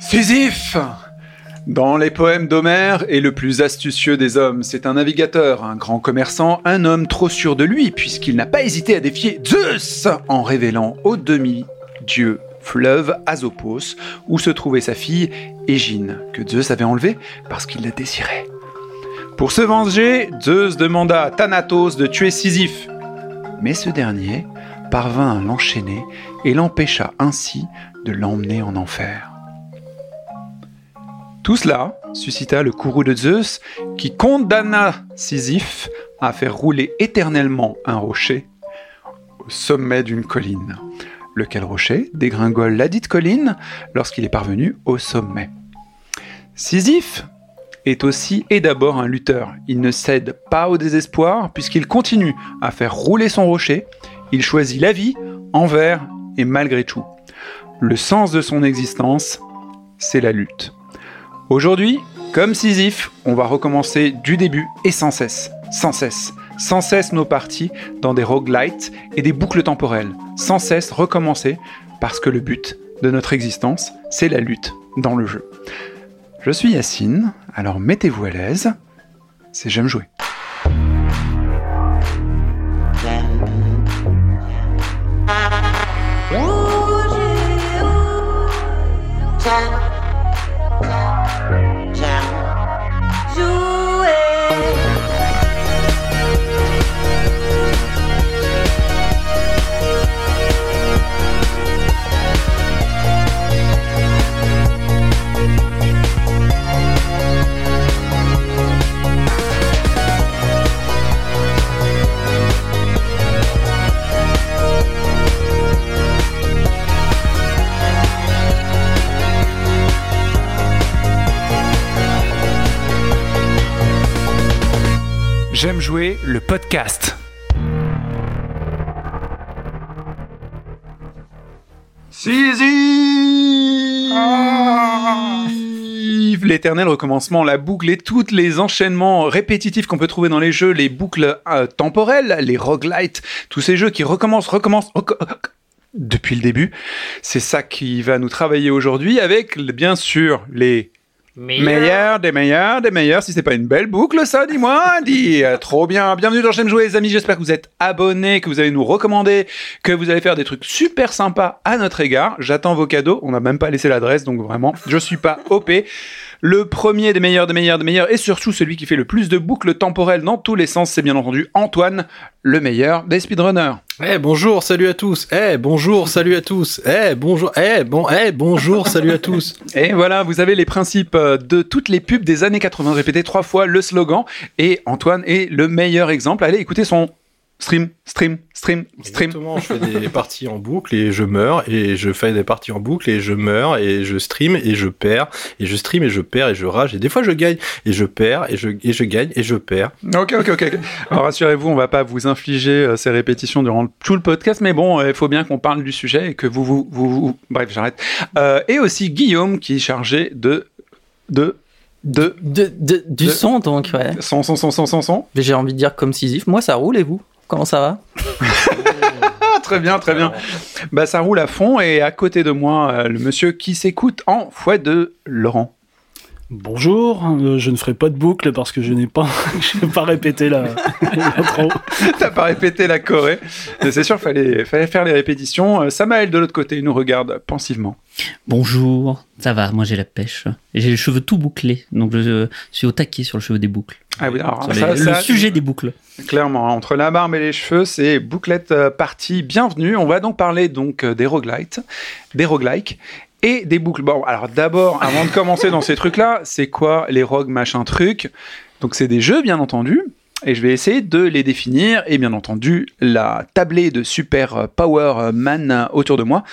Sisyphe Dans les poèmes d'Homère est le plus astucieux des hommes. C'est un navigateur, un grand commerçant, un homme trop sûr de lui, puisqu'il n'a pas hésité à défier Zeus en révélant au demi-dieu fleuve Asopos, où se trouvait sa fille Égine, que Zeus avait enlevée parce qu'il la désirait. Pour se venger, Zeus demanda à Thanatos de tuer Sisyphe. Mais ce dernier parvint à l'enchaîner et l'empêcha ainsi de l'emmener en enfer. Tout cela suscita le courroux de Zeus qui condamna Sisyphe à faire rouler éternellement un rocher au sommet d'une colline. Lequel rocher dégringole la dite colline lorsqu'il est parvenu au sommet. Sisyphe est aussi et d'abord un lutteur. Il ne cède pas au désespoir puisqu'il continue à faire rouler son rocher. Il choisit la vie envers et malgré tout. Le sens de son existence, c'est la lutte. Aujourd'hui, comme Sisyphe, on va recommencer du début et sans cesse, sans cesse, sans cesse nos parties dans des roguelites et des boucles temporelles, sans cesse recommencer parce que le but de notre existence, c'est la lutte dans le jeu. Je suis Yacine, alors mettez-vous à l'aise, c'est J'aime jouer. J'aime jouer le podcast. Sisyphe L'éternel recommencement, la boucle et tous les enchaînements répétitifs qu'on peut trouver dans les jeux, les boucles euh, temporelles, les roguelites, tous ces jeux qui recommencent, recommencent, reco- depuis le début. C'est ça qui va nous travailler aujourd'hui avec, bien sûr, les Meilleur des meilleurs des meilleurs. Si c'est pas une belle boucle, ça, dis-moi. Dis, euh, trop bien. Bienvenue dans J'aime jouer, les amis. J'espère que vous êtes abonnés, que vous allez nous recommander, que vous allez faire des trucs super sympas à notre égard. J'attends vos cadeaux. On n'a même pas laissé l'adresse, donc vraiment, je suis pas OP. Le premier des meilleurs des meilleurs des meilleurs et surtout celui qui fait le plus de boucles temporelles dans tous les sens, c'est bien entendu Antoine, le meilleur des speedrunners. Eh bonjour, salut à tous. Eh bonjour, salut à tous. Eh bonjour, eh bon, eh bonjour, salut à tous. Et voilà, vous avez les principes euh, de toutes les pubs des années 80. Répétez trois fois le slogan. Et Antoine est le meilleur exemple. Allez, écoutez son stream, stream, stream, stream. Exactement, je fais des parties en boucle et je meurs et je fais des parties en boucle et je meurs et je stream et je perds et je stream et je perds et je rage et des fois je gagne et je perds et je et je gagne et je perds. Ok, ok, ok. Alors rassurez-vous, on va pas vous infliger euh, ces répétitions durant tout le podcast, mais bon, euh, il faut bien qu'on parle du sujet et que vous, vous, vous, vous- bref, j'arrête. Euh, et aussi Guillaume qui est chargé de, de, de, De, de- du De- son, donc, ouais. son, son, son, son, son, son. Mais J'ai envie de dire comme Sisyphe. Moi, ça roule et vous Comment ça va très bien, très bien. Bah, ça roule à fond et à côté de moi, euh, le monsieur qui s'écoute en foi de Laurent. Bonjour, euh, je ne ferai pas de boucle parce que je n'ai pas, je n'ai pas répété la l'intro. T'as pas répété la Corée. C'est sûr, fallait, fallait faire les répétitions. Euh, Samaël de l'autre côté nous regarde pensivement. Bonjour, ça va, moi j'ai la pêche. J'ai les cheveux tout bouclés, donc je suis au taquet sur le cheveu des boucles. Ah oui, alors Sur ça, les- ça, le sujet des boucles. Clairement, hein, entre la barbe et les cheveux, c'est bouclette euh, partie. Bienvenue. On va donc parler donc des roguelites, des roguelikes et des boucles. Bon, alors d'abord, avant de commencer dans ces trucs-là, c'est quoi les rogues machin truc? Donc c'est des jeux, bien entendu. Et je vais essayer de les définir. Et bien entendu, la tablée de Super Power Man autour de moi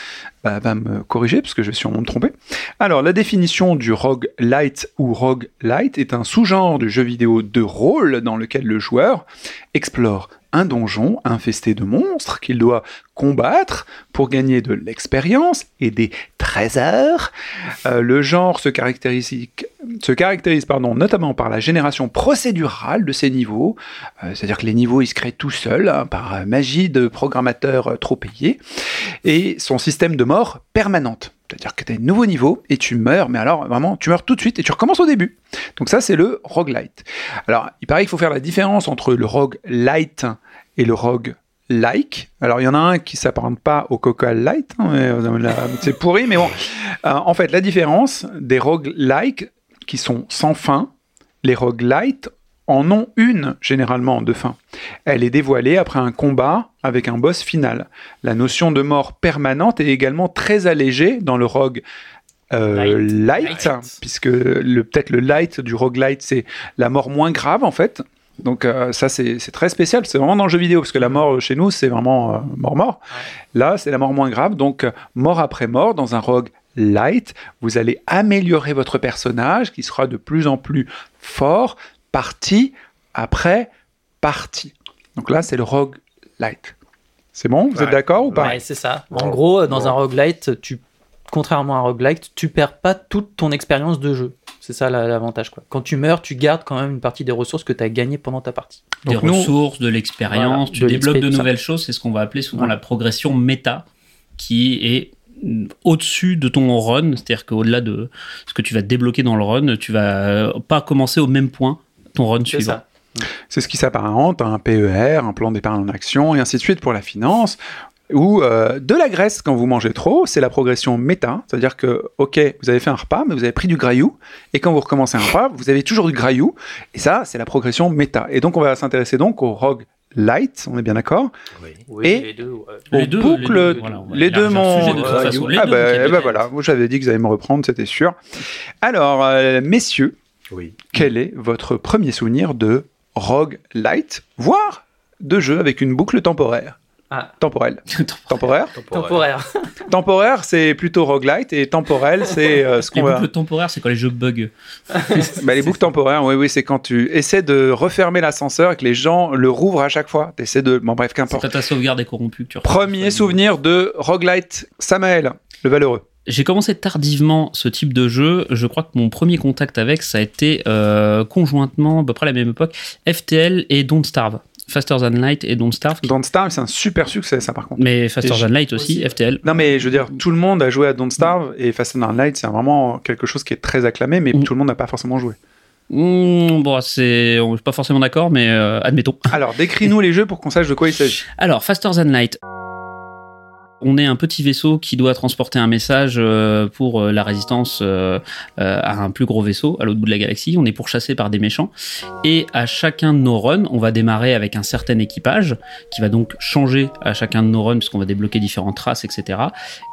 bah, va me corriger parce que je vais sûrement me tromper. Alors, la définition du roguelite ou roguelite est un sous-genre du jeu vidéo de rôle dans lequel le joueur explore un donjon infesté de monstres qu'il doit combattre pour gagner de l'expérience et des trésors. Euh, le genre se caractérise, notamment par la génération procédurale de ces niveaux, Euh, c'est-à-dire que les niveaux ils se créent tout seuls hein, par magie de programmateurs euh, trop payés, et son système de mort permanente. C'est-à-dire que tu as un nouveau niveau et tu meurs, mais alors vraiment, tu meurs tout de suite et tu recommences au début. Donc ça, c'est le roguelite. Alors, il paraît qu'il faut faire la différence entre le roguelite et le rogue like. Alors il y en a un qui s'apparente pas au Coca Light, hein, euh, là, c'est pourri, mais bon. Euh, en fait, la différence des roguelike qui sont sans fin, les roguelite en ont une généralement de fin. Elle est dévoilée après un combat avec un boss final. La notion de mort permanente est également très allégée dans le rogue euh, light, Light. puisque le peut-être le light du roguelite c'est la mort moins grave en fait. Donc euh, ça c'est c'est très spécial, c'est vraiment dans le jeu vidéo parce que la mort chez nous c'est vraiment euh, mort mort. Là c'est la mort moins grave donc euh, mort après mort dans un rogue light, vous allez améliorer votre personnage qui sera de plus en plus fort partie après partie. Donc là c'est le rogue light. C'est bon, vous êtes Ouais. d'accord ou pas? Ouais, c'est ça. En gros, dans Bon. un roguelite, tu, contrairement à un roguelite, tu perds pas toute ton expérience de jeu. C'est ça la- l'avantage. quoi. Quand tu meurs, tu gardes quand même une partie des ressources que tu as gagnées pendant ta partie. des Donc nous- ressources, de l'expérience, Voilà, tu de débloques l'XP, de ça. nouvelles choses, c'est ce qu'on va appeler souvent Ouais. la progression méta, qui est au-dessus de ton run, c'est-à-dire qu'au-delà de ce que tu vas débloquer dans le run, tu vas euh, pas commencer au même point ton run C'est suivant. ça. C'est ce qui s'apparente à un PER, un plan d'épargne en action, et ainsi de suite pour la finance. Ou euh, de la graisse quand vous mangez trop, c'est la progression méta, c'est-à-dire que, ok, vous avez fait un repas, mais vous avez pris du graillou, et quand vous recommencez un repas, vous avez toujours du graillou, et ça, c'est la progression méta. Et donc, on va s'intéresser donc au rogue light, on est bien d'accord? Oui, Et- les deux, ouais. Les deux, boucles, les deux, voilà, les de ah bah, eh bah thèmes. voilà, j'avais dit que vous allez me reprendre, c'était sûr. Alors, euh, messieurs, Oui. quel est votre premier souvenir de rogue light, voire de jeu avec une boucle temporaire? Ah. Temporelle. Temporaire Temporaire? Temporaire, c'est plutôt roguelite et temporel, c'est euh, ce Les qu'on va. boucles temporaires, c'est quand les jeux bug. Bah, les boucles temporaires, oui, oui, c'est quand tu essaies de refermer l'ascenseur et que les gens le rouvrent à chaque fois. T'essaies de. Bon, bref, qu'importe. quand ta sauvegarde est corrompue tu Premier souvenir de roguelite, Samael, le valeureux. J'ai commencé tardivement ce type de jeu. Je crois que mon premier contact avec, ça a été euh, conjointement, à peu près à la même époque, FTL et Don't Starve. Faster Than Light et Don't Starve. qui- Don't Starve, c'est un super succès, ça, par contre. Mais Faster Et Than Light aussi, aussi, FTL. Non, mais je veux dire, tout le monde a joué à Don't Starve et Fast and Light, c'est vraiment quelque chose qui est très acclamé, mais Mm. tout le monde n'a pas forcément joué. Hmm, bon, c'est, on est pas forcément d'accord, mais euh, admettons. Alors, décris-nous les jeux pour qu'on sache de quoi il s'agit. Alors, Faster Than Light. On est un petit vaisseau qui doit transporter un message euh, pour euh, la résistance euh, à un plus gros vaisseau à l'autre bout de la galaxie. On est pourchassé par des méchants. Et à chacun de nos runs, on va démarrer avec un certain équipage qui va donc changer à chacun de nos runs puisqu'on va débloquer différentes races, etc.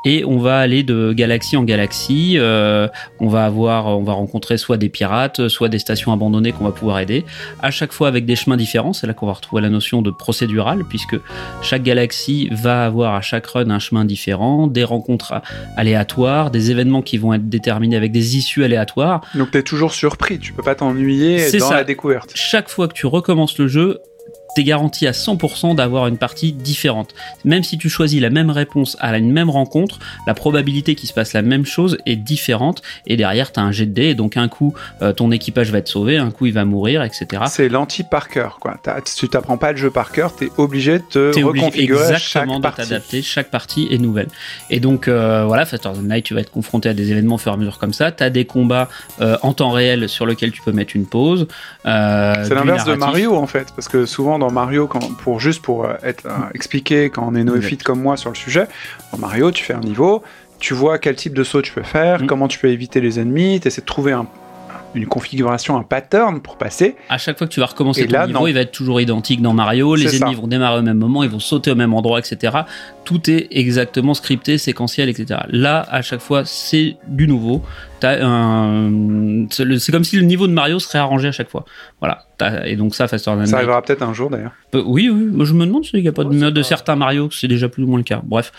Et on va aller de galaxie en galaxie. on va avoir, on va rencontrer soit des pirates, soit des stations abandonnées qu'on va pouvoir aider. À chaque fois avec des chemins différents. C'est là qu'on va retrouver la notion de procédural puisque chaque galaxie va avoir à chaque run un chemin différent, des rencontres aléatoires, des événements qui vont être déterminés avec des issues aléatoires. Donc, t'es toujours surpris, tu peux pas t'ennuyer dans ça. la découverte. Chaque fois que tu recommences le jeu, t'es garanti à 100% d'avoir une partie différente. Même si tu choisis la même réponse à une même rencontre, la probabilité qu'il se passe la même chose est différente. Et derrière, t'as un jet de dés. Et donc, un coup, euh, ton équipage va être sauvé, un coup, il va mourir, etc. C'est l'anti-Parker, quoi. T'as- Tu t'apprends pas le jeu par cœur, t'es obligé de te T'es obligé reconfigurer à chaque exactement de t'adapter. Chaque partie est nouvelle. Et donc euh, voilà, Than Night, tu vas être confronté à des événements au fur et à mesure comme ça. T'as des combats euh, en temps réel sur lesquels tu peux mettre une pause. Euh, C'est l'inverse de. Mario en fait, parce que souvent dans Mario, quand, pour juste pour euh, être euh, expliqué quand on est néophyte comme moi sur le sujet, dans Mario, tu fais un niveau, tu vois quel type de saut tu peux faire, Mm. comment tu peux éviter les ennemis, tu essaies de trouver un- une configuration, un pattern pour passer. À chaque fois que tu vas recommencer Et ton là, niveau, non. il va être toujours identique dans Mario. Les ennemis ça. vont démarrer au même moment, ils vont sauter au même endroit, etc. Tout est exactement scripté, séquentiel, etc. Là, à chaque fois, c'est du nouveau. T'as un... C'est le- comme si le niveau de Mario serait arrangé à chaque fois. Voilà. Et donc ça, Faster Than Ça arrivera peut-être un jour d'ailleurs. Oui, oui. Moi, je me demande s'il n'y a pas de mode de certains Mario, c'est déjà plus ou moins le cas. Bref.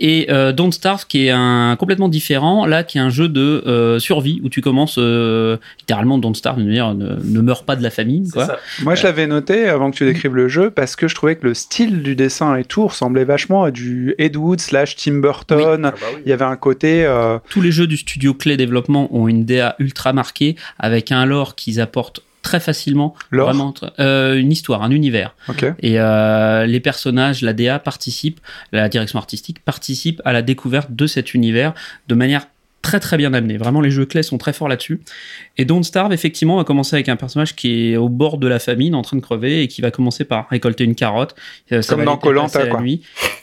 Et euh, Don't Starve, qui est un complètement différent, là, qui est un jeu de euh, survie où tu commences euh, littéralement Don't Starve, dire ne, ne meurs pas de la famine, C'est quoi. ça. Moi je l'avais noté avant que tu décrives le jeu parce que je trouvais que le style du dessin et tout ressemblait vachement à du Ed Wood slash Tim Burton. Ah bah oui. Il y avait un côté. euh, Tous les jeux du studio Clé Développement ont une DA ultra marquée avec un lore qu'ils apportent très facilement. Lore Vraiment, euh, une histoire, un univers. Et euh, les personnages, la DA participent, la direction artistique participe à la découverte de cet univers de manière très très bien amenée. Vraiment, les jeux clés sont très forts là-dessus. Et Don't Starve, effectivement, va commencer avec un personnage qui est au bord de la famine, en train de crever, et qui va commencer par récolter une carotte. Euh, ça Comme dans la quoi.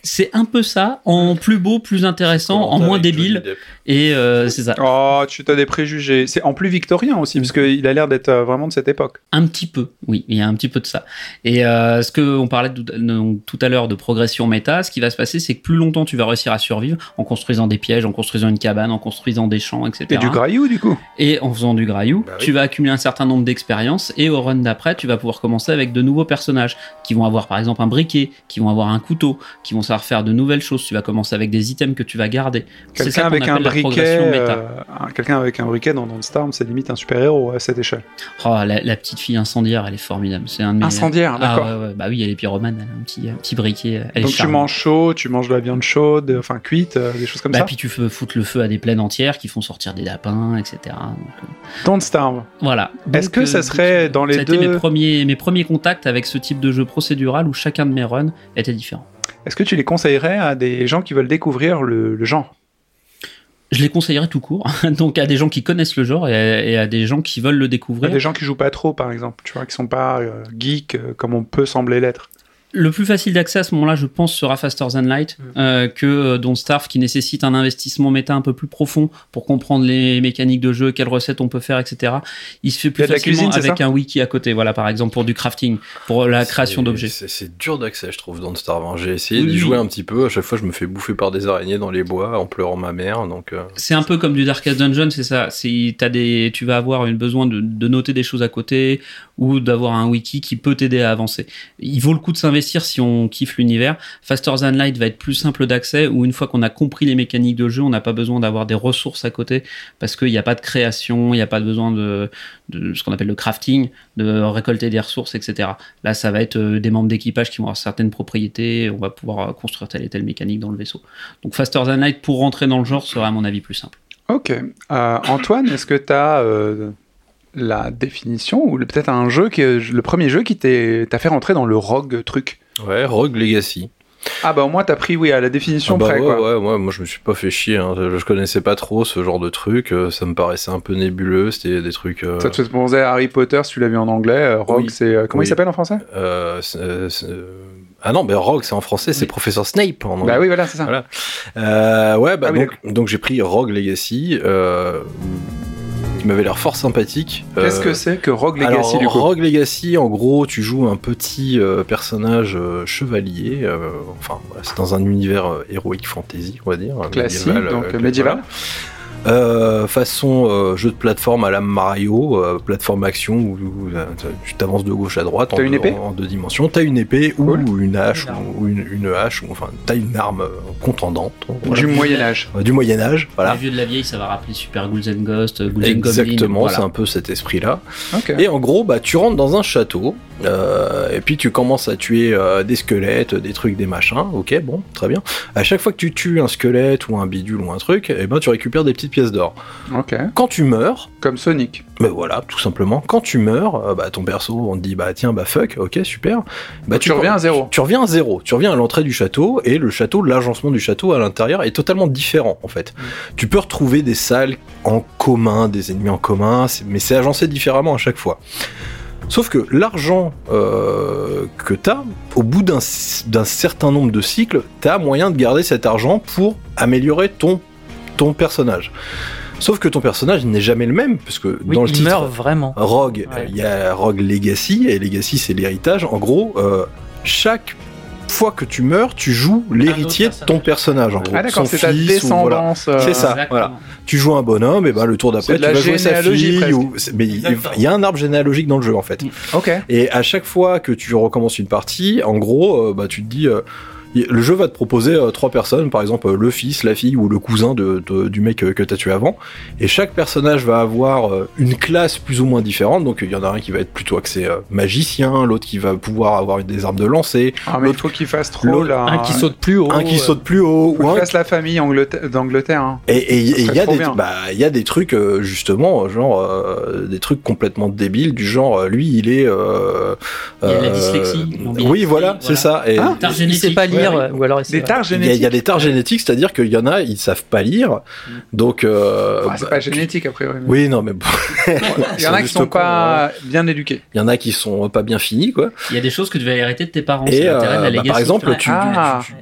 C'est un peu ça, en plus beau, plus intéressant, en moins débile. Et euh, c'est ça. Oh, tu as des préjugés. C'est en plus victorien aussi, parce qu'il a l'air d'être euh, vraiment de cette époque. Un petit peu, oui, il y a un petit peu de ça. Et euh, ce que on parlait tout, tout à l'heure de progression méta, ce qui va se passer, c'est que plus longtemps tu vas réussir à survivre en construisant des pièges, en construisant une cabane, en construisant des champs, etc. Et du graillou, du coup. Et en faisant du graillou, Bah oui. tu vas accumuler un certain nombre d'expériences et au run d'après, tu vas pouvoir commencer avec de nouveaux personnages qui vont avoir par exemple un briquet, qui vont avoir un couteau, qui vont savoir faire de nouvelles choses. Tu vas commencer avec des items que tu vas garder. C'est ça Quelqu'un qu'on avec un appelle la briquet, progression méta. euh, un- quelqu'un avec un briquet dans Don't Starve, c'est limite un super-héros à cette échelle. Oh, la, la petite fille incendiaire, elle est formidable. C'est un de mes... Incendiaire, Ah d'accord. ouais, ouais, bah oui, elle est pyromane, elle a un petit, un petit briquet. Elle Donc est tu manges chaud, tu manges de la viande chaude, enfin cuite, euh, des choses comme Bah, ça. puis tu peux foutre le feu à des plaines entières qui font sortir des lapins, etc. Donc, euh, Don't Starve. voilà. Est-ce que euh, ça serait dans les ça a été deux- mes premiers, mes premiers contacts avec ce type de jeu procédural où chacun de mes runs était différent. Est-ce que tu les conseillerais à des gens qui veulent découvrir le, le genre? Je les conseillerais tout court, donc à des gens qui connaissent le genre et à, et à des gens qui veulent le À découvrir. Des gens qui jouent pas trop, par exemple, tu vois, qui sont pas euh, geeks euh, comme on peut sembler l'être. Le plus facile d'accès à ce moment-là, je pense, sera Faster Than Light Mm. euh, que euh, Don't Starve, qui nécessite un investissement méta un peu plus profond pour comprendre les mécaniques de jeu, quelles recettes on peut faire, etc. Il se fait plus facilement cuisine, avec un wiki à côté, voilà, par exemple pour du crafting, pour la création d'objets. C'est dur d'accès, je trouve, dans le Star Wars. J'ai essayé Oui, d'y jouer un petit peu. À chaque fois, je me fais bouffer par des araignées dans les bois en pleurant ma mère. Donc, euh, C'est un peu comme du Darkest Dungeon, c'est ça. C'est t'as des, tu vas avoir une besoin de, de noter des choses à côté ou d'avoir un wiki qui peut t'aider à avancer. Il vaut le coup de s'investir si on kiffe l'univers. Faster Than Light va être plus simple d'accès où une fois qu'on a compris les mécaniques de jeu, on n'a pas besoin d'avoir des ressources à côté parce qu'il n'y a pas de création, il n'y a pas besoin de, ce qu'on appelle le crafting, de récolter des ressources, etc. Là, ça va être euh, des membres d'équipage qui vont avoir certaines propriétés, on va pouvoir euh, construire telle et telle mécanique dans le vaisseau. Donc Faster Than Light pour rentrer dans le genre serait à mon avis plus simple. Ok. Euh, Antoine, est-ce que tu as la définition ou peut-être un jeu qui le premier jeu qui t'a fait rentrer dans le rogue truc? Ouais, Rogue Legacy. Ah bah au moins t'as pris oui à la définition Ah bah près ouais, quoi. ouais, moi, moi, je me suis pas fait chier. hein. Je, connaissais pas trop ce genre de truc. euh, Ça me paraissait un peu nébuleux. C'était des trucs. euh, Ça te fait penser à Harry Potter si tu l'as vu en anglais. euh, rogue Oui. c'est euh, comment Oui. il s'appelle en français? Euh, Ah non, mais Rogue, c'est en français, c'est Oui. Professeur Snape en anglais. Bah oui voilà c'est ça. Voilà. Euh, ouais, bah Ah donc, donc j'ai pris Rogue Legacy, euh, qui m'avait l'air fort sympathique. Qu'est-ce Euh, que c'est que Rogue Legacy alors, du coup Rogue Legacy, en gros, tu joues un petit euh, personnage euh, chevalier. euh, enfin, voilà, c'est dans un univers euh, héroïque fantasy, on va dire. euh, Classique médiéval, donc euh, médiéval. Euh, façon euh, jeu de plateforme à la Mario, euh, plateforme action où, où, tu t'avances de gauche à droite en, T'as une deux- épée en deux dimensions. T'as une épée ou une hache Une ou, une, une hache ou enfin t'as une arme contendante. Voilà. Du Moyen Âge. Du Moyen Âge, voilà. Les vieux de la vieille, ça va rappeler Super Ghouls and Ghost, Ghouls. Exactement, voilà. c'est un peu cet esprit-là. Et en gros, bah, tu rentres dans un château, euh, et puis tu commences à tuer euh, des squelettes, des trucs, des machins. Ok, bon, très bien. À chaque fois que tu tues un squelette ou un bidule ou un truc, et ben tu récupères des petites pièces d'or. Ok. Quand tu meurs, Comme Sonic. ben voilà, tout simplement. Quand tu meurs, euh, bah, ton perso, on te dit bah tiens, bah fuck, ok, super. Bah, tu reviens à zéro. Tu reviens à zéro. Tu reviens à l'entrée du château et le château, l'agencement du château à l'intérieur est totalement différent en fait. Tu peux retrouver des salles en commun, des ennemis en commun, mais c'est agencé différemment à chaque fois. Sauf que l'argent euh, que t'as, au bout d'un certain nombre de cycles, t'as moyen de garder cet argent pour améliorer ton, ton personnage. Sauf que ton personnage n'est jamais le même, parce que Oui, dans le il titre, meurt vraiment. Rogue, Ouais. il y a Rogue Legacy, et Legacy c'est l'héritage. En gros, euh, chaque fois que tu meurs, tu joues l'héritier de ton personnage. En gros. Ah d'accord, Son c'est ta fils ou voilà. descendance. euh, C'est ça. Exactement. voilà. Tu joues un bonhomme, et ben le tour d'après, tu la vas jouer sa généalogie, fille. Ou... Mais il y a un arbre généalogique dans le jeu en fait. Ok. Et à chaque fois que tu recommences une partie, en gros, euh, bah, tu te dis, euh, le jeu va te proposer euh, trois personnes, par exemple euh, le fils, la fille ou le cousin de, de- du mec euh, que t'as tué avant. Et chaque personnage va avoir euh, une classe plus ou moins différente. Donc il y en a un qui va être plutôt axé euh, magicien, l'autre qui va pouvoir avoir des armes de lancer, Ah, mais il faut qu'il fasse trop là. Un qui saute plus haut. un qui euh, saute plus haut, Faut ou qu'il un fasse la famille Angleterre- d'Angleterre. hein. Et et il y a des bah il y a des trucs justement genre euh, des trucs complètement débiles du genre lui il est euh, Il y a la dyslexie, oui voilà, voilà. c'est ça et Hein Tard Il sait génétique. Lire, ouais, euh, ou alors Des tares y, génétiques. il y a des tares génétiques c'est-à-dire qu'il y en a ils savent pas lire donc euh, Ah, c'est bah, pas génétique, a priori. mais- oui non mais bon, Il y en a qui sont con, pas bien éduqués. il y en a qui sont pas bien finis quoi Il y a des choses que tu vas hériter de tes parents. Et, c'est l'intérêt de la euh, bah, par exemple, tu- Ah. tu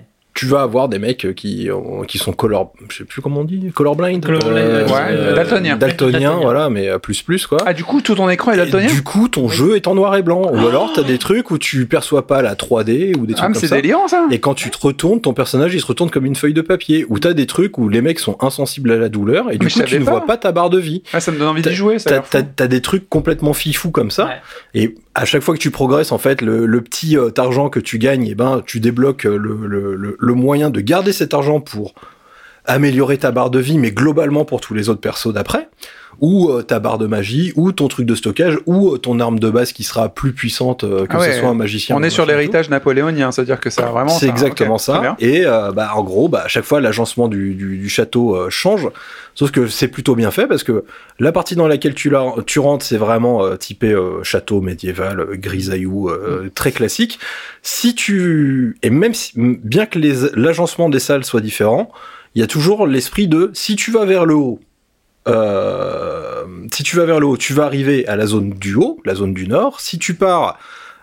vas avoir des mecs qui euh, qui sont color je sais plus comment on dit colorblind Colorblind, ouais, daltonien. daltonien Daltonien. voilà mais euh, plus plus quoi Ah, du coup, tout ton écran est Et daltonien Du coup, ton jeu est en noir et blanc. Ou alors, t'as des trucs où tu perçois pas la 3D ou des trucs Ah, mais comme c'est ça. délirant ça Et quand tu te retournes, ton personnage il se retourne comme une feuille de papier. Ou t'as des trucs où les mecs sont insensibles à la douleur et du Mais je coup tu ne pas. vois pas ta barre de vie. Ah, ça me donne envie d'y jouer, ça T'as des trucs complètement fifous comme ça. Ouais. Et à chaque fois que tu progresses, en fait, le, petit euh, argent que tu gagnes, et ben, tu débloques euh, le, le, le moyen de garder cet argent pour améliorer ta barre de vie, mais globalement pour tous les autres persos d'après, ou euh, ta barre de magie, ou ton truc de stockage, ou euh, ton arme de base qui sera plus puissante euh, que Ah ouais. ce soit un magicien. On est sur l'héritage napoléonien, c'est-à-dire que ça a vraiment. C'est exactement ça. Et euh, bah, en gros, bah, à chaque fois, l'agencement du, du, du château euh, change. Sauf que c'est plutôt bien fait parce que la partie dans laquelle tu, la, tu rentres, c'est vraiment euh, typé euh, château médiéval, grisaillou, euh, très classique. Si tu et même si, bien que l'agencement des salles soit différent, il y a toujours l'esprit de si tu vas vers le haut. Euh, si tu vas vers le haut, tu vas arriver à la zone du haut, la zone du nord. Si tu pars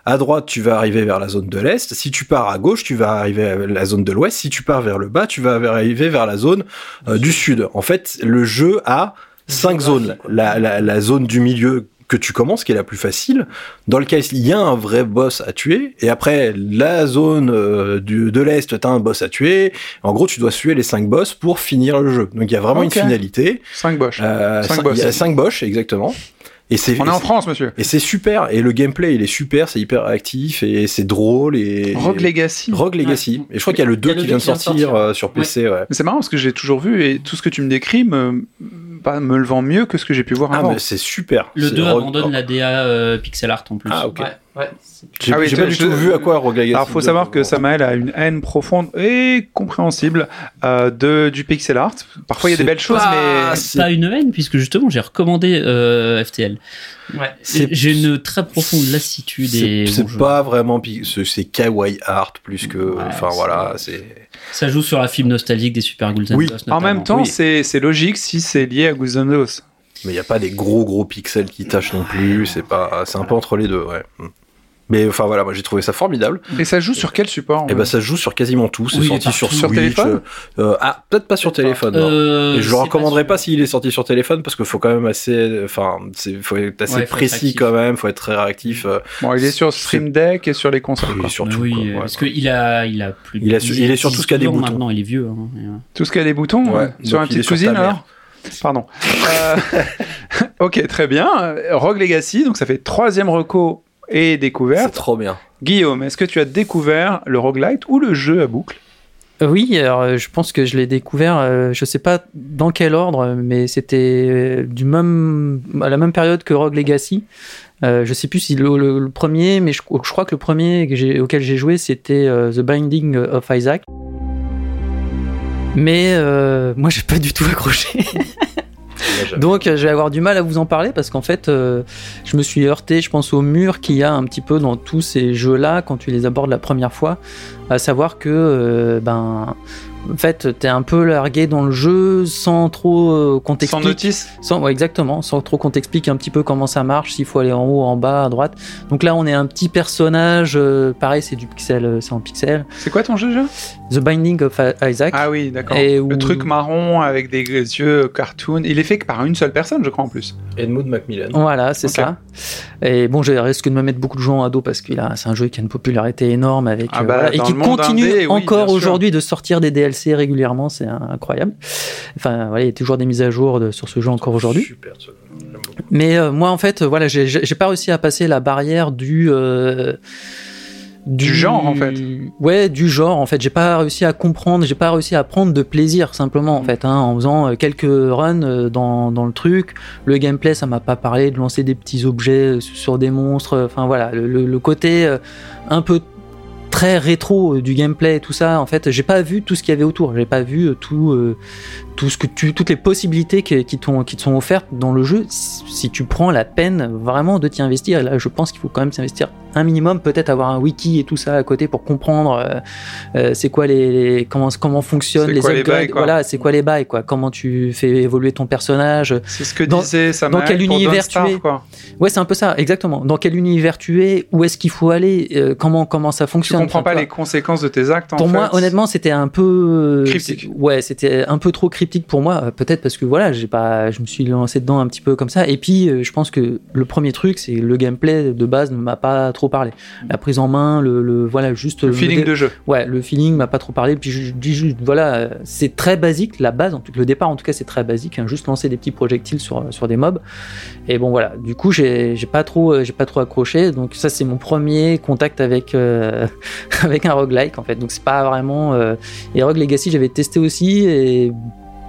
à droite, tu vas arriver vers la zone de l'est. Si tu pars à gauche, tu vas arriver à la zone de l'ouest. Si tu pars vers le bas, tu vas arriver vers la zone euh, du sud. En fait, le jeu a cinq zones. La, la, la zone du milieu que tu commences, qui est la plus facile, dans lequel il y a un vrai boss à tuer, et après la zone euh, du, de l'est, t'as un boss à tuer. En gros, tu dois tuer les cinq boss pour finir le jeu. Donc il y a vraiment une finalité. 5 boches. Euh, Cinq cin- boss. Il y a cinq boss, exactement. Et c'est On est en France, monsieur. et c'est super. Et le gameplay, il est super. C'est hyper actif et c'est drôle. Et Rogue Legacy. Rogue Legacy. Et je crois qu'il y a le 2 Il y a le qui vient de deux qui vient de sortir, sortir. euh, sur PC. Ouais. C'est marrant parce que j'ai toujours vu et tout ce que tu me décris me, pas, me le vend mieux que ce que j'ai pu voir Ah, avant. mais c'est super. Le C'est 2 Rogue- abandonne la DA euh, pixel art en plus. Ah, ok. Ouais, ouais. J'ai Ah oui, j'ai pas du tout vu à quoi Rogue Legacy. Alors, faut 2, savoir que. Samael a une haine profonde et compréhensible euh, de, du pixel art. Parfois, il y a des belles choses, mais c'est- pas une haine, puisque justement, j'ai recommandé euh, FTL. Ouais. J'ai une très profonde lassitude C'est et c'est bon, je- pas vraiment. C'est kawaii art plus que. Enfin voilà. C'est. Ça joue sur la fibre nostalgique des Super Ghouls Oui. En même temps, Oui. c'est logique si c'est lié à Ghosts. Mais il y a pas des gros gros pixels qui tâchent non plus. C'est pas. C'est un peu entre les deux. Ouais. Mais enfin voilà, moi j'ai trouvé ça formidable. Et ça joue sur quel support Et ben ça joue sur quasiment tout. C'est Oui, sorti sur Sur Switch. téléphone euh, ah peut-être pas sur téléphone. Euh, Et je le recommanderais pas s'il est sorti sur téléphone parce qu'il faut quand même assez, enfin, c'est, faut être assez Ouais, faut être précis quand même, faut être très réactif. euh, Bon, il est sur Stream Deck et sur les consoles. et quoi. surtout, oui, quoi, euh, ouais. parce qu'il a, il a plus. de Il a su- 10, il est sur tout ce qui a des 10 ans boutons. Maintenant, il est vieux. hein, euh, Tout ce qui a des boutons. Sur il est petite sur cousine alors Pardon. Euh, ok, très bien. Rogue Legacy, donc ça fait troisième reco et C'est découverte. trop bien. Guillaume, est-ce que tu as découvert le roguelite ou le jeu à boucle? Euh, Oui, alors euh, je pense que je l'ai découvert, euh, je sais pas dans quel ordre, mais c'était euh, du même, à la même période que Rogue Legacy. Euh, je sais plus si le, le- le premier, mais je, je crois que le premier que auquel j'ai joué c'était euh, The Binding of Isaac. Mais euh, moi j'ai pas du tout accroché. Donc euh, je vais avoir du mal à vous en parler parce qu'en fait euh, je me suis heurté je pense au mur qu'il y a un petit peu dans tous ces jeux là quand tu les abordes la première fois à savoir que euh, ben en fait t'es un peu largué dans le jeu sans trop euh, qu'on Sans t'explique. notice. Sans, ouais, exactement, sans trop qu'on t'explique un petit peu comment ça marche, s'il faut aller en haut, en bas, à droite. Donc là, on est un petit personnage, euh, pareil, c'est du pixel, c'est en pixel. C'est quoi ton jeu déjà The Binding of Isaac. Ah oui, d'accord. Et Le où- truc marron avec des yeux cartoon. Il est fait que par une seule personne, je crois en plus. Edmund Macmillan. Voilà, c'est ça. Et bon, je risque de me mettre beaucoup de gens à dos parce que c'est un jeu qui a une popularité énorme avec Ah euh, bah, voilà, et qui continue indé, encore aujourd'hui de sortir des DLC régulièrement, c'est incroyable. Enfin, voilà, il y a toujours des mises à jour de- sur ce jeu encore aujourd'hui. Super. Mais euh, moi, en fait, euh, voilà, j'ai- pas réussi à passer la barrière du. euh, Du genre, en fait. Ouais, du genre en fait. J'ai pas réussi à comprendre, j'ai pas réussi à prendre de plaisir simplement en fait, hein, en faisant euh, quelques runs euh, dans, dans le truc. Le gameplay, ça m'a pas parlé de lancer des petits objets euh, sur des monstres. Enfin voilà, le, côté un peu très rétro du gameplay et tout ça. En fait, j'ai pas vu tout ce qu'il y avait autour. J'ai pas vu tout, euh, tout ce que tu, toutes les possibilités qui, te sont offertes dans le jeu. Si tu prends la peine vraiment de t'y investir, et là, je pense qu'il faut quand même s'investir un minimum, peut-être avoir un wiki et tout ça à côté pour comprendre euh, euh, c'est quoi les, les- comment comment fonctionnent les quoi les upgrades. bails, quoi. voilà, c'est quoi les bails quoi. Comment tu fais évoluer ton personnage. C'est ce que Dans- disait dans quel univers tu es quoi. Ouais, c'est un peu ça, exactement. Dans quel univers tu es, où est-ce qu'il faut aller, euh, comment comment ça Tu fonctionne. comprends Enfin, pas tu les conséquences de tes actes, en Pour moi, honnêtement, c'était un peu euh, Cryptique. Ouais, c'était un peu trop cryptique pour moi. Peut-être parce que voilà, j'ai pas, je me suis lancé dedans un petit peu comme ça. Et puis, euh, je pense que le premier truc, c'est le gameplay de base ne m'a pas trop parlé. La prise en main, le, le- voilà, juste Le feeling dé- de jeu. Ouais, le feeling m'a pas trop parlé. Puis je, dis juste, voilà, c'est très basique. La base, en tout, le départ, en tout cas, c'est très basique. hein, juste lancer des petits projectiles sur sur des mobs. Et bon, voilà. Du coup, j'ai j'ai pas trop, euh, j'ai pas trop accroché. Donc ça, c'est mon premier contact avec euh, avec un roguelike en fait. Donc c'est pas vraiment. Euh... Et Rogue Legacy, j'avais testé aussi et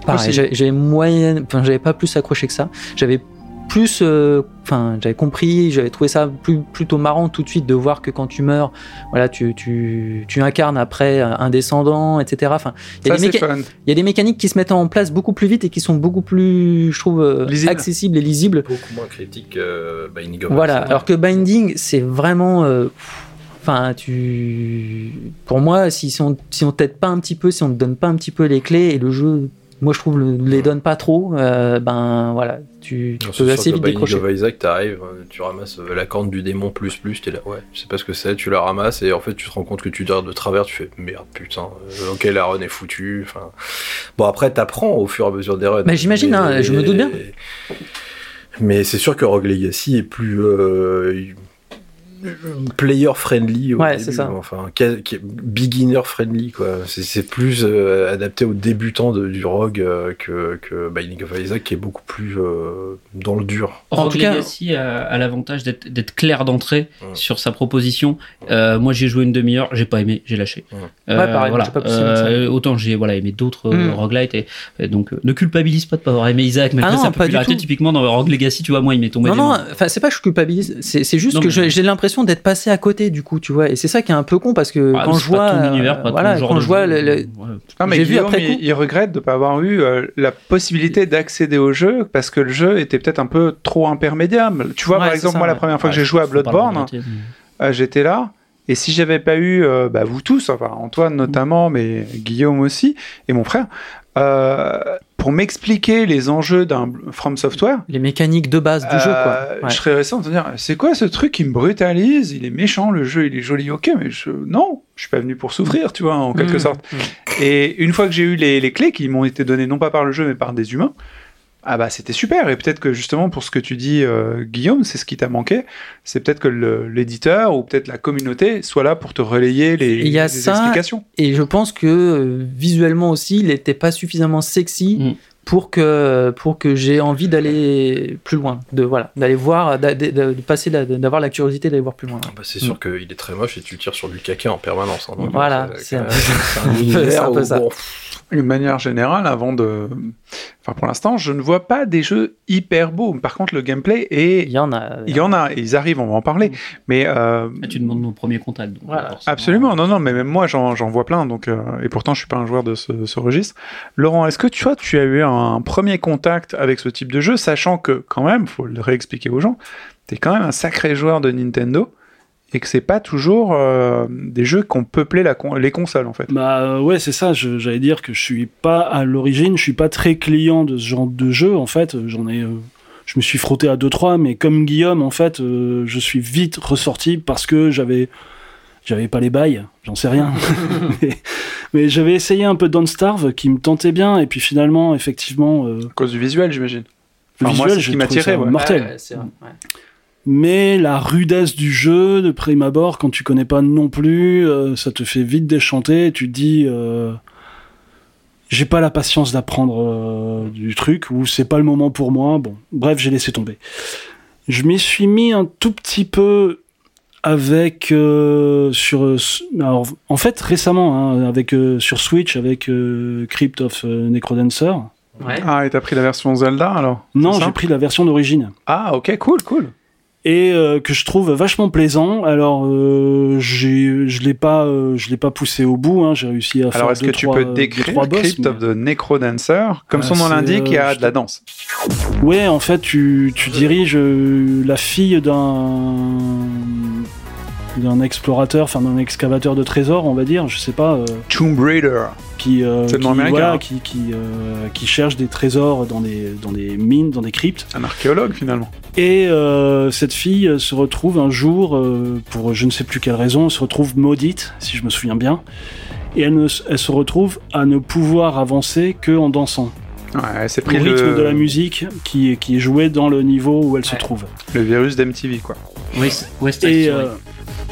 pareil, j'avais j'avais moyen, enfin j'avais pas plus accroché que ça. J'avais plus, euh, enfin j'avais compris, j'avais trouvé ça plus, plutôt marrant tout de suite de voir que quand tu meurs, voilà, tu, tu, tu incarnes après un descendant, etc. Enfin, il y, a des c'est méca- fun. il y a des mécaniques qui se mettent en place beaucoup plus vite et qui sont beaucoup plus, je trouve, euh, accessibles et lisibles. Beaucoup moins critique euh, Binding Voilà, alors que Binding, c'est vraiment. euh, Enfin, tu. Pour moi, si, si on si on t'aide pas un petit peu, si on te donne pas un petit peu les clés et le jeu, moi je trouve, le, les donne pas trop, euh, ben voilà, tu, tu peux assez vite décrocher. of Isaac, t'arrives, euh, tu ramasses euh, la corne du démon plus plus, t'es là, ouais, je sais pas ce que c'est, tu la ramasses et en fait tu te rends compte que tu dors de travers, tu fais merde putain, ok la run est foutue, enfin. Bon après t'apprends au fur et à mesure des runs. Mais j'imagine, hein, je me doute bien. Mais c'est sûr que Rogue Legacy est plus euh, player friendly au Ouais, début, c'est ça. enfin qui- qui est beginner friendly quoi. C'est- plus euh, adapté aux débutants de- du Rogue euh, que, que Binding of Isaac qui est beaucoup plus euh, dans le dur. En Rogue tout cas- Legacy a, a l'avantage d'être clair d'entrée sur sa proposition. Euh, moi, j'ai joué une demi-heure, j'ai pas aimé, j'ai lâché. Ouais, pareil, voilà. pas. Euh, autant j'ai voilà aimé d'autres Mm. roguelites et, et donc euh, ne culpabilise pas de pas avoir aimé Isaac, malgré Ah non, sa pas du popularité. tout. Typiquement dans Rogue Legacy, tu vois, moi il m'est tombé. Non, non, enfin, c'est pas que je culpabilise, c'est juste Non, que j'ai l'impression d'être passé à côté, du coup, tu vois, et c'est ça qui est un peu con parce que Ah, quand je pas vois. univers, voilà, quand je vois jeu. le- le, Ouais. Ah, mais J'ai vu Guillaume, après coup. il, il regrette de ne pas avoir eu euh, la possibilité d'accéder au jeu parce que le jeu était peut-être un peu trop intermédiable. Tu vois, Ouais, par exemple, ça, moi, la première fois Ouais, que j'ai joué à Bloodborne, euh, j'étais là. Et si j'avais pas eu, euh, bah, vous tous, enfin Antoine notamment, mais Guillaume aussi, et mon frère, euh, pour m'expliquer les enjeux d'un From Software, les mécaniques de base du jeu, quoi. euh, Ouais. je serais resté en train de dire c'est quoi ce truc qui me brutalise? Il est méchant, le jeu il est joli, ok, mais je, non, je suis pas venu pour souffrir, tu vois, en quelque Mmh, sorte. mmh. Et une fois que j'ai eu les, les clés qui m'ont été données non pas par le jeu mais par des humains, ah bah c'était super. Et peut-être que justement pour ce que tu dis, euh, Guillaume, c'est ce qui t'a manqué. C'est peut-être que l'éditeur ou peut-être la communauté soit là pour te relayer les, Il y a les ça, explications. Et je pense que euh, visuellement aussi, il n'était pas suffisamment sexy Mm. pour que pour que j'ai envie d'aller plus loin, de voilà, d'aller voir, de, de- de passer, d'avoir la curiosité d'aller voir plus loin. Ah bah, c'est sûr qu'il est très moche et tu tires sur du caca en permanence. hein, Voilà, euh, c'est un- un un univers peu où, ça. bon, De manière générale, avant de, enfin pour l'instant, je ne vois pas des jeux hyper beaux. Par contre, le gameplay est, Il y en a. il y en a, et ils arrivent, on va en parler. Mais euh, Ah, tu demandes nos premiers contacts. donc, Voilà. forcément. Absolument, non, non, mais même moi j'en j'en vois plein, donc, euh, et pourtant je suis pas un joueur de ce, ce registre. Laurent, est-ce que tu vois, tu as eu un premier contact avec ce type de jeu, sachant que quand même, faut le réexpliquer aux gens, tu es quand même un sacré joueur de Nintendo et que c'est pas toujours euh, des jeux qui ont peuplé la con- les consoles en fait. Bah euh, ouais, c'est ça. je- J'allais dire que je suis pas à l'origine, je suis pas très client de ce genre de jeu. En fait, j'en ai, euh, je me suis frotté à deux trois, mais comme Guillaume, en fait, euh, je suis vite ressorti parce que j'avais, j'avais pas les bails, j'en sais rien. mais mais j'avais essayé un peu Don't Starve qui me tentait bien, et puis finalement, effectivement, euh, À cause du visuel, j'imagine. le Enfin, moi, visuel, j'ai qui ouais. mortel. Ouais. Mais la rudesse du jeu, de prime abord, quand tu connais pas non plus, euh, ça te fait vite déchanter. Tu te dis, euh, j'ai pas la patience d'apprendre euh, du truc, ou c'est pas le moment pour moi. Bon, bref, j'ai laissé tomber. Je m'y suis mis un tout petit peu avec euh, sur alors, en fait récemment hein, avec euh, sur Switch avec euh, Crypt of Necrodancer. Ouais. Ah, et t'as pris la version Zelda alors? Non, j'ai pris la version d'origine Ah, ok, cool, cool. Et euh, que je trouve vachement plaisant. Alors euh, je l'ai pas euh, je l'ai pas poussé au bout. Hein, j'ai réussi à faire. Alors, est-ce que deux, tu trois- peux décrire boss, Crypt mais- of the Necrodancer Comme Ah, son nom c'est, l'indique, il y a de la danse. Ouais, en fait, tu, tu diriges la fille d'un d'un explorateur, enfin d'un excavateur de trésors, on va dire, je sais pas, euh, Tomb Raider. qui euh, C'est qui, voilà, hein. qui qui, euh, qui cherche des trésors dans des dans des mines, dans des cryptes. Un archéologue finalement. Et euh, cette fille se retrouve un jour, euh, pour je ne sais plus quelle raison, elle se retrouve maudite, si je me souviens bien. Et elle, ne, elle se retrouve à ne pouvoir avancer que en dansant. Ouais, Au pris rythme le, de la musique qui, est- qui est joué dans le niveau où elle se trouve. le virus d'MTV, quoi. West, West Side Story. euh,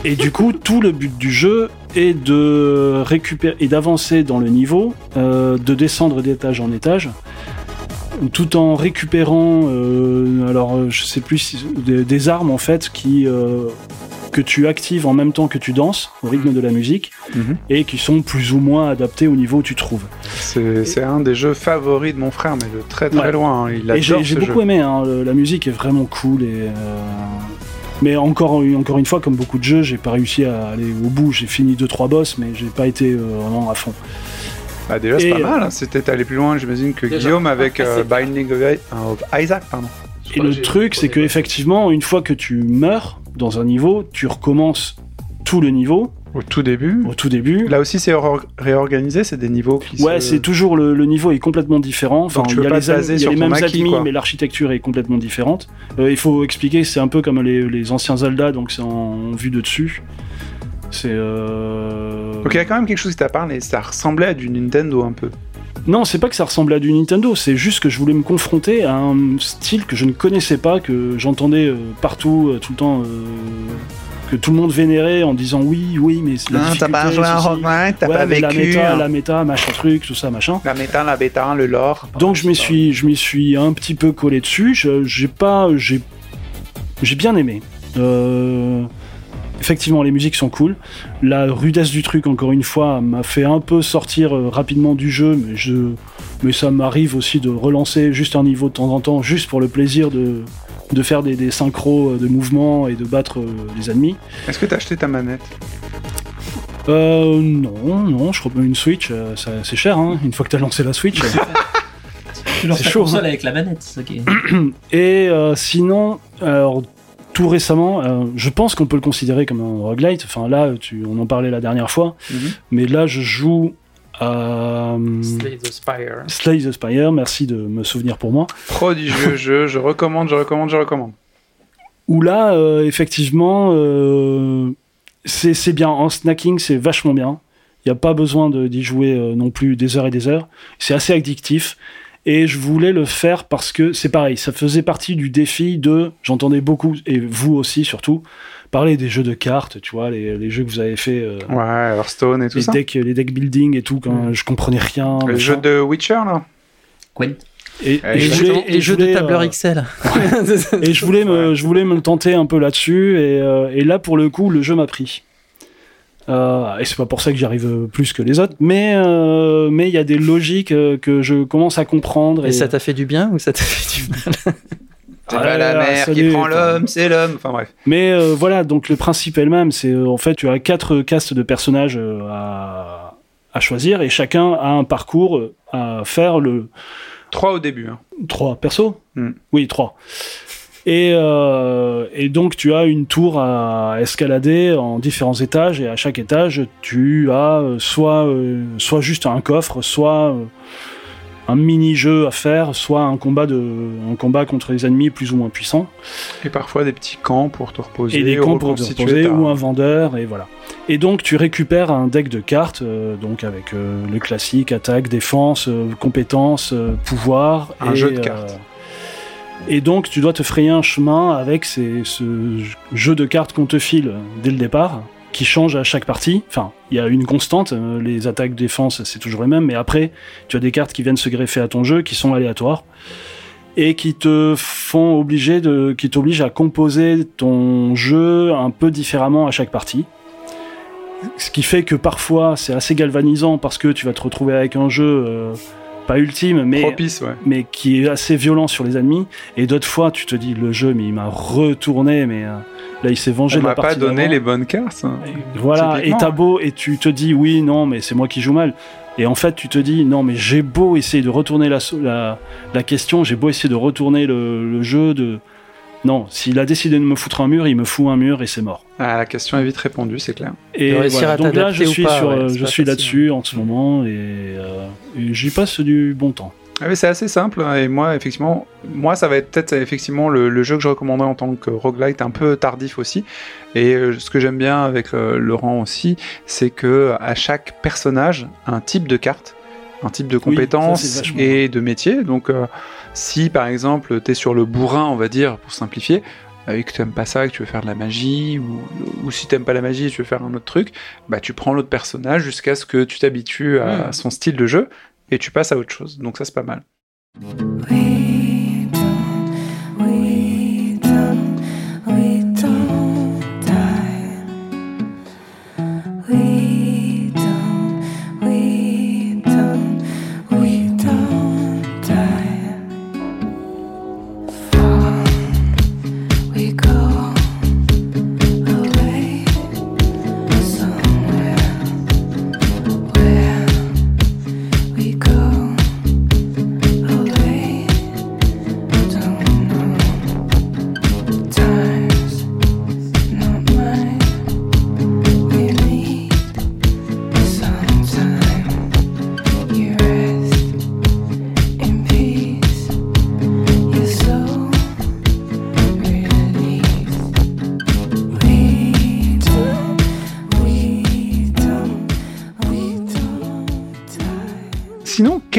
et du coup, tout le but du jeu est de récupérer et d'avancer dans le niveau, euh, de descendre d'étage en étage, tout en récupérant, euh, alors euh, je sais plus, si- des, des armes en fait qui euh, que tu actives en même temps que tu danses au rythme de la musique Mhm. et qui sont plus ou moins adaptés au niveau où tu trouves. C'est un des jeux favoris de mon frère, mais de très très Ouais. loin. hein. Il Et j'ai beaucoup jeu. aimé, hein, la musique est vraiment cool et. Mais encore, encore une fois, comme beaucoup de jeux, j'ai pas réussi à aller au bout. J'ai fini 2-3 boss, mais j'ai pas été euh, vraiment à fond. Bah, déjà, c'est pas euh, mal. hein. C'était allé plus loin, j'imagine, que Déjà. Guillaume avec Après, euh, Binding of, Isaac. Pardon. Et le truc, c'est que effectivement, une fois que tu meurs dans un niveau, tu recommences tout le niveau Au tout début. au tout début. Là aussi, c'est réor- réorganisé, c'est des niveaux qui Ouais, se- c'est toujours le, le niveau est complètement différent. Enfin, il y a les, y a les mêmes acquis, quoi. mais l'architecture est complètement différente. Euh, il faut expliquer, c'est un peu comme les, les anciens Zelda, donc c'est en vue de dessus. C'est. Euh... Donc il y a quand même quelque chose qui t'a parlé. Ça ressemblait à du Nintendo un peu. Non, c'est pas que ça ressemble à du Nintendo, c'est juste que je voulais me confronter à un style que je ne connaissais pas, que j'entendais euh, partout, tout le temps, euh, que tout le monde vénérait en disant oui, oui, mais c'est la difficulté, ceci. Rockman, t'as Ouais, mais la méta, hein. la méta, machin truc, tout ça, machin. La méta, la bêta, le lore. Donc je m'y suis, je m'y suis un petit peu collé dessus. J'ai pas, j'ai, j'ai bien aimé. Euh, effectivement, les musiques sont cool. La rudesse du truc, encore une fois, m'a fait un peu sortir euh, rapidement du jeu, mais je, mais ça m'arrive aussi de relancer juste un niveau de temps en temps, juste pour le plaisir de de faire des, des synchros euh, de mouvements et de battre euh, les ennemis. Est-ce que t'as acheté ta manette? Euh, non, non, je crois une Switch, euh, ça- c'est cher, hein, une fois que t'as lancé la Switch. Tu lances chaud, console hein. avec la manette, c'est ça qui est- Et euh, sinon, alors, tout récemment, euh, je pense qu'on peut le considérer comme un roguelite. Enfin là, tu, on en parlait la dernière fois, mais là je joue euh, Slay the Spire. Slay the Spire. Merci de me souvenir pour moi. Prodigieux jeu, je recommande, je recommande, je recommande. Où là, euh, effectivement, euh, c'est c'est bien. En snacking, c'est vachement bien. Il n'y a pas besoin de- d'y jouer euh, non plus des heures et des heures. C'est assez addictif. Et je voulais le faire parce que c'est pareil, ça faisait partie du défi de. J'entendais beaucoup, et vous aussi surtout, parler des jeux de cartes, tu vois, les, les jeux que vous avez fait, euh, Ouais, Hearthstone et tout les, ça. decks, les deck building et tout, quand Mm. je comprenais rien. Le jeu de Witcher, là Gwent. Et, et Et je Les voulais- jeux, les de tableur euh, XL. Et je voulais, me, je voulais me tenter un peu là-dessus, et, euh, et là, pour le coup, le jeu m'a pris. Euh, et c'est pas pour ça que j'y arrive plus que les autres, mais euh, mais il y a des logiques que je commence à comprendre. Et ça t'a fait du bien ou ça t'a fait du mal? C'est Ah pas la mer qui prend l'homme, c'est l'homme. Enfin bref. Mais euh, voilà, donc le principe est le même. C'est euh, en fait, tu as quatre castes de personnages euh, à, à choisir, et chacun a un parcours à faire le, Trois au début. Hein. Trois persos Hmm. Oui, trois. Et, et donc tu as une tour à escalader en différents étages et à chaque étage tu as soit, soit juste un coffre, soit un mini-jeu à faire, soit un combat, de, un combat contre les ennemis plus ou moins puissants, Et parfois des petits camps pour te reposer. et des camps pour te reposer, ta- ou un vendeur, et voilà. Et donc tu récupères un deck de cartes, euh, donc avec euh, le classique, attaque, défense, euh, compétences, euh, pouvoir. Un et, jeu de cartes. et donc tu dois te frayer un chemin avec ces- ce jeu de cartes qu'on te file dès le départ, qui change à chaque partie. Enfin, il y a une constante, euh, les attaques, défense, c'est toujours les mêmes, mais après, tu as des cartes qui viennent se greffer à ton jeu, qui sont aléatoires, et qui te font obliger de, qui t'obligent à composer ton jeu un peu différemment à chaque partie. Ce qui fait que parfois c'est assez galvanisant parce que tu vas te retrouver avec un jeu euh, pas ultime, mais, Propice, ouais. mais qui est assez violent sur les ennemis. Et d'autres fois, tu te dis le jeu, mais il m'a retourné, mais euh, là il s'est vengé On de la m'a pas partie donné les bonnes cartes. hein. Voilà, et t'as beau, et tu te dis oui, non, mais c'est moi qui joue mal. Et en fait, tu te dis non, mais j'ai beau essayer de retourner la, so- la, la question, j'ai beau essayer de retourner le, le jeu, de. Non, s'il a décidé de me foutre un mur, il me fout un mur et c'est mort. Ah, la question est vite répondue, c'est clair. Et voilà, donc là, je suis, pas, sur, ouais, euh, je suis là-dessus en ce moment et, euh, et j'y passe du bon temps. Ah oui, c'est assez simple. hein, Et moi, effectivement, moi, ça va être peut-être effectivement le, le jeu que je recommanderais en tant que roguelite un peu tardif aussi. Et euh, ce que j'aime bien avec euh, Laurent aussi, c'est que à chaque personnage, un type de carte, un type de Oui, ça, c'est compétence et de métier. Donc, euh, si par exemple, tu es sur le bourrin, on va dire, pour simplifier, euh, et que tu pas ça, et que tu veux faire de la magie, ou, ou si t'aimes pas la magie et tu veux faire un autre truc, bah tu prends l'autre personnage jusqu'à ce que tu t'habitues à Mm. son style de jeu et tu passes à autre chose. Donc ça c'est pas mal.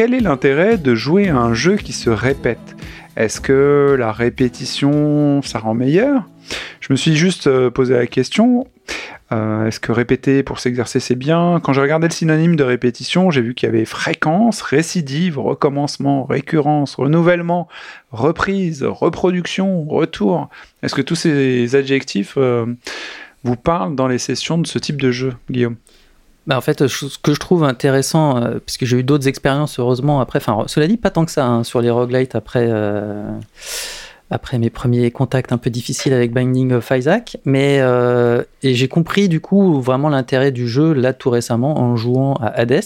Quel est l'intérêt de jouer à un jeu qui se répète? Est-ce que la répétition, ça rend meilleur? Je me suis juste euh, posé la question. euh, Est-ce que répéter pour s'exercer c'est bien? Quand j'ai regardé le synonyme de répétition, j'ai vu qu'il y avait fréquence, récidive, recommencement, récurrence, renouvellement, reprise, reproduction, retour. Est-ce que tous ces adjectifs euh, vous parlent dans les sessions de ce type de jeu, Guillaume? Bah, en fait, je- ce que je trouve intéressant, euh, parce que j'ai eu d'autres expériences, heureusement, après, enfin, cela dit, pas tant que ça, hein, sur les roguelites, après, euh, après mes premiers contacts un peu difficiles avec Binding of Isaac, mais euh, et j'ai compris, du coup, vraiment l'intérêt du jeu, là, tout récemment, en jouant à Hades,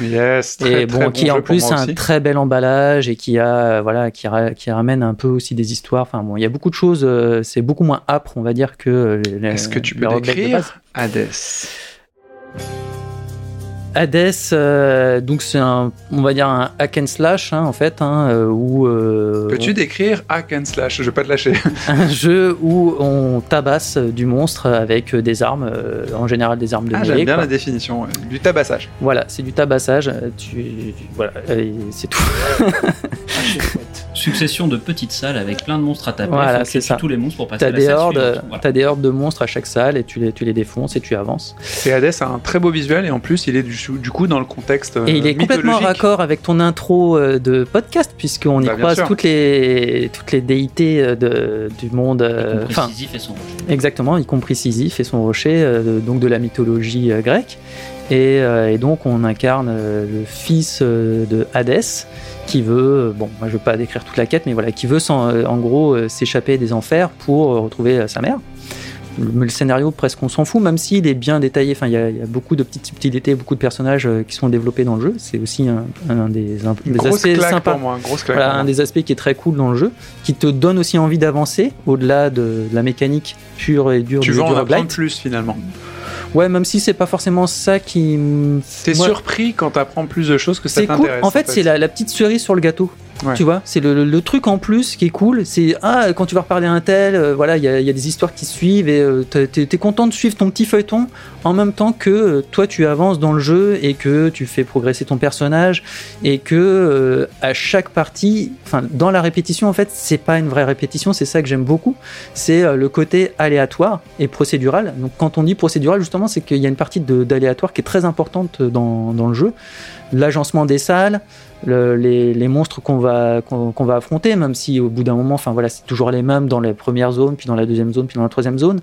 Yes, très, et très bon, bon qui en plus a un aussi. très bel emballage et qui a, euh, voilà, qui, ra- qui ramène un peu aussi des histoires, enfin, bon, il y a beaucoup de choses, euh, c'est beaucoup moins âpre, on va dire, que euh, Est-ce que tu peux décrire. Hades? Hades, euh, donc c'est un, on va dire un hack and slash hein, en fait, hein, euh, où euh, Peux-tu décrire hack and slash? Je vais pas te lâcher. un jeu où on tabasse du monstre avec des armes, euh, en général des armes de Ah, j'aime bien quoi. la définition. ouais. Du tabassage. Voilà, c'est du tabassage. Tu, voilà, c'est tout. Succession de petites salles avec plein de monstres à taper. Voilà, c'est ça. tous les monstres pour passer T'as à la des hordes. Voilà. t'as des hordes de monstres à chaque salle et tu les, tu les défonces et tu avances. Et Hades a un très beau visuel et en plus il est du, du coup dans le contexte Et il est euh, complètement mythologique. raccord avec ton intro euh, de podcast, puisqu'on y Bah, croise toutes les, toutes les déités euh, de, du monde. Enfin, Sisyphe et son rocher. exactement, y compris Sisyphe et son rocher, euh, donc de la mythologie euh, grecque. Et, euh, et donc on incarne le fils de Hadès, qui veut, bon, moi je veux pas décrire toute la quête, mais voilà, qui veut euh, en gros euh, s'échapper des enfers pour euh, retrouver sa mère. Le, le scénario, presque on s'en fout, même s'il est bien détaillé. Enfin, il y, a- il y a beaucoup de petites subtilités, beaucoup de personnages qui sont développés dans le jeu. C'est aussi un, un des, un- aspects sympas. moi. Voilà, un des aspects qui est très cool dans le jeu, qui te donne aussi envie d'avancer au-delà de, de la mécanique pure et dure Tu du, veux du en apprendre plus finalement. Ouais, même si c'est pas forcément ça qui. T'es surpris quand t'apprends plus de choses que ça C'est cool. t'intéresse. En fait, c'est la, la petite cerise sur le gâteau. Tu vois, c'est le, truc en plus qui est cool. C'est ah quand tu vas reparler à un tel, euh, voilà, il y, a- des histoires qui suivent et euh, t'es t'es content de suivre ton petit feuilleton en même temps que euh, toi tu avances dans le jeu et que tu fais progresser ton personnage et que euh, à chaque partie, enfin dans la répétition en fait, c'est pas une vraie répétition, c'est ça que j'aime beaucoup, c'est le côté aléatoire et procédural. Donc quand on dit procédural justement, c'est qu'il y a une partie d'aléatoire qui est très importante dans, dans le jeu, l'agencement des salles, le- les, les monstres qu'on va qu'on va affronter, même si au bout d'un moment, enfin voilà, c'est toujours les mêmes dans les premières zones, puis dans la deuxième zone, puis dans la troisième zone.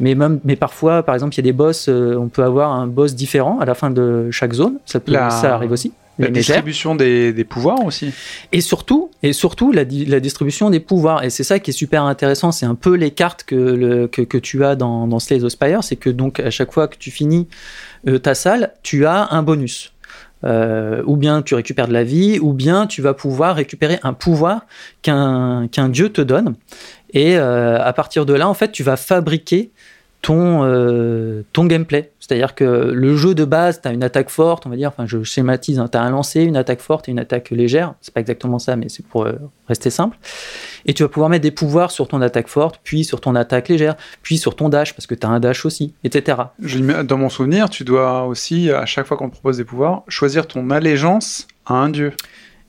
Mais même, mais parfois, par exemple, il y a des boss, euh, on peut avoir un boss différent à la fin de chaque zone. Ça peut, La- ça arrive aussi. La distribution des, des pouvoirs aussi. Et surtout, et surtout la, di- la distribution des pouvoirs. Et c'est ça qui est super intéressant. C'est un peu les cartes que, le, que, que tu as dans, dans Slay the Spire. C'est que donc à chaque fois que tu finis euh, ta salle, tu as un bonus. Euh, ou bien tu récupères de la vie, ou bien tu vas pouvoir récupérer un pouvoir qu'un dieu te donne. Et euh, à partir de là, en fait, tu vas fabriquer ton, euh, ton gameplay. C'est-à-dire que le jeu de base, tu as une attaque forte, on va dire, enfin je schématise, tu as un lancer, une attaque forte et une attaque légère. C'est pas exactement ça, mais c'est pour euh, rester simple. Et tu vas pouvoir mettre des pouvoirs sur ton attaque forte, puis sur ton attaque légère, puis sur ton dash, parce que tu as un dash aussi, etc. Dans mon souvenir, tu dois aussi, à chaque fois qu'on te propose des pouvoirs, choisir ton allégeance à un dieu.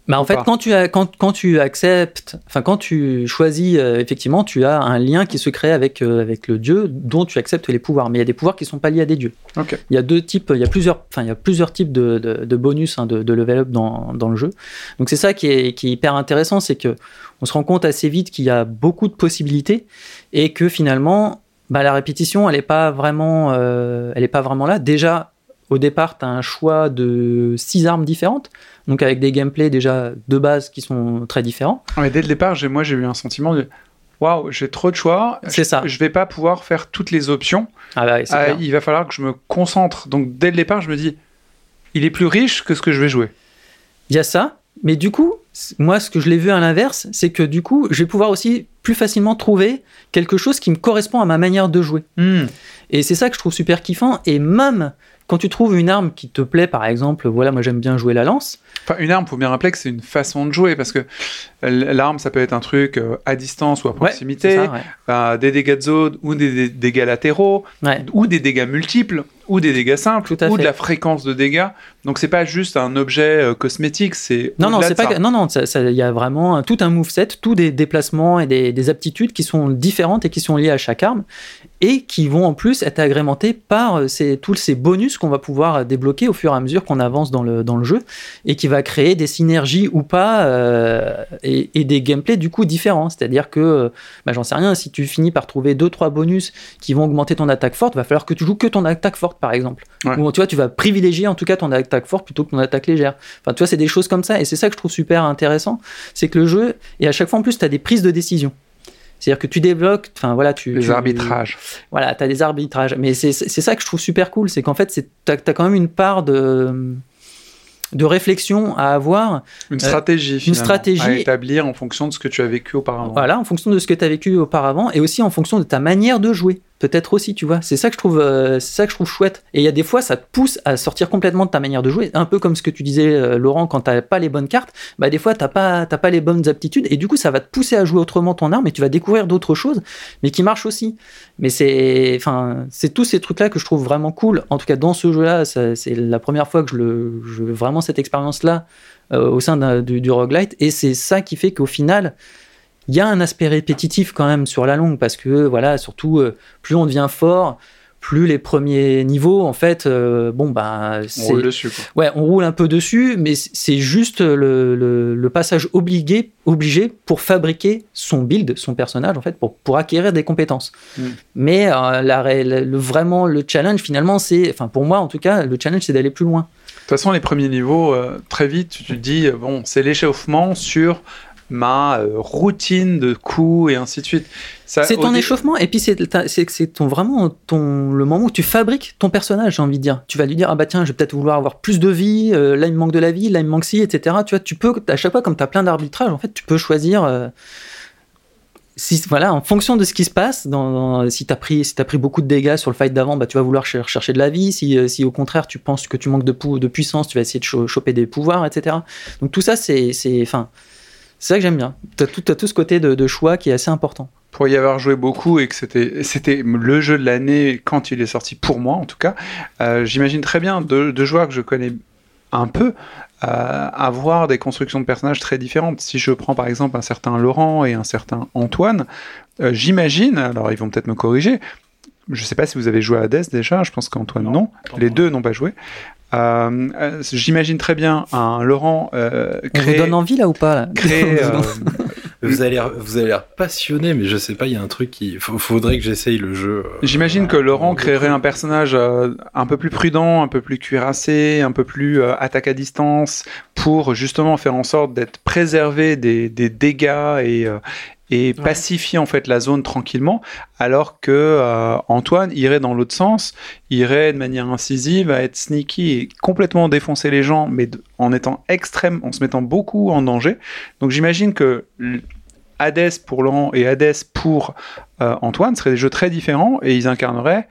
Bah, en fait, quand tu, as, quand, quand tu acceptes, enfin, quand tu choisis, euh, effectivement, tu as un lien qui se crée avec, euh, avec le dieu dont tu acceptes les pouvoirs. Mais il y a des pouvoirs qui sont pas liés à des dieux. Il y a deux types, il y a plusieurs, enfin, il y a plusieurs types de, de, de bonus, hein, de, de level up dans, dans le jeu. Donc, c'est ça qui est, qui est hyper intéressant, c'est que on se rend compte assez vite qu'il y a beaucoup de possibilités et que finalement, bah, la répétition, elle est pas vraiment, euh, elle est pas vraiment là. Déjà, au départ, tu as un choix de six armes différentes, donc avec des gameplays déjà de base qui sont très différents. Mais dès le départ, moi, j'ai eu un sentiment de waouh, j'ai trop de choix. C'est ça. Je vais pas pouvoir faire toutes les options. Ah bah, Ah, clair. il va falloir que je me concentre. Donc, dès le départ, je me dis il est plus riche que ce que je vais jouer. Il y a ça, mais du coup, moi, ce que je l'ai vu à l'inverse, c'est que du coup, je vais pouvoir aussi plus facilement trouver quelque chose qui me correspond à ma manière de jouer. Et c'est ça que je trouve super kiffant. Et même quand tu trouves une arme qui te plaît, par exemple, voilà, moi j'aime bien jouer la lance. Enfin, une arme, faut bien rappeler que c'est une façon de jouer parce que l'arme, ça peut être un truc euh, à distance ou à proximité, c'est ça, ouais. euh, des dégâts de zone ou des, dégâts latéraux Ouais. ou des dégâts multiples ou des dégâts simples ou fait. de la fréquence de dégâts. Donc c'est pas juste un objet euh, cosmétique, c'est Non, non, c'est pas. ça. Non, non, il y a vraiment tout un moveset, tous des déplacements et des, des aptitudes qui sont différentes et qui sont liées à chaque arme et qui vont en plus être agrémentées par euh, ces, tous ces bonus qu'on va pouvoir débloquer au fur et à mesure qu'on avance dans le, dans le jeu et qui va créer des synergies ou pas euh, et, et des gameplays du coup différents. C'est-à-dire que, euh, bah, j'en sais rien, si tu finis par trouver deux trois bonus qui vont augmenter ton attaque forte, va falloir que tu joues que ton attaque forte par exemple. Ouais. Ou tu vois, tu vas privilégier en tout cas ton attaque forte plutôt que ton attaque légère. Enfin, tu vois, c'est des choses comme ça. Et c'est ça que je trouve super intéressant. C'est que le jeu, et à chaque fois en plus, tu as des prises de décision. C'est-à-dire que tu débloques, enfin voilà, tu. Les tu- arbitrages. Voilà, tu as des arbitrages. Mais c'est c'est ça que je trouve super cool. C'est qu'en fait, tu as, quand même une part de, de réflexion à avoir. Une stratégie, finalement, stratégie. à établir en fonction de ce que tu as vécu auparavant. Voilà, en fonction de ce que tu as vécu auparavant et aussi en fonction de ta manière de jouer. Peut-être aussi, tu vois. C'est ça que je trouve, euh, ça que je trouve chouette. Et il y a des fois, ça te pousse à sortir complètement de ta manière de jouer. Un peu comme ce que tu disais, euh, Laurent, quand t'as pas les bonnes cartes, bah des fois t'as pas, t'as pas les bonnes aptitudes et du coup ça va te pousser à jouer autrement ton arme et tu vas découvrir d'autres choses, mais qui marchent aussi. Mais c'est, enfin, c'est tous ces trucs-là que je trouve vraiment cool. En tout cas, dans ce jeu-là, c'est la première fois que je le, je vraiment cette expérience-là euh, au sein du, du roguelite et c'est ça qui fait qu'au final il y a un aspect répétitif quand même sur la longue parce que voilà surtout euh, plus on devient fort plus les premiers niveaux en fait euh, bon bah On roule dessus. Quoi. ouais on roule un peu dessus mais c'est juste le, le- le passage obligé obligé pour fabriquer son build son personnage en fait pour, pour acquérir des compétences Mm. mais euh, la le, vraiment le challenge finalement c'est enfin pour moi en tout cas le challenge c'est d'aller plus loin De toute façon, les premiers niveaux, euh, très vite, tu te dis, bon, c'est l'échauffement sur ma euh, routine de coups et ainsi de suite. C'est ton échauffement et puis c'est ton vraiment ton le moment où tu fabriques ton personnage j'ai envie de dire. Tu vas lui dire ah bah tiens je vais peut-être vouloir avoir plus de vie euh, là il me manque de la vie là il me manque ci etc tu vois tu peux à chaque fois comme tu as plein d'arbitrages en fait tu peux choisir euh, si voilà en fonction de ce qui se passe dans, dans- si tu as pris si as pris beaucoup de dégâts sur le fight d'avant bah tu vas vouloir cher- chercher de la vie. Si, si au contraire tu penses que tu manques de, pou- de puissance tu vas essayer de cho- choper des pouvoirs etc donc tout ça c'est c'est enfin c'est ça que j'aime bien tu as tout, t'as tout ce côté de, de choix qui est assez important pour y avoir joué beaucoup et que c'était c'était le jeu de l'année quand il est sorti pour moi en tout cas, euh, j'imagine très bien deux, deux joueurs que je connais un peu euh, avoir des constructions de personnages très différentes. Si je prends par exemple un certain Laurent et un certain Antoine, euh, j'imagine, alors ils vont peut-être me corriger, je sais pas si vous avez joué à Hades déjà, je pense qu'Antoine non, Non, les deux n'ont pas joué. Euh, euh, j'imagine très bien un Laurent euh, On vous créer, donne envie là ou pas là créer, euh, Vous avez l'air, vous avez l'air passionné, mais je sais pas, il y a un truc qui, faudrait que j'essaye le jeu. euh, J'imagine que Laurent créerait un personnage euh, un peu plus prudent, un peu plus cuirassé, un peu plus euh, attaque à distance, pour justement faire en sorte d'être préservé des, des dégâts et, et pacifier en fait la zone tranquillement, alors que euh, Antoine irait dans l'autre sens, irait de manière incisive à être sneaky et complètement défoncer les gens, mais en étant extrême, en se mettant beaucoup en danger. Donc j'imagine que Hades pour Laurent et Hades pour euh, Antoine seraient des jeux très différents et ils incarneraient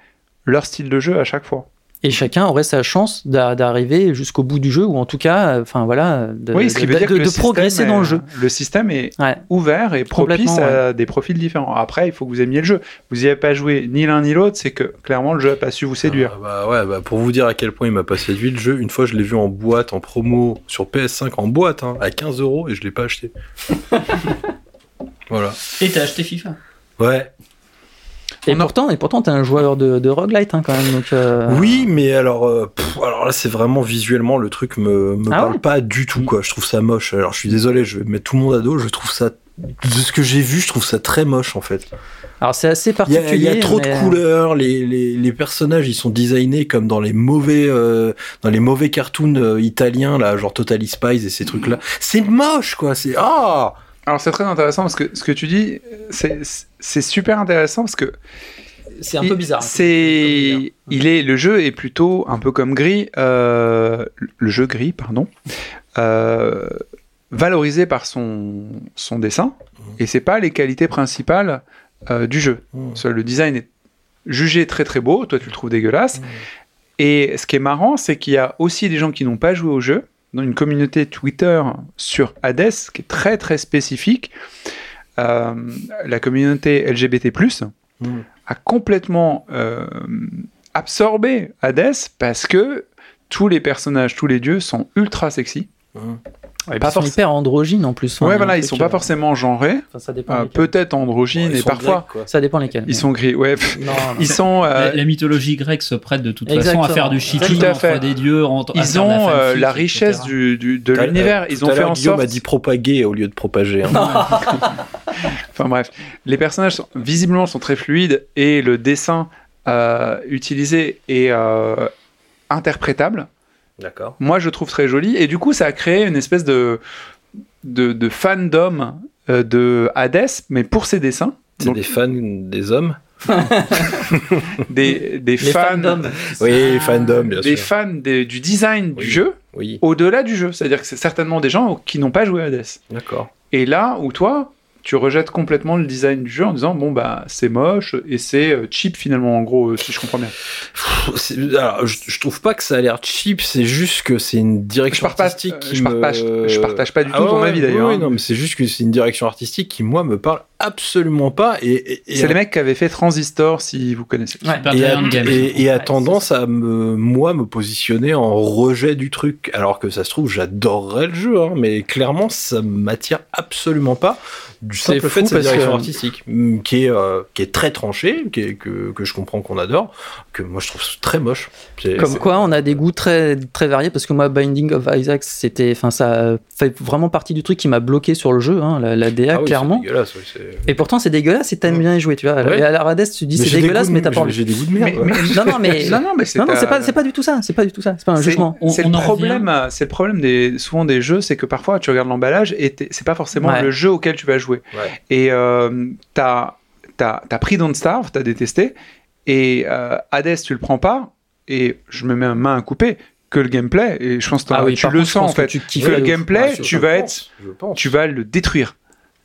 leur style de jeu à chaque fois. Et chacun aurait sa chance d'a- d'arriver jusqu'au bout du jeu, ou en tout cas, enfin voilà, de, oui, ce qui de- veut dire de- que le de progresser dans le jeu. Le système est Ouais. ouvert et propice à des profils différents. Après, il faut que vous aimiez le jeu. Vous n'y avez pas joué ni l'un ni l'autre, c'est que clairement le jeu n'a pas su vous séduire. Ah, bah ouais, bah pour vous dire à quel point il m'a pas séduit le jeu, une fois je l'ai vu en boîte, en promo, sur PS5 en boîte, hein, à 15 euros et je l'ai pas acheté. voilà. Et t'as acheté FIFA? Ouais. Et On a- pourtant, et pourtant, t'es un joueur de, de roguelite hein, quand même. Donc, euh, Oui, mais alors, euh, pff, alors là, c'est vraiment visuellement le truc me, me Ah parle ouais pas du tout, quoi. Je trouve ça moche. Alors, je suis désolé, je vais mettre tout le monde à dos. Je trouve ça, de ce que j'ai vu, je trouve ça très moche, en fait. Alors c'est assez particulier. il y a trop mais- de couleurs. Les, les, les personnages, ils sont designés comme dans les mauvais, euh, dans les mauvais cartoons euh, italiens, là, genre Totally Spies et ces trucs-là. C'est moche, quoi. C'est ah. Alors c'est très intéressant parce que ce que tu dis, c'est super intéressant parce que C'est un peu bizarre. C'est, il est, le jeu est plutôt un peu comme gris, euh, le jeu gris, pardon, euh, valorisé par son son dessin. Et c'est pas les qualités principales euh, du jeu. Soit Le design est jugé très très beau, toi tu le trouves dégueulasse. Et ce qui est marrant, c'est qu'il y a aussi des gens qui n'ont pas joué au jeu, dans une communauté Twitter sur Hades, qui est très très spécifique. Euh, la communauté LGBT+, Mm. a complètement euh, absorbé Hades parce que tous les personnages, tous les dieux sont ultra sexy. Et Ils pas sont hyper androgynes en plus. Ouais, voilà, ils sont pas euh, forcément genrés, enfin, ça dépend. euh, lesquels. peut-être androgynes et parfois grecs. Ça dépend lesquels. ils sont gris. Ouais, Non, non. ils sont. euh, la, la mythologie grecque se prête de toute Exactement. façon à faire du à entre fait. des dieux. entre- ils ont euh, la richesse du, du- de l'univers. euh, Ils ont fait en Guillaume sorte. a dit propager au lieu de propager. hein. Enfin bref, les personnages sont- visiblement sont très fluides et le dessin euh, utilisé est euh, interprétable. D'accord. Moi, je trouve très joli et du coup, ça a créé une espèce de de, de fandom euh, de Hades, mais pour ses dessins. C'est Donc, des fans des hommes. des, fans, fandoms. Oui, fandom, bien des sûr. fans des- du design Oui. du jeu Oui, au-delà du jeu. C'est-à-dire que c'est certainement des gens qui n'ont pas joué à Hades. d'accord. Et là où toi, tu rejettes complètement le design du jeu en disant bon bah c'est moche et c'est euh, cheap finalement en gros euh, si je comprends bien. Alors, je, je trouve pas que ça a l'air cheap, c'est juste que c'est une direction artistique euh, qui je, me- partage, je partage pas du tout Ah ton ouais, avis ouais, d'ailleurs. ouais, hein. non, mais c'est juste que c'est une direction artistique qui moi me parle absolument pas et, et- et- C'est les mecs qui avaient fait Transistor si vous connaissez. Ouais. Et a, et- et a Ouais, tendance à me, moi, me positionner en rejet du truc. Alors que ça se trouve, j'adorerais le jeu, hein, mais clairement, ça m'attire absolument pas du C'est simple fou fait de sa direction que- artistique, mm, qui est, euh, qui est très tranchée, qui est- que, que je comprends qu'on adore, que moi je trouve très moche. C'est- Comme c'est- quoi, on a des goûts très très variés parce que moi, Binding of Isaac, c'était, enfin, ça fait vraiment partie du truc qui m'a bloqué sur le jeu, hein, la, la DA Ah oui, clairement. c'est dégueulasse, oui, c'est- Et pourtant, c'est dégueulasse et t'aimes bien y jouer, tu vois. Ouais. Et à la Hades, tu dis c'est dégueulasse, mais t'as pas envie. J'ai des goûts de merde. Mais- Non, non, mais non, non, mais c'est pas, du tout ça. C'est pas du tout ça. C'est pas un jugement. C'est le problème, c'est le problème des souvent des jeux, c'est que parfois tu regardes l'emballage et c'est pas forcément Ouais. le jeu auquel tu vas jouer. Ouais. Et euh, t'as t'as t'as pris Don't Starve, t'as détesté, et euh, Hades tu le prends pas, et je me mets ma main à couper que le gameplay, et je pense que Ah oui, tu le contre, sens en pense que fait, tu que le gameplay, je- tu vas pense, être, tu vas le détruire.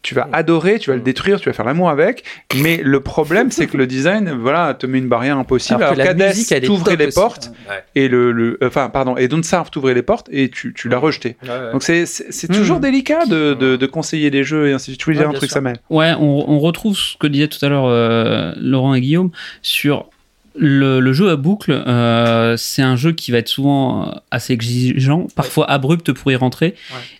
Tu vas adorer, tu vas le détruire, tu vas faire l'amour avec. Mais le problème, c'est que le design, voilà, te met une barrière impossible. Alors Alors, que la qu'Hades musique, elle est t'ouvrait les aussi. portes et le, le- enfin, pardon, et Don't Starve t'ouvrait les portes et tu, tu l'as rejeté. Donc c'est, toujours délicat de, de, de conseiller les jeux et ainsi de suite. Tu voulais Ouais, dire un truc, sûr. Samuel Ouais, on, on retrouve ce que disait tout à l'heure euh, Laurent et Guillaume sur le, le jeu à boucle. euh, c'est un jeu qui va être souvent assez exigeant, parfois abrupt pour y rentrer.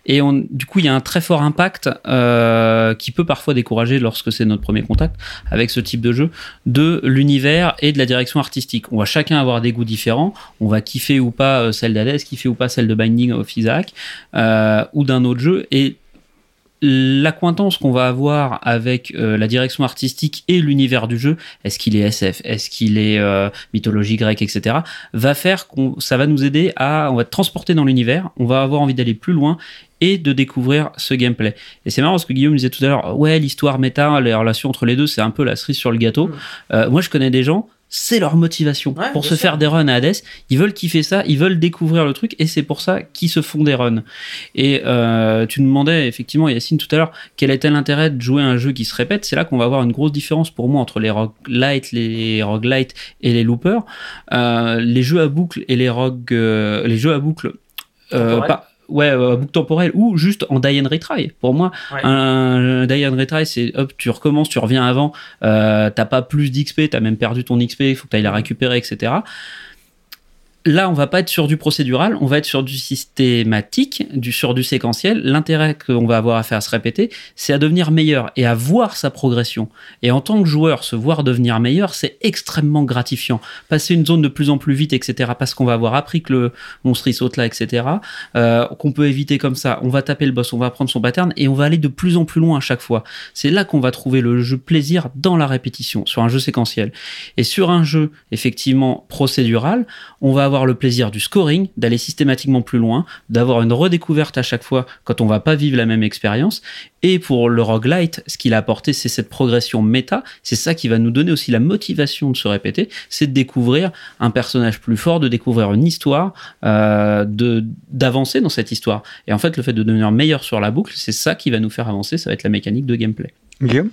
Et on, du coup, il y a un très fort impact euh, qui peut parfois décourager lorsque c'est notre premier contact avec ce type de jeu de l'univers et de la direction artistique. On va chacun avoir des goûts différents. On va kiffer ou pas euh, celle d'Hades, kiffer ou pas celle de Binding of Isaac euh, ou d'un autre jeu. Et l'accointance qu'on va avoir avec euh, la direction artistique et l'univers du jeu, est-ce qu'il est SF, est-ce qu'il est euh, mythologie grecque, etc., va faire qu'on, ça va nous aider à, on va être transporté dans l'univers, on va avoir envie d'aller plus loin et de découvrir ce gameplay. Et c'est marrant parce que Guillaume disait tout à l'heure, ouais, l'histoire méta, les relations entre les deux, c'est un peu la cerise sur le gâteau. Euh, moi, je connais des gens, c'est leur motivation Ouais, pour se sûr. faire des runs à Hades. Ils veulent kiffer ça, ils veulent découvrir le truc, et c'est pour ça qu'ils se font des runs. Et euh, tu demandais effectivement, Yacine, tout à l'heure, quel était l'intérêt de jouer à un jeu qui se répète? C'est là qu'on va avoir une grosse différence pour moi entre les roguelites, les roguelites et les loopers. Euh, les jeux à boucle et les rogue, euh, les jeux à boucle. euh, pas- Ouais, euh, boucle temporelle ou juste en die and retry. Pour moi, Ouais. un die and retry, c'est hop, tu recommences, tu reviens avant, euh, t'as pas plus d'XP, t'as même perdu ton XP, il faut que tu ailles la récupérer, etc. Là, on va pas être sur du procédural, on va être sur du systématique, du, sur du séquentiel. L'intérêt qu'on va avoir à faire se répéter, c'est à devenir meilleur et à voir sa progression. Et en tant que joueur, se voir devenir meilleur, c'est extrêmement gratifiant. Passer une zone de plus en plus vite, etc. Parce qu'on va avoir appris que le monstre il saute là, etc. euh, qu'on peut éviter comme ça. On va taper le boss, on va apprendre son pattern et on va aller de plus en plus loin à chaque fois. C'est là qu'on va trouver le jeu plaisir dans la répétition, sur un jeu séquentiel. Et sur un jeu effectivement procédural, on va avoir le plaisir du scoring, d'aller systématiquement plus loin, d'avoir une redécouverte à chaque fois quand on va pas vivre la même expérience. Et pour le roguelite, ce qu'il a apporté, c'est cette progression méta. C'est ça qui va nous donner aussi la motivation de se répéter, c'est de découvrir un personnage plus fort, de découvrir une histoire, euh, de d'avancer dans cette histoire. Et en fait, le fait de devenir meilleur sur la boucle, c'est ça qui va nous faire avancer. Ça va être la mécanique de gameplay. Guillaume?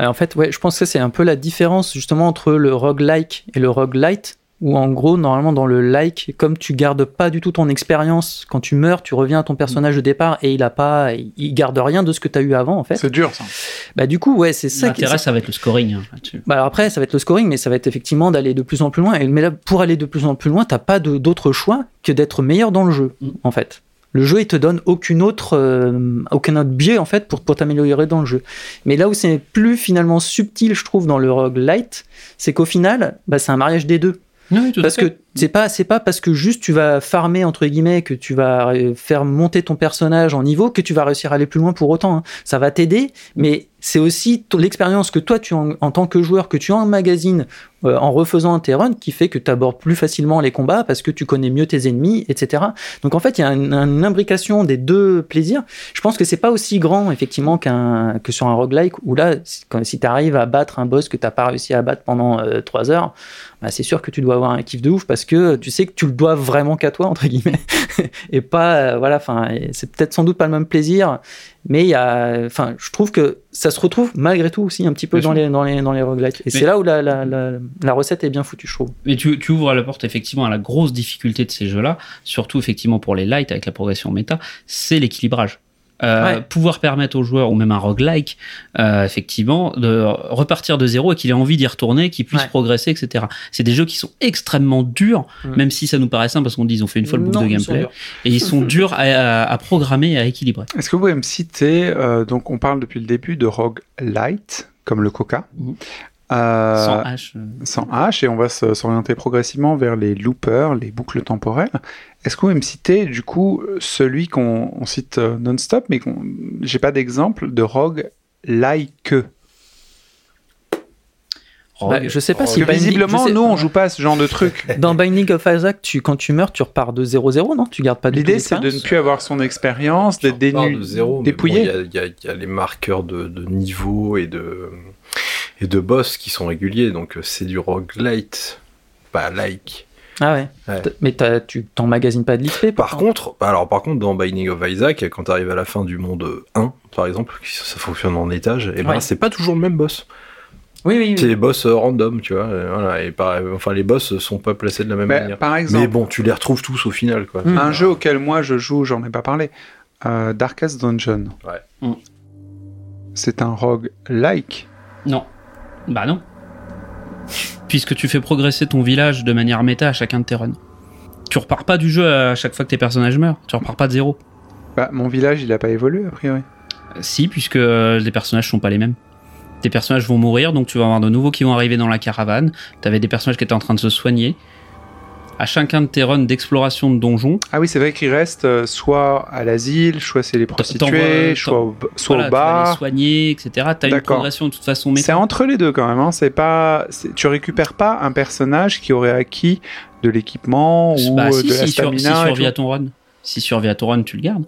Euh, En fait, ouais, je pense que c'est un peu la différence justement entre le roguelike et le roguelite. Où en gros, normalement, dans le like, comme tu gardes pas du tout ton expérience, quand tu meurs, tu reviens à ton personnage de départ et il a pas, il garde rien de ce que tu as eu avant, en fait. C'est dur ça. Bah, du coup, ouais, c'est ça qui L'intérêt, ça va être le scoring hein, là-dessus. Bah alors après, ça va être le scoring, mais ça va être effectivement d'aller de plus en plus loin. Et, mais là, pour aller de plus en plus loin, t'as pas d'autre choix que d'être meilleur dans le jeu, Mm. en fait. Le jeu, il te donne aucune autre, euh, aucun autre biais, en fait, pour, pour t'améliorer dans le jeu. Mais là où c'est plus finalement subtil, je trouve, dans le roguelite, c'est qu'au final, bah, c'est un mariage des deux. Oui, tout à Parce fait. que c'est pas c'est pas parce que juste tu vas farmer entre guillemets que tu vas euh, faire monter ton personnage en niveau que tu vas réussir à aller plus loin pour autant. hein. Ça va t'aider, mais c'est aussi l'expérience que toi tu en, tant que joueur que tu emmagasines euh, en refaisant tes runs qui fait que tu abordes plus facilement les combats parce que tu connais mieux tes ennemis, etc. Donc en fait il y a une, une imbrication des deux plaisirs. Je pense que c'est pas aussi grand effectivement qu'un que sur un roguelike où là si, tu arrives à battre un boss que t'as pas réussi à battre pendant 3 heures bah, c'est sûr que tu dois avoir un kiff de ouf parce que tu sais que tu le dois vraiment qu'à toi entre guillemets. Et pas euh, voilà enfin c'est peut-être sans doute pas le même plaisir mais il y a enfin je trouve que ça se retrouve malgré tout aussi un petit peu dans les dans les dans les roguelites et c'est là où la, la, la, la recette est bien foutue je trouve. Mais tu, tu ouvres la porte effectivement à la grosse difficulté de ces jeux-là, surtout effectivement pour les light avec la progression méta, c'est l'équilibrage. Euh, Ouais. Pouvoir permettre aux joueurs, ou même un roguelike, euh, effectivement, de repartir de zéro et qu'il ait envie d'y retourner, qu'il puisse Ouais. progresser, etc. C'est des jeux qui sont extrêmement durs, Mm. même si ça nous paraît simple parce qu'on dit ils ont fait une folle boucle de gameplay, et ils sont durs à, à- à programmer et à équilibrer. Est-ce que vous pouvez me citer, euh, donc on parle depuis le début de roguelite, comme le coca, Mhm. Euh, Sans H. euh, sans H, et on va s'orienter progressivement vers les loopers, les boucles temporelles. Est-ce que vous pouvez me citer, du coup, celui qu'on on cite euh, non-stop, mais qu'on j'ai pas d'exemple de roguelike Bah, je sais pas si Binding- visiblement, sais- nous, on joue pas à ce genre de truc. dans Binding of Isaac tu quand tu meurs tu repars de 0-0 non? Tu gardes pas L'idée, c'est de ne plus avoir son expérience, d'être Tu repars dénu, de zéro, mais dépouillé. bon, Il y a- il y, y a les marqueurs de, de niveau et de, et de boss qui sont réguliers, donc euh, c'est du roguelite, pas like. Ah ouais. Mais t'as- tu t'emmagasines pas de l'XP Par contre, alors par contre dans Binding of Isaac, quand tu arrives à la fin du monde 1, par exemple, ça fonctionne en étage, et ben Ouais. c'est pas toujours le même boss. Oui, oui, C'est oui. des boss euh, random, tu vois. et voilà, et par- enfin les boss sont pas placés de la même Mais, manière. par exemple, Mais bon, tu les retrouves tous au final, quoi. Mm. un jeu auquel moi je joue, j'en ai pas parlé, euh, Darkest Dungeon. Ouais. Mm. C'est un rogue like. Non. Bah non. Puisque tu fais progresser ton village de manière méta à chacun de tes runs. Tu repars pas du jeu à chaque fois que tes personnages meurent. Tu repars pas de zéro. Bah, mon village, il a pas évolué a priori. Euh, Si, puisque euh, les personnages sont pas les mêmes. Tes personnages vont mourir, donc tu vas avoir de nouveaux qui vont arriver dans la caravane. T'avais des personnages qui étaient en train de se soigner. À chacun de tes runs d'exploration de donjons, Ah oui, c'est vrai qu'il reste euh, soit à l'asile, soit c'est les prostituées, soit au, soit voilà, au tu vas les bar. soigner, etc. T'as une progression de toute façon C'est entre les deux quand même. Hein. C'est pas, tu récupères pas un personnage qui aurait acquis de l'équipement ou Bah, euh, si, de la si, sur, si stamina. survit à ton run. Si survit à ton run, tu le gardes.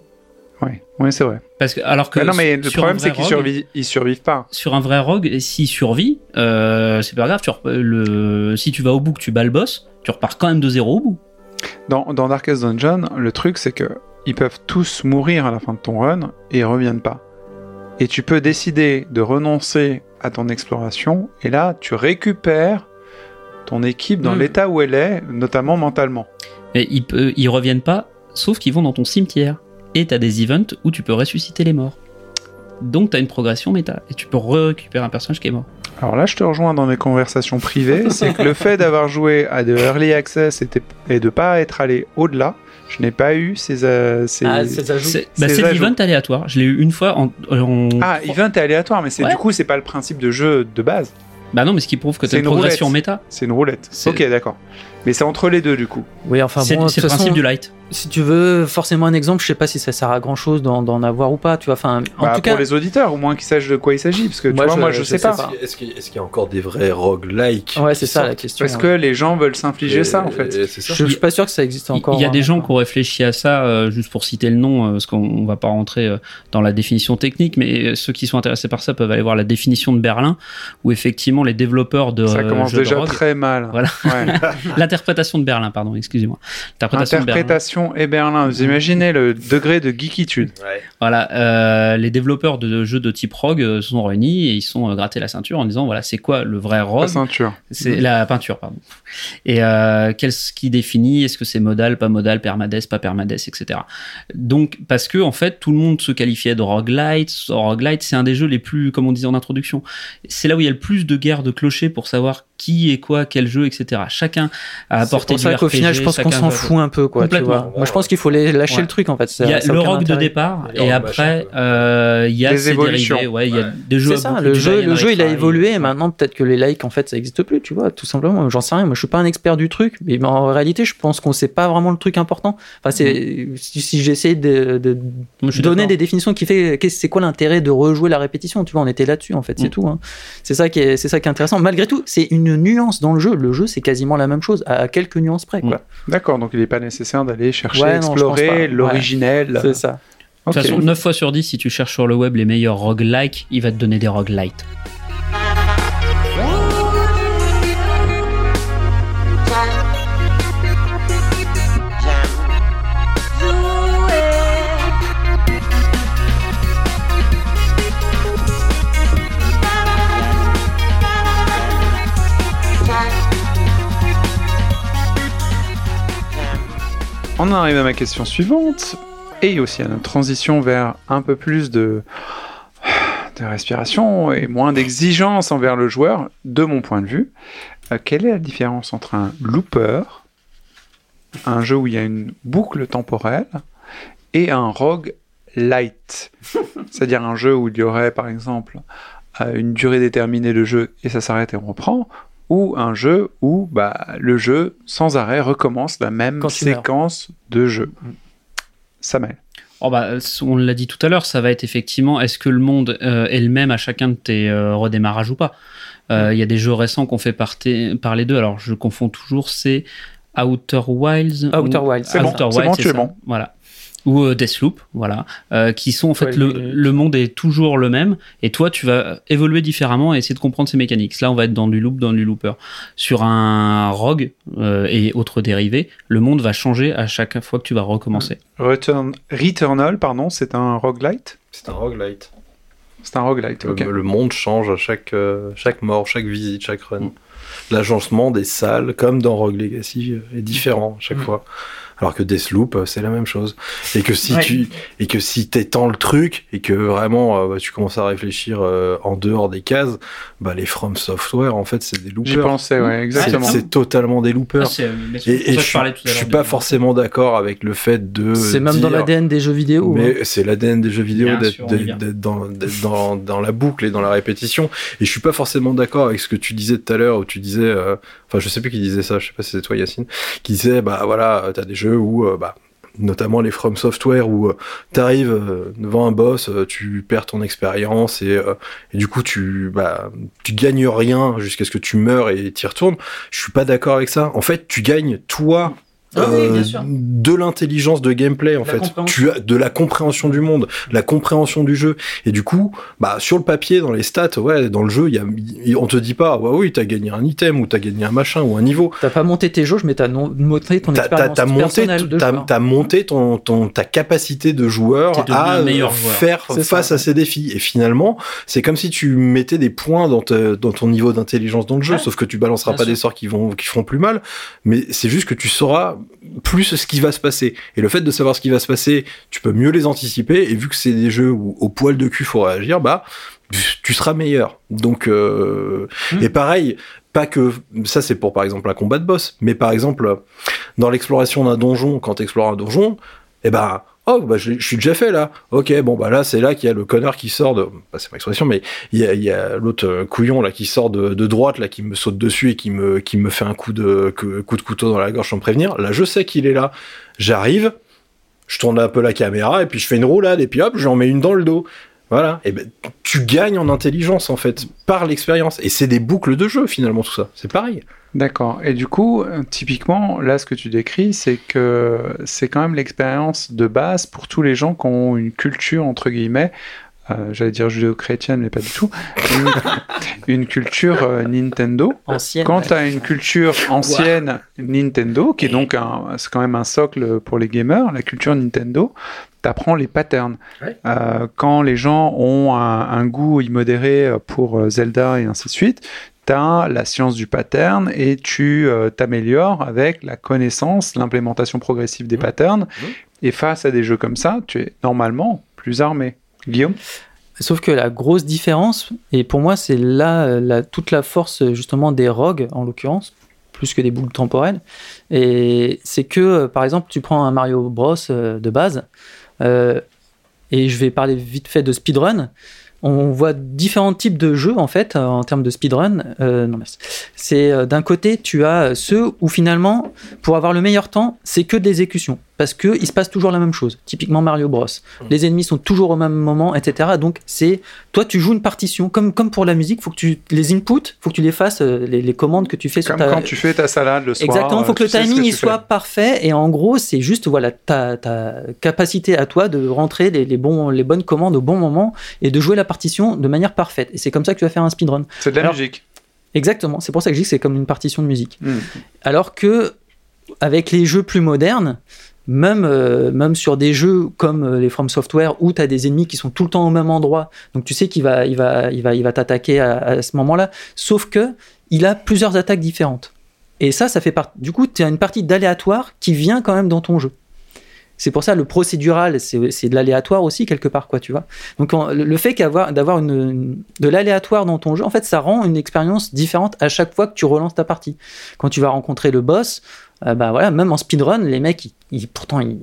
Ouais, ouais, c'est vrai. Parce que, alors que non, mais le problème c'est qu'ils survivent, ils survivent pas. sur un vrai rogue, s'il survit, euh, c'est pas grave. Tu rep- le, si tu vas au bout, que tu bats le boss, tu repars quand même de zéro au bout. Dans, dans Darkest Dungeon, le truc c'est que ils peuvent tous mourir à la fin de ton run et ils reviennent pas. Et tu peux décider de renoncer à ton exploration et là tu récupères ton équipe dans Hmm. l'état où elle est, notamment mentalement. Et ils, pe- ils reviennent pas, sauf qu'ils vont dans ton cimetière. Et t'as des events où tu peux ressusciter les morts. Donc t'as une progression méta. Et tu peux récupérer un personnage qui est mort. Alors là, je te rejoins dans mes conversations privées, c'est que le fait d'avoir joué à de early access et, de pas être allé au-delà, je n'ai pas eu ces, euh, ces... Ah, ces ajouts. C'est bah, l'event aléatoire. Je l'ai eu une fois en. en- Ah, event est aléatoire, mais c'est Ouais. du coup, c'est pas le principe de jeu de base. Bah non, mais ce qui prouve que C'est t'as une une progression roulette. méta. C'est une roulette. Ok, d'accord. Mais c'est entre les deux, du coup. Oui, enfin c'est bon, c'est le principe façon, du light. Si tu veux forcément un exemple, je sais pas si ça sert à grand chose d'en d'en avoir ou pas, tu vois. Enfin, en Bah, tout pour cas, les auditeurs, au moins qu'ils sachent de quoi il s'agit. Parce que tu Moi, vois, je- moi, je, je sais sais pas. pas. Est-ce qu'il est-ce qu'il y a encore des vrais roguelikes ouais, c'est ça la question. Est-ce que les gens veulent s'infliger Et- ça, en fait et C'est ça. Je, je suis pas sûr que ça existe encore. il y a des hein. gens qui ont réfléchi à ça, euh, juste pour citer le nom, euh, parce qu'on on va pas rentrer euh, dans la définition technique, mais ceux qui sont intéressés par ça peuvent aller voir la définition de Berlin, où effectivement les développeurs de Ça euh, commence jeux de déjà rogue- très mal. Voilà. Ouais. l'interprétation de Berlin, pardon, excusez-moi. L'interprétation Interprétation et Berlin. Vous imaginez le degré de geekitude. Ouais. Voilà, euh, les développeurs de jeux de type rogue euh, se sont réunis et ils sont euh, grattés la ceinture en disant voilà c'est quoi le vrai La rogue ceinture. C'est la peinture, pardon. Et euh, qu'est-ce qui définit? Est-ce que c'est modal, pas modal, permades, pas permades, etc. Donc, parce que en fait, tout le monde se qualifiait de roguelite. Roguelite, c'est un des jeux les plus, comme on disait en introduction, c'est là où il y a le plus de guerres de clochers pour savoir qui est quoi, quel jeu, etc. Chacun a C'est apporté pour ça qu'au final, je pense qu'on s'en fout un peu, quoi. Tu vois. Moi, je pense qu'il faut les lâcher Ouais. le truc, en fait. Il y a le rogue de départ Et après euh, il y a Des ses évolutions. dérivés. Ouais, il y a Ouais. des jeux. C'est ça, le jeu, le jeu il a évolué et maintenant peut-être que les likes en fait ça n'existe plus, tu vois, tout simplement. J'en sais rien, moi je suis pas un expert du truc, mais en réalité je pense qu'on sait pas vraiment le truc important. Enfin, c'est si, si j'essaie de, Moi, donner des définitions qui fait c'est quoi l'intérêt de rejouer la répétition, tu vois, on était là-dessus en fait, c'est Mm. tout. hein. C'est ça qui est, c'est ça qui est intéressant. Malgré tout, c'est une nuance dans le jeu. Le jeu c'est quasiment la même chose à quelques nuances près, quoi. D'accord, donc il n'est pas nécessaire d'aller chercher, Ouais, explorer. Ouais. l'originel. C'est ça. De toute façon, 9 fois sur 10, si tu cherches sur le web les meilleurs roguelikes, il va te donner des roguelites. On arrive à ma question suivante et aussi à notre transition vers un peu plus de, de respiration et moins d'exigence envers le joueur, de mon point de vue. Euh, quelle est la différence entre un looper, un jeu où il y a une boucle temporelle, et un rogue light? C'est-à-dire un jeu où il y aurait par exemple euh, une durée déterminée de jeu et ça s'arrête et on reprend, ou un jeu où bah, le jeu sans arrêt recommence la même Quand séquence de jeu. Ça mêle. Oh bah, on l'a dit tout à l'heure, ça va être effectivement est-ce que le monde euh, est le même à chacun de tes euh, redémarrages ou pas? Euh, Il y a des jeux récents qu'on fait parter- par les deux, alors je confonds toujours, c'est Outer Wilds. Outer ou- Wilds, c'est bon, Outer c'est Wilds, bon, tu es ça. bon. Voilà. Ou euh, Deathloop, voilà, euh, qui sont en fait Ouais, le, les- le monde est toujours le même et toi tu vas évoluer différemment et essayer de comprendre ces mécaniques. Là on va être dans du loop, dans du looper. Sur un rogue euh, et autres dérivés, le monde va changer à chaque fois que tu vas recommencer. Return... Returnal, pardon, c'est un roguelite? C'est un roguelite. C'est un roguelite, Le, ok. le monde change à chaque, euh, chaque mort, chaque visite, chaque run. Mm. L'agencement des salles, comme dans Rogue Legacy, est différent à chaque Mm. fois. Alors que Deathloop, euh, c'est la même chose. Et que si Ouais. tu et que si t'étends le truc et que vraiment euh, bah, tu commences à réfléchir euh, en dehors des cases, bah les From Software en fait c'est des J'y loopers. pensais, ouais, C'est- exactement. C'est totalement des loopers. Ah, c'est, mais c'est et et je, je suis- parlais tout à je l'heure suis de- pas forcément d'accord avec le fait de. C'est même dans l'ADN des jeux vidéo. hein. mais c'est l'ADN des jeux vidéo d'être dans, dans, dans la boucle et dans la répétition. Et je suis pas forcément d'accord avec ce que tu disais tout à l'heure où tu disais, euh, enfin je sais plus qui disait ça, je sais pas si c'est toi Yacine, qui disait bah voilà t'as des jeux où euh, bah notamment les From Software où euh, t'arrives euh, devant un boss, euh, tu perds ton expérience et, et du coup tu bah tu gagnes rien jusqu'à ce que tu meurs et t'y retournes. Je suis pas d'accord avec ça. En fait tu gagnes toi Ah oui, euh, bien sûr. de l'intelligence de gameplay en La fait. Tu as de la compréhension du monde, la compréhension du jeu. Et du coup, bah sur le papier, dans les stats, ouais, dans le jeu, il y a, on te dit pas, ouais, oui, t'as gagné un item ou t'as gagné un machin ou un niveau. T'as pas monté tes jauges, mais t'as non- monté ton expérience t'as monté, t'as, monté ton, ton, ta capacité de joueur à euh, joueur. faire C'est face ça. à ces défis. Et finalement, c'est comme si tu mettais des points dans, te- dans ton niveau d'intelligence dans le jeu, Ouais. sauf que tu balanceras Bien pas sûr. des sorts qui vont, qui feront plus mal, mais c'est juste que tu sauras plus ce qui va se passer. Et le fait de savoir ce qui va se passer, tu peux mieux les anticiper, et vu que c'est des jeux où au poil de cul faut réagir, bah, tu seras meilleur. Donc, euh, Hmm. et pareil, pas que ça c'est pour par exemple un combat de boss, mais par exemple dans l'exploration d'un donjon, quand tu explores un donjon, eh ben oh bah je, suis déjà fait là. Ok bon bah là c'est là qu'il y a le connard qui sort de, c'est ma expression, mais il y a, l'autre euh, couillon là qui sort de, droite là qui me saute dessus et qui me me fait un coup de coup de couteau dans la gorge sans me prévenir. Là je sais qu'il est là. J'arrive, je tourne un peu la caméra et puis je fais une roulade et puis hop j'en mets une dans le dos. Voilà, et ben tu gagnes en intelligence en fait par l'expérience et c'est des boucles de jeu finalement tout ça. C'est pareil. D'accord. Et du coup, euh, typiquement, là, ce que tu décris, c'est que c'est quand même l'expérience de base pour tous les gens qui ont une culture, entre guillemets, euh, j'allais dire judéo-chrétienne, mais pas du tout, une, une culture euh, Nintendo. Ancienne. Quand tu as une culture ancienne Nintendo, qui est donc un, c'est quand même un socle pour les gamers, la culture Nintendo, t'apprends les patterns. Ouais. Euh, quand les gens ont un, un goût immodéré pour euh, Zelda et ainsi de suite, t'as la science du pattern et tu euh, t'améliores avec la connaissance, l'implémentation progressive des Mhm. patterns. Mhm. Et face à des jeux comme ça, tu es normalement plus armé. Guillaume? Sauf que la grosse différence, et pour moi c'est là euh, la, toute la force euh, justement des rogues en l'occurrence, plus que des boucles temporelles, et c'est que euh, par exemple tu prends un Mario Bros euh, de base, euh, et je vais parler vite fait de speedrun, on voit différents types de jeux en fait euh, en termes de speedrun. Euh. C'est euh, d'un côté tu as ceux où finalement pour avoir le meilleur temps c'est que de l'exécution parce que il se passe toujours la même chose. Typiquement Mario Bros. Les ennemis sont toujours au même moment, etc. Donc c'est toi tu joues une partition comme comme pour la musique, faut que tu les inputs, faut que tu les fasses euh, les, les commandes que tu fais sur ta quand tu fais ta salade le soir. Exactement, faut euh, que le sais ce timing il soit fais. parfait et en gros c'est juste voilà ta, ta capacité à toi de rentrer les, les bons les bonnes commandes au bon moment et de jouer la partition de manière parfaite et c'est comme ça que tu vas faire un speedrun. C'est de la Alors- musique. Exactement, c'est pour ça que je dis que c'est comme une partition de musique. Hmm. Alors que avec les jeux plus modernes, même, euh, même sur des jeux comme euh, les From Software où tu as des ennemis qui sont tout le temps au même endroit, donc tu sais qu'il va, il va, il va, il va t'attaquer à, ce moment-là, sauf que il a plusieurs attaques différentes. Et ça, ça fait partie. Du coup, tu as une partie d'aléatoire qui vient quand même dans ton jeu. C'est pour ça le procédural, c'est de l'aléatoire aussi quelque part, quoi, tu vois. Donc le fait d'avoir une, de l'aléatoire dans ton jeu, en fait, ça rend une expérience différente à chaque fois que tu relances ta partie. Quand tu vas rencontrer le boss, bah voilà, même en speedrun, les mecs, ils, ils- pourtant ils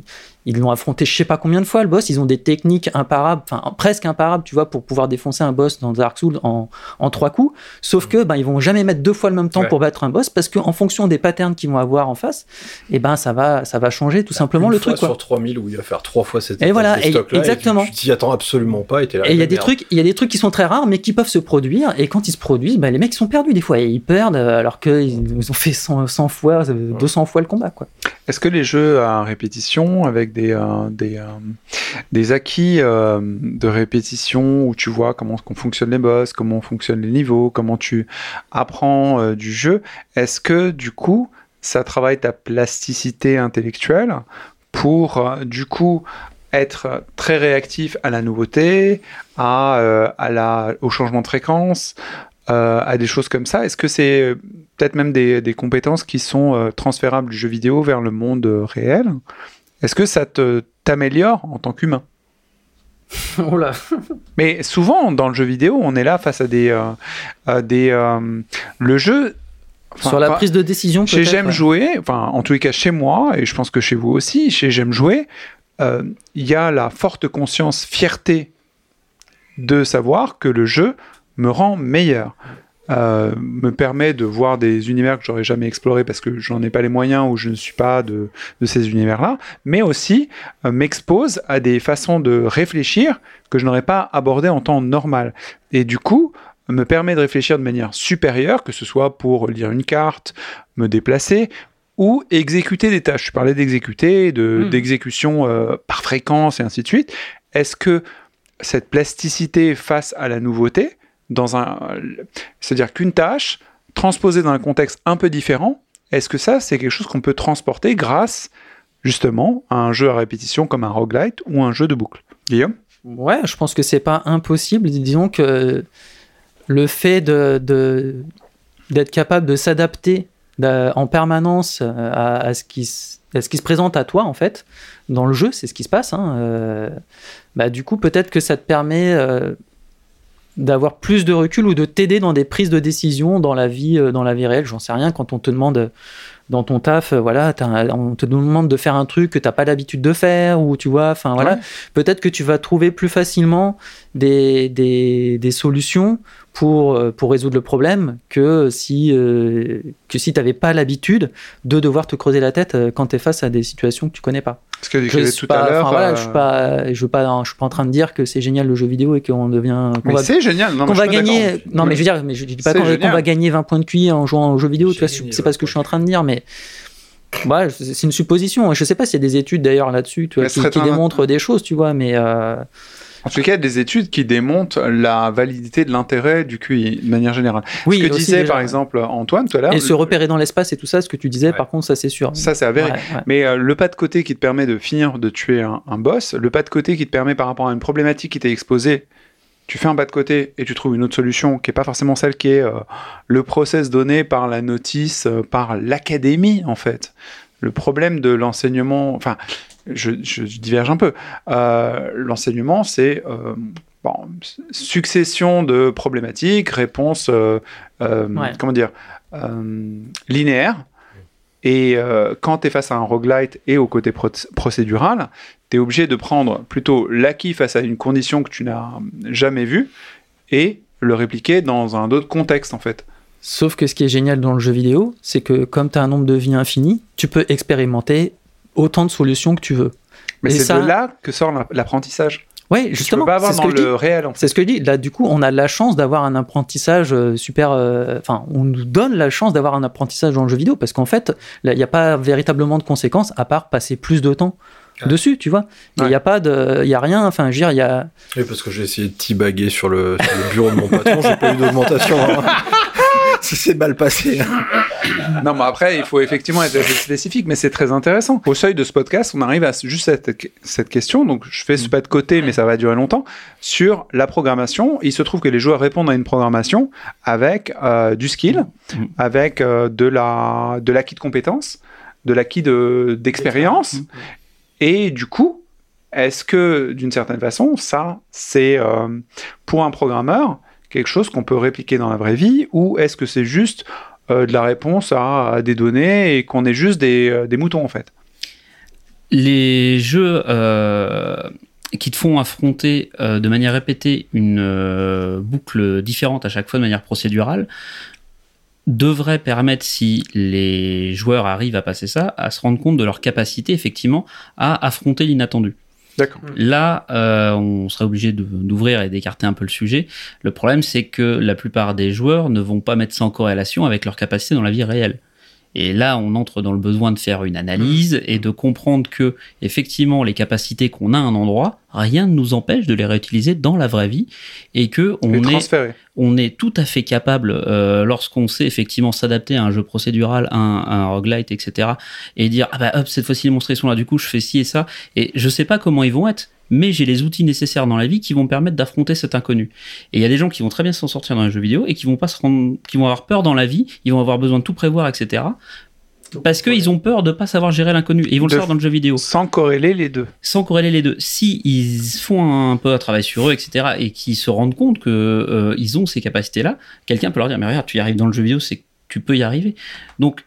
ils l'ont affronté je sais pas combien de fois le boss, ils ont des techniques imparables, enfin presque imparables, tu vois, pour pouvoir défoncer un boss dans Dark Souls en, en trois coups. Sauf que ben ils vont jamais mettre deux fois le même temps Ouais. pour battre un boss parce qu'en fonction des patterns qu'ils vont avoir en face, et ben ça va ça va changer tout simplement Une le fois truc quoi. sur 3000 où il va faire trois fois cette Et voilà, de et- exactement. tu tu t'y attends absolument pas et t'es là. Et il y a des merde. trucs, il y a des trucs qui sont très rares, mais qui peuvent se produire. Et quand ils se produisent, bah, les mecs sont perdus des fois. Et ils perdent euh, alors qu'ils ont fait 100, 100 fois, euh, 200 fois le combat, quoi. Est-ce que les jeux à répétition, avec des, euh, des, euh, des acquis euh, de répétition où tu vois comment fonctionnent les boss, comment fonctionnent les niveaux, comment tu apprends euh, du jeu. Est-ce que du coup, ça travaille ta plasticité intellectuelle pour euh, du coup être très réactif à la nouveauté, à, euh, au changement de fréquence, euh, à des choses comme ça? Est-ce que c'est euh, peut-être même des, compétences qui sont euh, transférables du jeu vidéo vers le monde euh, réel? Est-ce que ça te t'améliore en tant qu'humain? Mais souvent dans le jeu vidéo, on est là face à des, euh, à des euh, le jeu. enfin, Sur la prise de décision, Chez J'aime ouais. jouer, enfin en tous les cas chez moi, et je pense que chez vous aussi, chez J'aime jouer, euh, il y a la forte conscience, fierté de savoir que le jeu me rend meilleur. Euh, me permet de voir des univers que j'aurais jamais explorés parce que j'en ai pas les moyens ou je ne suis pas de, de ces univers-là, mais aussi euh, m'expose à des façons de réfléchir que je n'aurais pas abordées en temps normal. Et du coup, me permet de réfléchir de manière supérieure, que ce soit pour lire une carte, me déplacer ou exécuter des tâches. Je parlais d'exécuter, de, Hmm. d'exécution euh, par fréquence et ainsi de suite. Est-ce que cette plasticité face à la nouveauté, dans un, c'est-à-dire qu'une tâche transposée dans un contexte un peu différent, est-ce que ça c'est quelque chose qu'on peut transporter grâce justement à un jeu à répétition comme un roguelite ou un jeu de boucle? Guillaume? Ouais, je pense que c'est pas impossible. Disons que le fait de, d'être capable de s'adapter d'a- en permanence euh, à, à ce qui, à ce qui se présente à toi, en fait, dans le jeu, c'est ce qui se passe. hein, euh, bah, du coup, peut-être que ça te permet euh, d'avoir plus de recul ou de t'aider dans des prises de décision dans la vie, euh, dans la vie réelle. J'en sais rien. Quand on te demande euh, dans ton taf, euh, voilà, on te demande de faire un truc que t'as pas l'habitude de faire, ou tu vois, enfin voilà, Ouais. peut-être que tu vas trouver plus facilement des, des, des solutions pour, pour résoudre le problème que si, euh, que si tu n'avais pas l'habitude de devoir te creuser la tête quand tu es face à des situations que tu connais pas. Ce que Je tout pas, à l'heure. voilà, euh, je suis pas, je veux pas, je suis pas en train de dire que c'est génial le jeu vidéo et qu'on devient, Mais va, c'est génial. Non, qu'on mais je va gagner. Non, mais je veux dire, mais je dis pas qu'on va gagner 20 points de QI en jouant aux jeux vidéo. Tu vois, c'est pas ce que 20 je suis en train de dire, mais. Ouais, c'est une supposition. Je sais pas s'il y a des études d'ailleurs là-dessus qui, qui un- démontrent des choses, tu vois, mais euh, En tout cas, il y a des études qui démontrent la validité de l'intérêt du QI de manière générale. oui. ce que disait déjà. par exemple Antoine tout à l'heure. Et se repérer dans l'espace et tout ça, ce que tu disais, Ouais. par contre, ça c'est sûr. Ça, c'est avéré. Ouais, ouais. Mais euh, le pas de côté qui te permet de finir de tuer un, un boss, le pas de côté qui te permet par rapport à une problématique qui t'est exposée, tu fais un pas de côté et tu trouves une autre solution qui est pas forcément celle qui est euh, le process donné par la notice, euh, par l'académie en fait. Le problème de l'enseignement, enfin, je, je diverge un peu. Euh, l'enseignement, c'est euh, bon, succession de problématiques, réponses, euh, euh, Ouais. comment dire, euh, linéaires. Et euh, quand tu es face à un roguelite et au côté pro- procédural, tu es obligé de prendre plutôt l'acquis face à une condition que tu n'as jamais vue et le répliquer dans un autre contexte en fait. Sauf que ce qui est génial dans le jeu vidéo, c'est que comme tu as un nombre de vies infini, tu peux expérimenter autant de solutions que tu veux. Mais c'est ça- de là que sort la- l'apprentissage. Tu justement, peux pas c'est ce dans que le réel en fait. C'est ce que je dis. Là, du coup, on a la chance d'avoir un apprentissage euh, super. euh, Enfin, on nous donne la chance d'avoir un apprentissage dans le jeu vidéo parce qu'en fait, là, il n'y a pas véritablement de conséquences à part passer plus de temps Ouais. dessus, tu vois. Il Ouais. n'y a pas de, il y a rien. Enfin, je veux dire, il y a. Oui, parce que j'ai essayé de sur le, sur le bureau de mon patron, j'ai pas eu d'augmentation. hein. Ça s'est mal passé. Non, mais après, il faut effectivement être assez spécifique, mais c'est très intéressant. Au seuil de ce podcast, on arrive à juste cette, cette question. Donc, je fais ce pas de côté, mais ça va durer longtemps. Sur la programmation, il se trouve que les joueurs répondent à une programmation avec euh, du skill, Mm. avec euh, de la de l'acquis de compétences, de l'acquis de d'expérience, et du coup, est-ce que d'une certaine façon, ça, c'est euh, pour un programmeur quelque chose qu'on peut répliquer dans la vraie vie, ou est-ce que c'est juste euh, de la réponse à, des données et qu'on est juste des, euh, moutons en fait? les jeux euh, qui te font affronter de manière répétée une boucle différente à chaque fois de manière procédurale devraient permettre, si les joueurs arrivent à passer ça, à se rendre compte de leur capacité effectivement à affronter l'inattendu. D'accord. Là, euh, on serait obligé d'ouvrir et d'écarter un peu le sujet. Le problème, c'est que la plupart des joueurs ne vont pas mettre ça en corrélation avec leur capacité dans la vie réelle. Et là, on entre dans le besoin de faire une analyse et de comprendre que, effectivement, les capacités qu'on a à un endroit, rien ne nous empêche de les réutiliser dans la vraie vie et que on Les est, transférer. on est tout à fait capable, euh, lorsqu'on sait effectivement s'adapter à un jeu procédural, à un, à un roguelite, etc., et dire, ah bah hop, cette fois-ci les monstres sont là, du coup je fais ci et ça, et je sais pas comment ils vont être, mais j'ai les outils nécessaires dans la vie qui vont me permettre d'affronter cet inconnu. Et il y a des gens qui vont très bien s'en sortir dans les jeux vidéo et qui vont pas se rendre, qui vont avoir peur dans la vie, ils vont avoir besoin de tout prévoir, etc., parce qu'ils ont peur de pas savoir gérer l'inconnu, et ils vont le faire dans le jeu vidéo Sans corréler les deux. sans corréler les deux. Si ils font un peu un travail sur eux, etc., et qu'ils se rendent compte que euh, ils ont ces capacités-là, quelqu'un peut leur dire mais regarde, tu y arrives dans le jeu vidéo, c'est que tu peux y arriver. Donc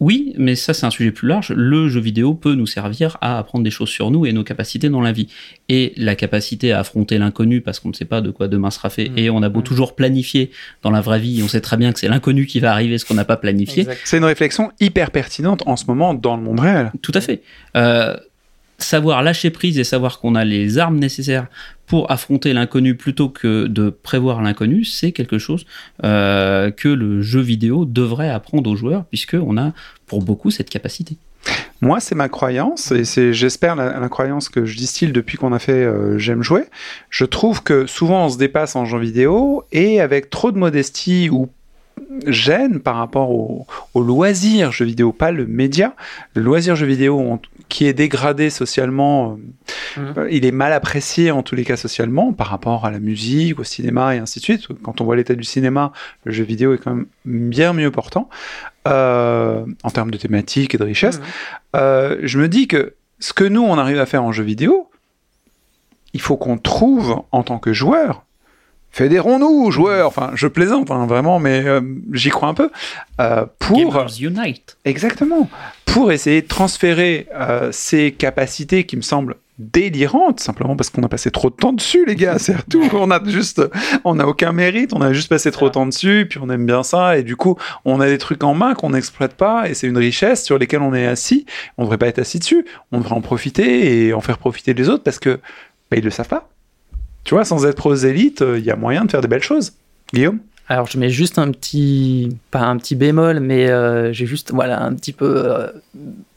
oui, mais ça c'est un sujet plus large. Le jeu vidéo peut nous servir à apprendre des choses sur nous et nos capacités dans la vie. Et la capacité à affronter l'inconnu parce qu'on ne sait pas de quoi demain sera fait. Mmh. Et on a beau Mmh. toujours planifier dans la vraie vie, on sait très bien que c'est l'inconnu qui va arriver, ce qu'on n'a pas planifié. C'est une réflexion hyper pertinente en ce moment dans le monde réel. Tout à fait. Euh, savoir lâcher prise et savoir qu'on a les armes nécessaires pour affronter l'inconnu plutôt que de prévoir l'inconnu, c'est quelque chose euh, que le jeu vidéo devrait apprendre aux joueurs, puisqu'on a pour beaucoup cette capacité. Moi, c'est ma croyance, et c'est, j'espère, la, croyance que je distille depuis qu'on a fait euh, J'aime jouer. Je trouve que souvent on se dépasse en jeu vidéo, et avec trop de modestie ou gêne par rapport au, au loisir jeu vidéo, pas le média. Le loisir jeu vidéo on- qui est dégradé socialement, Mhm. euh, il est mal apprécié en tous les cas socialement par rapport à la musique, au cinéma et ainsi de suite. Quand on voit l'état du cinéma, le jeu vidéo est quand même bien mieux portant euh, en termes de thématique et de richesse. Mhm. Euh, je me dis que ce que nous, on arrive à faire en jeu vidéo, il faut qu'on trouve en tant que joueur. Fédérons-nous, joueurs? Enfin, je plaisante, hein, vraiment, mais euh, j'y crois un peu. euh, pour Gamers Unite. exactement pour essayer de transférer euh, ces capacités qui me semblent délirantes simplement parce qu'on a passé trop de temps dessus les gars c'est tout on a juste on n'a aucun mérite on a juste passé trop de temps dessus puis on aime bien ça et du coup on a des trucs en main qu'on n'exploite pas et c'est une richesse sur lesquelles on est assis on devrait pas être assis dessus on devrait en profiter et en faire profiter les autres parce que bah, ils le savent pas tu vois sans être prosélyte il y a moyen de faire des belles choses. Guillaume? Alors je mets juste un petit, pas un petit bémol, mais euh, j'ai juste, voilà, un petit peu, euh,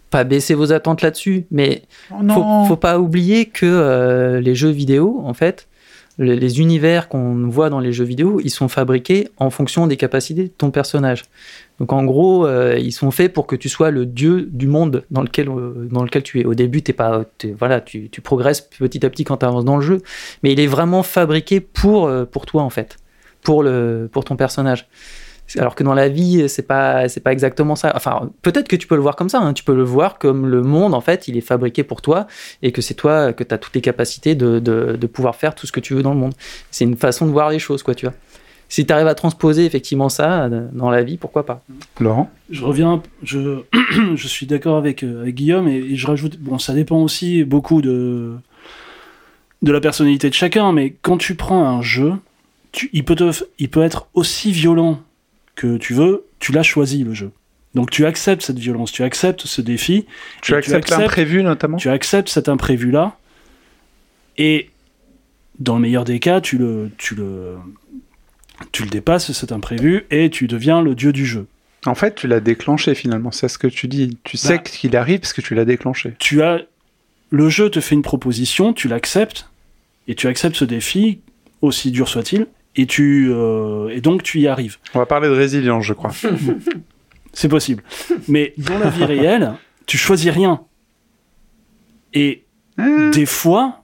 pas baisser vos attentes là-dessus, mais faut, faut pas oublier que euh, les jeux vidéo, en fait, le- les univers qu'on voit dans les jeux vidéo, ils sont fabriqués en fonction des capacités de ton personnage. Donc en gros, euh, ils sont faits pour que tu sois le dieu du monde dans lequel, euh, dans lequel tu es. Au début, t'es pas, voilà, tu, tu progresses petit à petit quand tu avances dans le jeu, mais il est vraiment fabriqué pour, euh, pour toi en fait, pour, le, pour ton personnage. Alors que dans la vie, c'est pas, c'est pas exactement ça. Enfin, peut-être que tu peux le voir comme ça. hein. Tu peux le voir comme le monde, en fait, il est fabriqué pour toi et que c'est toi que tu as toutes les capacités de, de, de pouvoir faire tout ce que tu veux dans le monde. C'est une façon de voir les choses, quoi, tu vois. Si tu arrives à transposer effectivement ça dans la vie, pourquoi pas? Laurent? Je reviens, je, je suis d'accord avec, euh, avec Guillaume et, et je rajoute, bon, ça dépend aussi beaucoup de, de la personnalité de chacun, mais quand tu prends un jeu, tu, il, peut te, il peut être aussi violent que tu veux, tu l'as choisi le jeu. Donc tu acceptes cette violence, tu acceptes ce défi, tu acceptes l'imprévu notamment tu acceptes cet imprévu-là, et dans le meilleur des cas, tu le, tu le, tu le dépasses, cet imprévu, et tu deviens le dieu du jeu. En fait, tu l'as déclenché finalement, c'est ce que tu dis. Tu sais Bah. qu'il arrive parce que tu l'as déclenché. tu as le jeu te fait une proposition, tu l'acceptes et tu acceptes ce défi aussi dur soit-il et tu euh, et donc tu y arrives. On va parler de résilience, je crois. C'est possible. Mais dans la vie réelle, tu choisis rien. Et Hein des fois,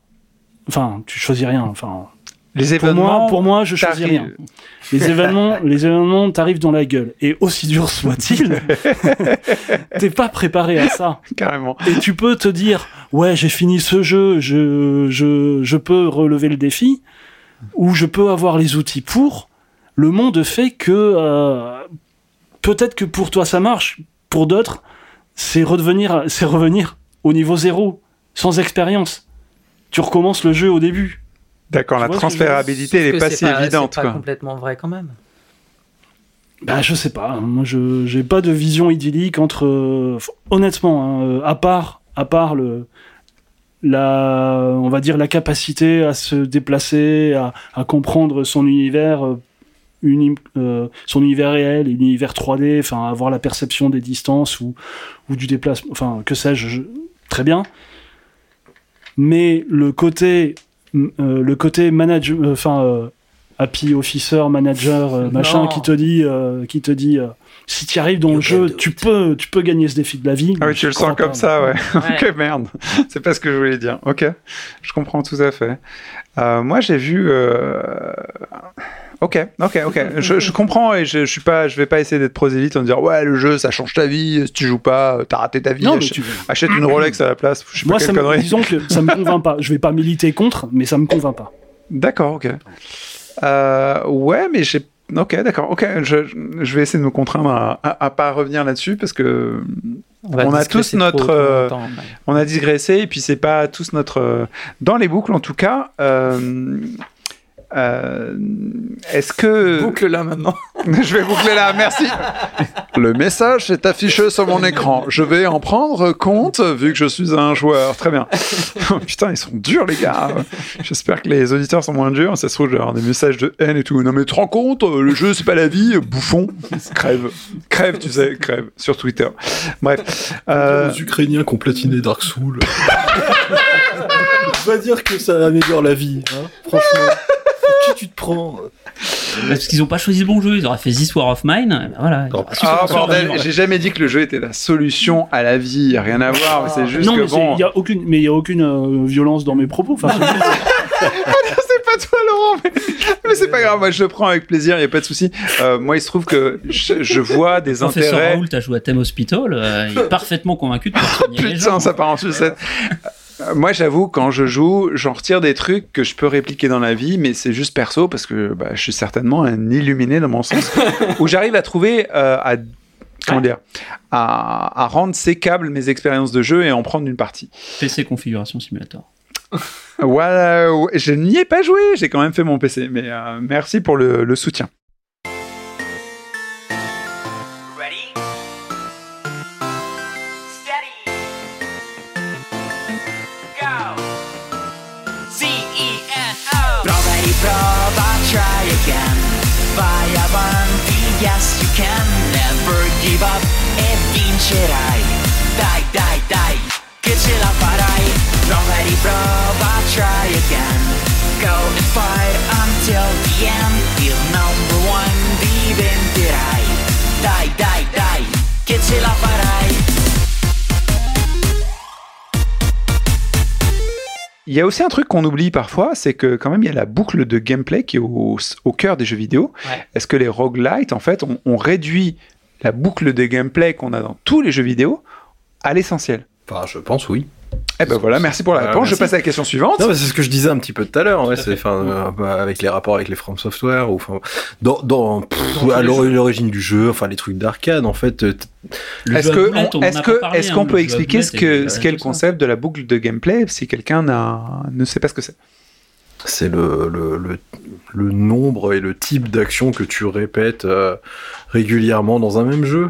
enfin, tu choisis rien. Enfin, Les pour événements. moi, pour moi, je choisis rien. Les événements, les événements t'arrivent dans la gueule. Et aussi dur soit-il, t'es pas préparé à ça. Carrément. Et tu peux te dire, ouais, j'ai fini ce jeu, je, je, je peux relever le défi, ou je peux avoir les outils pour. Le monde fait que euh, peut-être que pour toi ça marche, pour d'autres, c'est redevenir, c'est revenir au niveau zéro, sans expérience. Tu recommences le jeu au début. D'accord, la transférabilité, elle Sauf est que pas si évidente. C'est pas Quoi. complètement vrai quand même. Bah, je sais pas. Moi, je j'ai pas de vision idyllique entre. euh, honnêtement, hein, euh, à part, à part le, la, on va dire la capacité à se déplacer, à, à comprendre son univers, euh, uni- euh, son univers réel, l'univers 3D, enfin avoir la perception des distances ou, ou du déplacement, enfin que sais-je, je- très bien. Mais le côté, euh, le côté manager, euh, enfin euh, happy officer, manager, machin, qui te dit, qui te dit, si tu arrives dans le jeu, tu peux, tu peux gagner ce défi de la vie. Ah oui, tu le sens comme pas. ça, ouais. Ouais. ok, merde. C'est pas ce que je voulais dire. Ok, je comprends tout à fait. Euh, moi, j'ai vu. euh, Ok, ok, ok. Je, je comprends et je, je suis pas, je vais pas essayer d'être prosélyte en disant ouais le jeu ça change ta vie. Si tu joues pas, t'as raté ta vie. Non, mais Ach- tu Achète une Rolex à la place. Je sais pas Moi, quelle ça me, connerie. disons que ça me convainc pas. Je vais pas militer contre, mais ça me convainc pas. D'accord, ok. Euh, ouais, mais j'ai. Ok, d'accord. Ok, je, je vais essayer de me contraindre à, à, à pas revenir là-dessus parce que On a tous notre, euh, longtemps, ouais. on a digressé et puis c'est pas tous notre euh, dans les boucles en tout cas. euh, euh, Est-ce que Boucle là maintenant. je vais boucler là Merci. Le message est affiché sur mon écran. Je vais en prendre compte vu que je suis un joueur. Très bien. Oh, putain, ils sont durs les gars. J'espère que les auditeurs sont moins durs. Ça se trouve, genre des messages de haine et tout. Non mais te rends compte, euh, le jeu c'est pas la vie, bouffon. Crève, crève, tu sais, crève sur Twitter. Bref. Euh, Les Ukrainiens qui ont platiné Dark Souls. On va dire que ça améliore la vie, hein, franchement. Qui tu te prends Parce qu'ils ont pas choisi le bon jeu, ils auraient fait This War of Mine. ben voilà. Auraient Ah bordel, j'ai jamais dit que le jeu était la solution à la vie, y a rien à voir, mais c'est juste non, que mais bon. il y a aucune, mais il y a aucune euh, violence dans mes propos. Enfin, pas toi Laurent, mais, mais c'est pas grave, moi je le prends avec plaisir, y a pas de souci. Euh, moi il se trouve que je, je vois des Professeur intérêts. Raoult a joué à Thème Hospital, euh, il est parfaitement convaincu de faire soigner les gens. Putain, ça part en sucette. Euh, Moi, j'avoue, quand je joue, j'en retire des trucs que je peux répliquer dans la vie, mais c'est juste perso parce que bah, je suis certainement un illuminé dans mon sens, où j'arrive à trouver, euh, à, comment dire, à, à rendre sécables mes expériences de jeu et en prendre une partie. PC Configuration Simulator. Voilà, je n'y ai pas joué, j'ai quand même fait mon PC, mais euh, merci pour le, le soutien. Give up e vincerai. Dai, dai, dai, che ce la farai. Prova e riprova, try again. Go and fight until the end. Il number one diventerai. Dai, dai, dai, che ce la farai. Il y a aussi un truc qu'on oublie parfois, c'est que quand même il y a la boucle de gameplay qui est au, au cœur des jeux vidéo. Ouais. Est-ce que les roguelites, en fait, on, on réduit la boucle de gameplay qu'on a dans tous les jeux vidéo à l'essentiel Enfin, je pense oui. Eh ben voilà, merci pour la Ouais, réponse. Je passe à la question suivante. Non, mais c'est ce que je disais un petit peu tout à l'heure. Ouais, c'est enfin euh, bah, avec les rapports avec les From Software ou enfin dans dans pff, à l'ori- l'origine du jeu, enfin les trucs d'arcade en fait. euh, Est-ce que que qu'on peut expliquer ce que qu'est le concept de la boucle de gameplay si quelqu'un n'a ne sait pas ce que c'est? C'est le, le, le, le nombre et le type d'action que tu répètes euh, régulièrement dans un même jeu?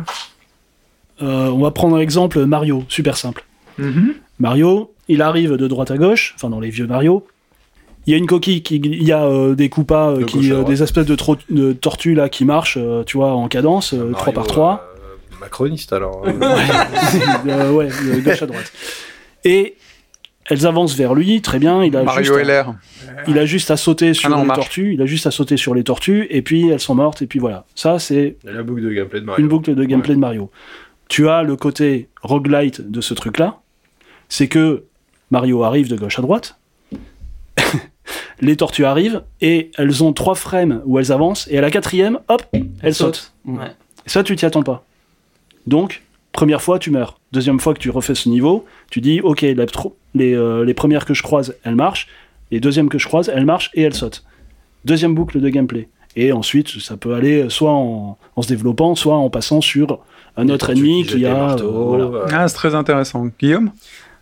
euh, on va prendre un exemple Mario, super simple. Mario, il arrive de droite à gauche, enfin dans les vieux Mario. Il y a une coquille, qui, il y a euh, des coupas, euh, De qui, euh, des espèces de, tro- de tortues là qui marchent, euh, tu vois, en cadence, euh, Mario, 3 par 3. euh, macroniste alors. Euh, ouais, de gauche à droite. Et elles avancent vers lui, très bien. Il a Mario juste à-. Il a juste à sauter sur Ah non, les marche. tortues, il a juste à sauter sur les tortues, et puis elles sont mortes, et puis voilà. Ça, c'est la boucle de gameplay de Mario. une boucle de gameplay de Mario. Tu as le côté roguelite de ce truc-là, c'est que Mario arrive de gauche à droite, les tortues arrivent, et elles ont trois frames où elles avancent, et à la quatrième, hop, elles sautent. Ouais. Et ça, tu t'y attends pas. Donc, première fois, tu meurs. Deuxième fois que tu refais ce niveau, tu dis, ok, les, tro- les, euh, les premières que je croise, elles marchent. Les deuxièmes que je croise, elles marchent et elles sautent. Deuxième boucle de gameplay. Et ensuite, ça peut aller soit en, en se développant, soit en passant sur un autre ennemi qui a... euh, voilà. Ah, c'est très intéressant. Guillaume?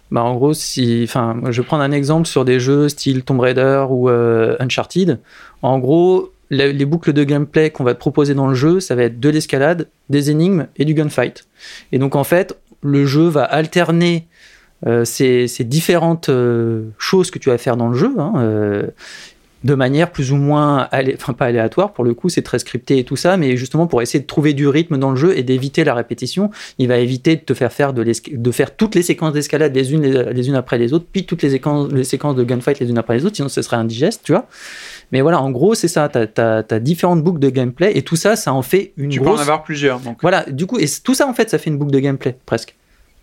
Bah, en gros, si, enfin, moi, je vais prendre un exemple sur des jeux style Tomb Raider ou euh, Uncharted. En gros, les boucles de gameplay qu'on va te proposer dans le jeu, ça va être de l'escalade, des énigmes et du gunfight. Et donc, en fait, le jeu va alterner euh, ces, différentes euh, choses que tu vas faire dans le jeu. hein, euh, de manière plus ou moins, enfin pas aléatoire pour le coup, c'est très scripté et tout ça, mais justement pour essayer de trouver du rythme dans le jeu et d'éviter la répétition, il va éviter de te faire faire de, faire toutes les séquences d'escalade les unes, les, unes après les autres, puis toutes les les séquences de gunfight les unes après les autres, sinon ce serait indigeste, tu vois. Mais voilà, en gros, c'est ça, t'as as, différentes boucles de gameplay et tout ça, ça en fait une Tu peux en grosse... avoir plusieurs. Donc. Voilà, du coup, et tout ça en fait, ça fait une boucle de gameplay presque.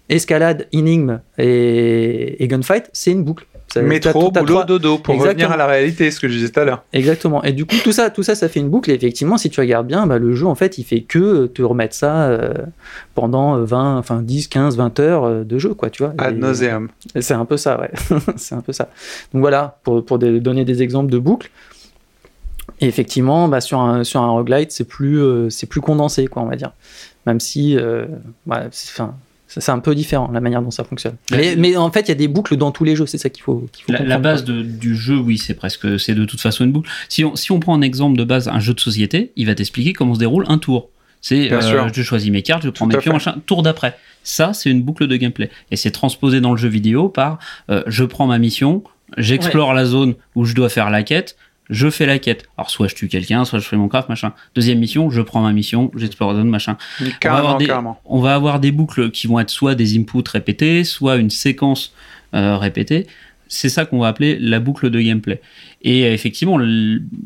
Escalade, énigme et, et gunfight, c'est une boucle. Ça- Métro, boulot, trois- dodo, pour revenir à la réalité, ce que je disais tout à l'heure. Exactement. Et du coup, tout ça, tout ça, ça fait une boucle. Et effectivement, si tu regardes bien, bah, le jeu, en fait, il fait que te remettre ça euh, pendant euh, 20, enfin 10, 15, 20 heures euh, de jeu, quoi, tu vois. Ad nauseam. C'est un peu ça, ouais. c'est un peu ça. Donc voilà, pour, pour des- donner des exemples de boucles. Et effectivement, bah, sur, un, sur un roguelite, c'est plus, euh, c'est plus condensé, quoi, on va dire. Même si, euh, ouais, c'est, enfin, c'est c'est un peu différent, la manière dont ça fonctionne. Mais, mais en fait, il y a des boucles dans tous les jeux, c'est ça qu'il faut, qu'il faut La, base de- du jeu, oui, c'est presque, c'est de toute façon une boucle. Si on, si on prend un exemple de base, un jeu de société, il va t'expliquer comment se déroule un tour. C'est, Bien euh, je choisis mes cartes, je prends Tout mes pions, machin, tour d'après. Ça, c'est une boucle de gameplay. Et c'est transposé dans le jeu vidéo par, euh, je prends ma mission, j'explore la zone où je dois faire la quête, je fais la quête. Alors, soit je tue quelqu'un, soit je fais mon craft, machin. Deuxième mission, je prends ma mission, j'explore la zone, machin. On va, avoir des, on va avoir des boucles qui vont être soit des inputs répétés, soit une séquence euh, répétée. C'est ça qu'on va appeler la boucle de gameplay. Et effectivement,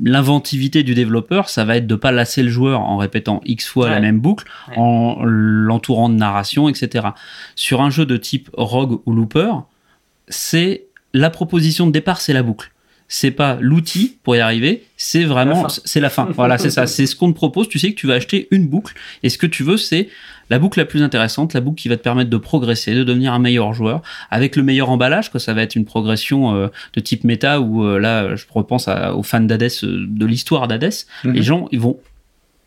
l'inventivité du développeur, ça va être de pas lasser le joueur en répétant X fois la même boucle, Ouais. en l'entourant de narration, etc. Sur un jeu de type Rogue ou Looper, c'est la proposition de départ, c'est la boucle. C'est pas l'outil pour y arriver, c'est vraiment, c'est la fin. Voilà, c'est ça. C'est ce qu'on te propose. Tu sais que tu vas acheter une boucle et ce que tu veux, c'est la boucle la plus intéressante, la boucle qui va te permettre de progresser, de devenir un meilleur joueur, avec le meilleur emballage, que ça va être une progression euh, de type méta, où euh, là, je repense à- aux fans d'Hades, euh, de l'histoire d'Hades, Mhm. les gens, ils vont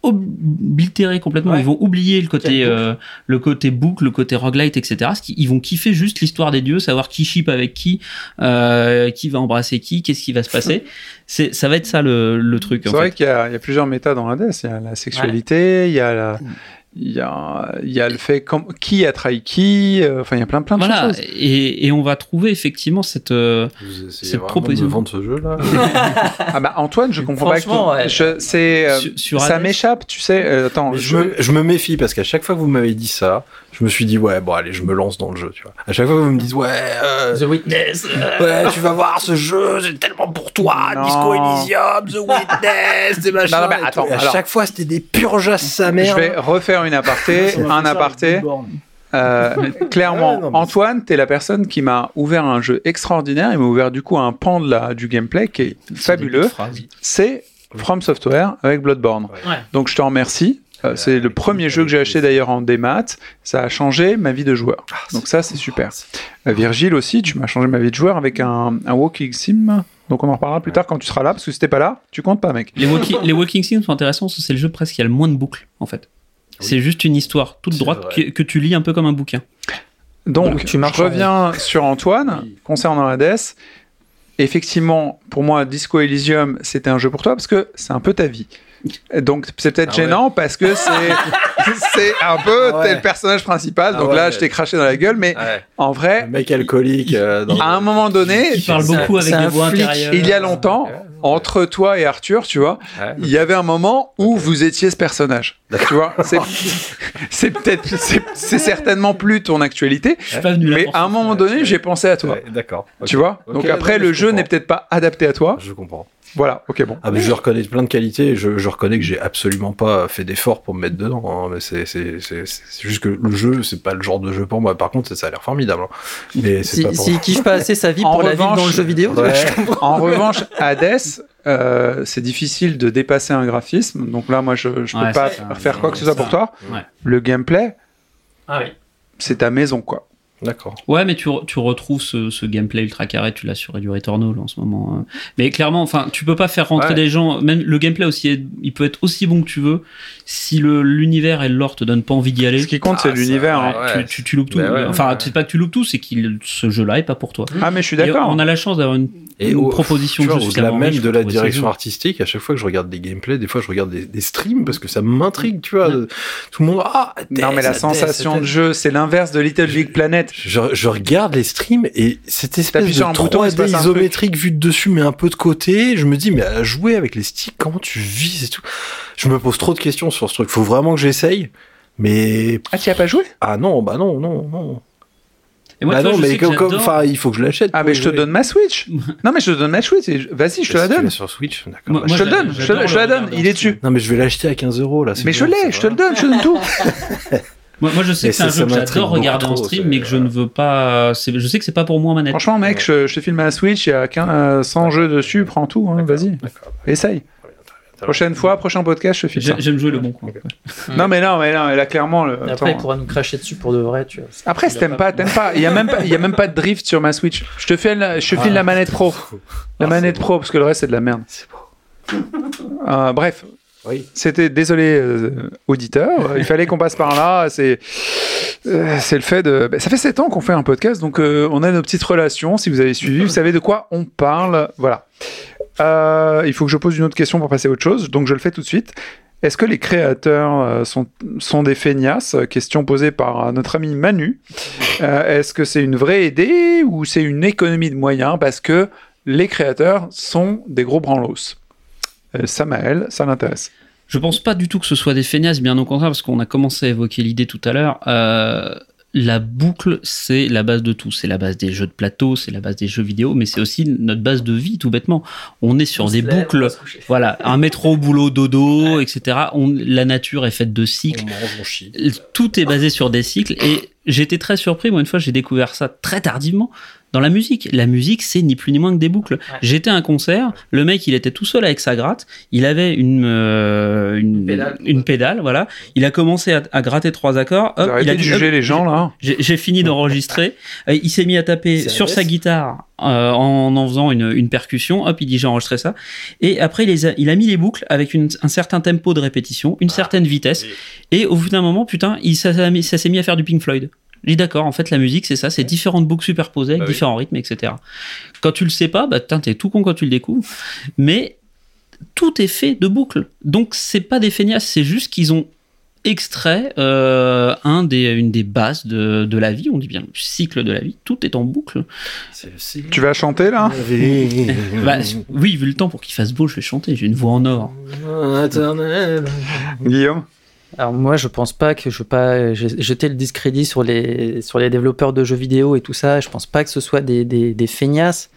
oblitérer complètement, Ouais. ils vont oublier le côté, euh, le côté boucle, le côté roguelite, etc. Ils vont kiffer juste l'histoire des dieux, savoir qui ship avec qui, euh, qui va embrasser qui, qu'est-ce qui va se passer. C'est, ça va être ça le, le truc. C'est vrai qu'il y, a il y a plusieurs méta dans Hades. Il y a la sexualité, il y a la. Il y a, il y a le fait qui a trahi qui, euh, enfin il y a plein plein de Voilà, choses. et, et on va trouver effectivement cette. euh, Vous Cette proposition. de vendre ce jeu là Ah bah Antoine, je comprends pas. que Franchement, tu- ouais. je- c'est euh, ça m'échappe, tu sais. euh, attends, je, je, me, je me méfie parce qu'à chaque fois que vous m'avez dit ça, je me suis dit ouais bon allez je me lance dans le jeu tu vois. À chaque fois que vous me dites ouais euh, The Witness. euh, ouais tu vas voir ce jeu c'est tellement pour toi Non. Disco Elysium The Witness des machins. Non, non, mais attends, Et à alors- chaque fois c'était des purges sa je mère. vais refaire une aparté, fait un aparté. Euh, clairement, Ouais, non, mais Antoine, t'es la personne qui m'a ouvert un jeu extraordinaire. Il m'a ouvert du coup un pan de la, du gameplay qui est fabuleux. C'est From Software avec Bloodborne. Ouais. Donc je te remercie. Euh, c'est le premier jeu que j'ai acheté d'ailleurs en démat. Ça a changé ma vie de joueur. Donc ça, c'est super. Euh, Virgile aussi, tu m'as changé ma vie de joueur avec un, un Walking Sim. Donc on en reparlera plus tard quand tu seras là, parce que si t'es pas là, tu comptes pas, mec. Les, walking, les Walking Sims sont intéressants parce que c'est le jeu presque qui a le moins de boucles en fait. C'est juste une histoire toute droite que, que tu lis un peu comme un bouquin. Donc, Donc, tu marches je en reviens sur Antoine Oui. concernant Hades. Effectivement, pour moi, Disco Elysium, c'était un jeu pour toi parce que c'est un peu ta vie. Donc, c'est peut-être Ah ouais. gênant parce que c'est c'est un peu Ah ouais. le personnage principal. Ah donc ouais. là, je t'ai craché dans la gueule, mais Ouais. en Un vrai, mec alcoolique. euh, dans- à un moment donné, Il parle c'est un- beaucoup avec c'est des un voix flic. intérieures. il y a longtemps, Ouais. entre toi et Arthur, tu vois, Ouais. il y avait un moment où vous étiez ce personnage. Tu vois, c'est c'est peut-être, c'est- certainement plus ton actualité, Je suis pas venu là mais à un moment donné, j'ai pensé à toi. Ouais, D'accord. Tu vois Donc après, le je jeu n'est peut-être pas adapté à toi. Je comprends. Voilà, ok, bon. Ah mais je reconnais plein de qualités, je reconnais que j'ai absolument pas fait d'effort pour me mettre dedans, hein, mais c'est juste que le jeu, c'est pas le genre de jeu pour moi. Par contre, ça a l'air formidable. hein. Mais Si- pas pour S'il kiffe pas assez sa vie En pour la vivre revanche- dans le jeu vidéo, Ouais. En revanche, Hades, euh, c'est difficile de dépasser un graphisme. Donc là, moi, je, je peux pas faire quoi que ce soit pour toi. Ouais. Le gameplay, Ah oui. c'est ta maison, quoi. D'accord. Ouais, mais tu, re- tu retrouves ce, ce gameplay ultra carré, tu l'as sur du Returnal en ce moment. hein. Mais clairement, enfin, tu peux pas faire rentrer Ouais. des gens. Même le gameplay aussi, est- il peut être aussi bon que tu veux. Si le l'univers et le lore te donnent pas envie d'y aller, Ce qui compte, Ah, c'est ça, l'univers. hein. ouais. tu, tu, tu loupes tout. Ouais, enfin, ouais. c'est pas que tu loupes tout, c'est que ce jeu-là est pas pour toi. Ah, mais je suis d'accord. On a la chance d'avoir une, Et une au- proposition tu vois, au-delà même de la direction artistique, à chaque fois que je regarde des gameplays, des fois je regarde des, des streams parce que ça m'intrigue, tu vois. de- tout le monde, ah, Non, mais la sensation de jeu, c'est l'inverse de Little Big Planet. Je, je regarde les streams et cette espèce de sur un bouton, il se 3D passe un isométrique vue de dessus mais un peu de côté, je me dis mais à jouer avec les sticks, comment tu vises et tout. Je me pose trop de questions sur ce truc. Faut vraiment que j'essaye. Mais Ah, tu y as pas joué? Ah non, bah non, non, non. Et moi, bah non, je mais sais que comme, comme- j'adore- enfin, il faut que je l'achète. Ah, mais je te donne ma Switch. Non, mais je te donne ma Switch. Vas-y, je te la Si tu donne. sur Switch, d'accord. Bah, Je te le donne, je te, la donne. Il est en stream. dessus. Non, mais je vais l'acheter à 15 euros là. Mais je l'ai, je te le donne, je te donne tout. Moi, moi, je sais Mais que c'est un jeu que j'adore regarder en trop, stream, c'est- mais que je ne veux pas. Je sais que c'est pas pour moi manette. Franchement, mec, je, je te filme ma Switch, il y a 15, euh, 100 jeux dessus, prends tout, hein, vas-y. Essaye. Prochaine fois, prochain podcast, je te file ça. J'ai- J'aime jouer le bon coin. ouais. Non, mais non, mais non, là, clairement. Le... Et attends. après, il pourra nous cracher dessus pour de vrai, tu vois. Après, si t'aimes pas, t'aimes pas. Il y a même pas, il y a même pas de drift sur ma Switch. Je te file, la- je file Ah. la manette pro. La Ah, manette pro, parce que le reste, c'est de la merde. C'est bon. Euh, bref, Oui. c'était désolé euh, auditeur, il fallait qu'on passe par là. C'est euh, c'est le fait de. ben, ça fait 7 ans qu'on fait un podcast, donc euh, on a nos petites relations. Si vous avez suivi, vous savez de quoi on parle. Voilà. Euh, il faut que je pose une autre question pour passer à autre chose, donc je le fais tout de suite. Est-ce que les créateurs euh, sont, des feignasses? Question posée par notre ami Manu. Euh, Est-ce que c'est une vraie idée ou c'est une économie de moyens parce que les créateurs sont des gros branlos? Euh, Samael, ça l'intéresse. Je pense pas du tout que ce soit des feignasses, bien au contraire, parce qu'on a commencé à évoquer l'idée tout à l'heure. La boucle, c'est la base de tout. C'est la base des jeux de plateau, c'est la base des jeux vidéo, mais c'est aussi notre base de vie, tout bêtement. On est sur des boucles. Voilà, un métro, boulot, dodo, etc. On, la nature est faite de cycles. On mange, on chie. Tout est basé sur des cycles et j'étais très surpris. Moi, une fois, j'ai découvert ça très tardivement dans la musique. La musique, c'est ni plus ni moins que des boucles. J'étais à un concert, le mec, il était tout seul avec sa gratte, il avait une euh, une, pédale. une pédale, voilà. Il a commencé à, à gratter trois accords. Hop, il a de dit, juger hop, les gens là. j'ai j'ai fini d'enregistrer. Euh, il s'est mis à taper sur sa guitare euh, en en faisant une, une percussion. Hop, il dit j'ai enregistré ça. Et après, il, les a, il a mis les boucles avec une- un certain tempo de répétition, une certaine vitesse. Et au bout d'un moment, putain, il, ça s'est mis à faire du Pink Floyd. Je dis d'accord, en fait, la musique, c'est ça, c'est différentes boucles superposées avec Bah oui. différents rythmes, etc. Quand tu le sais pas, bah, t'es tout con quand tu le découvres. Mais tout est fait de boucles. Donc, c'est pas des feignasses, c'est juste qu'ils ont extrait euh, un des, une des bases de, de la vie, on dit bien le cycle de la vie, tout est en boucle. Tu vas chanter là? Bah, oui, vu le temps pour qu'il fasse beau, je vais chanter, j'ai une voix en or. Éternel. Guillaume? Alors moi, je pense pas que je pas j'ai- jeter le discrédit sur les sur les développeurs de jeux vidéo et tout ça. Je pense pas que ce soit des, des feignasses.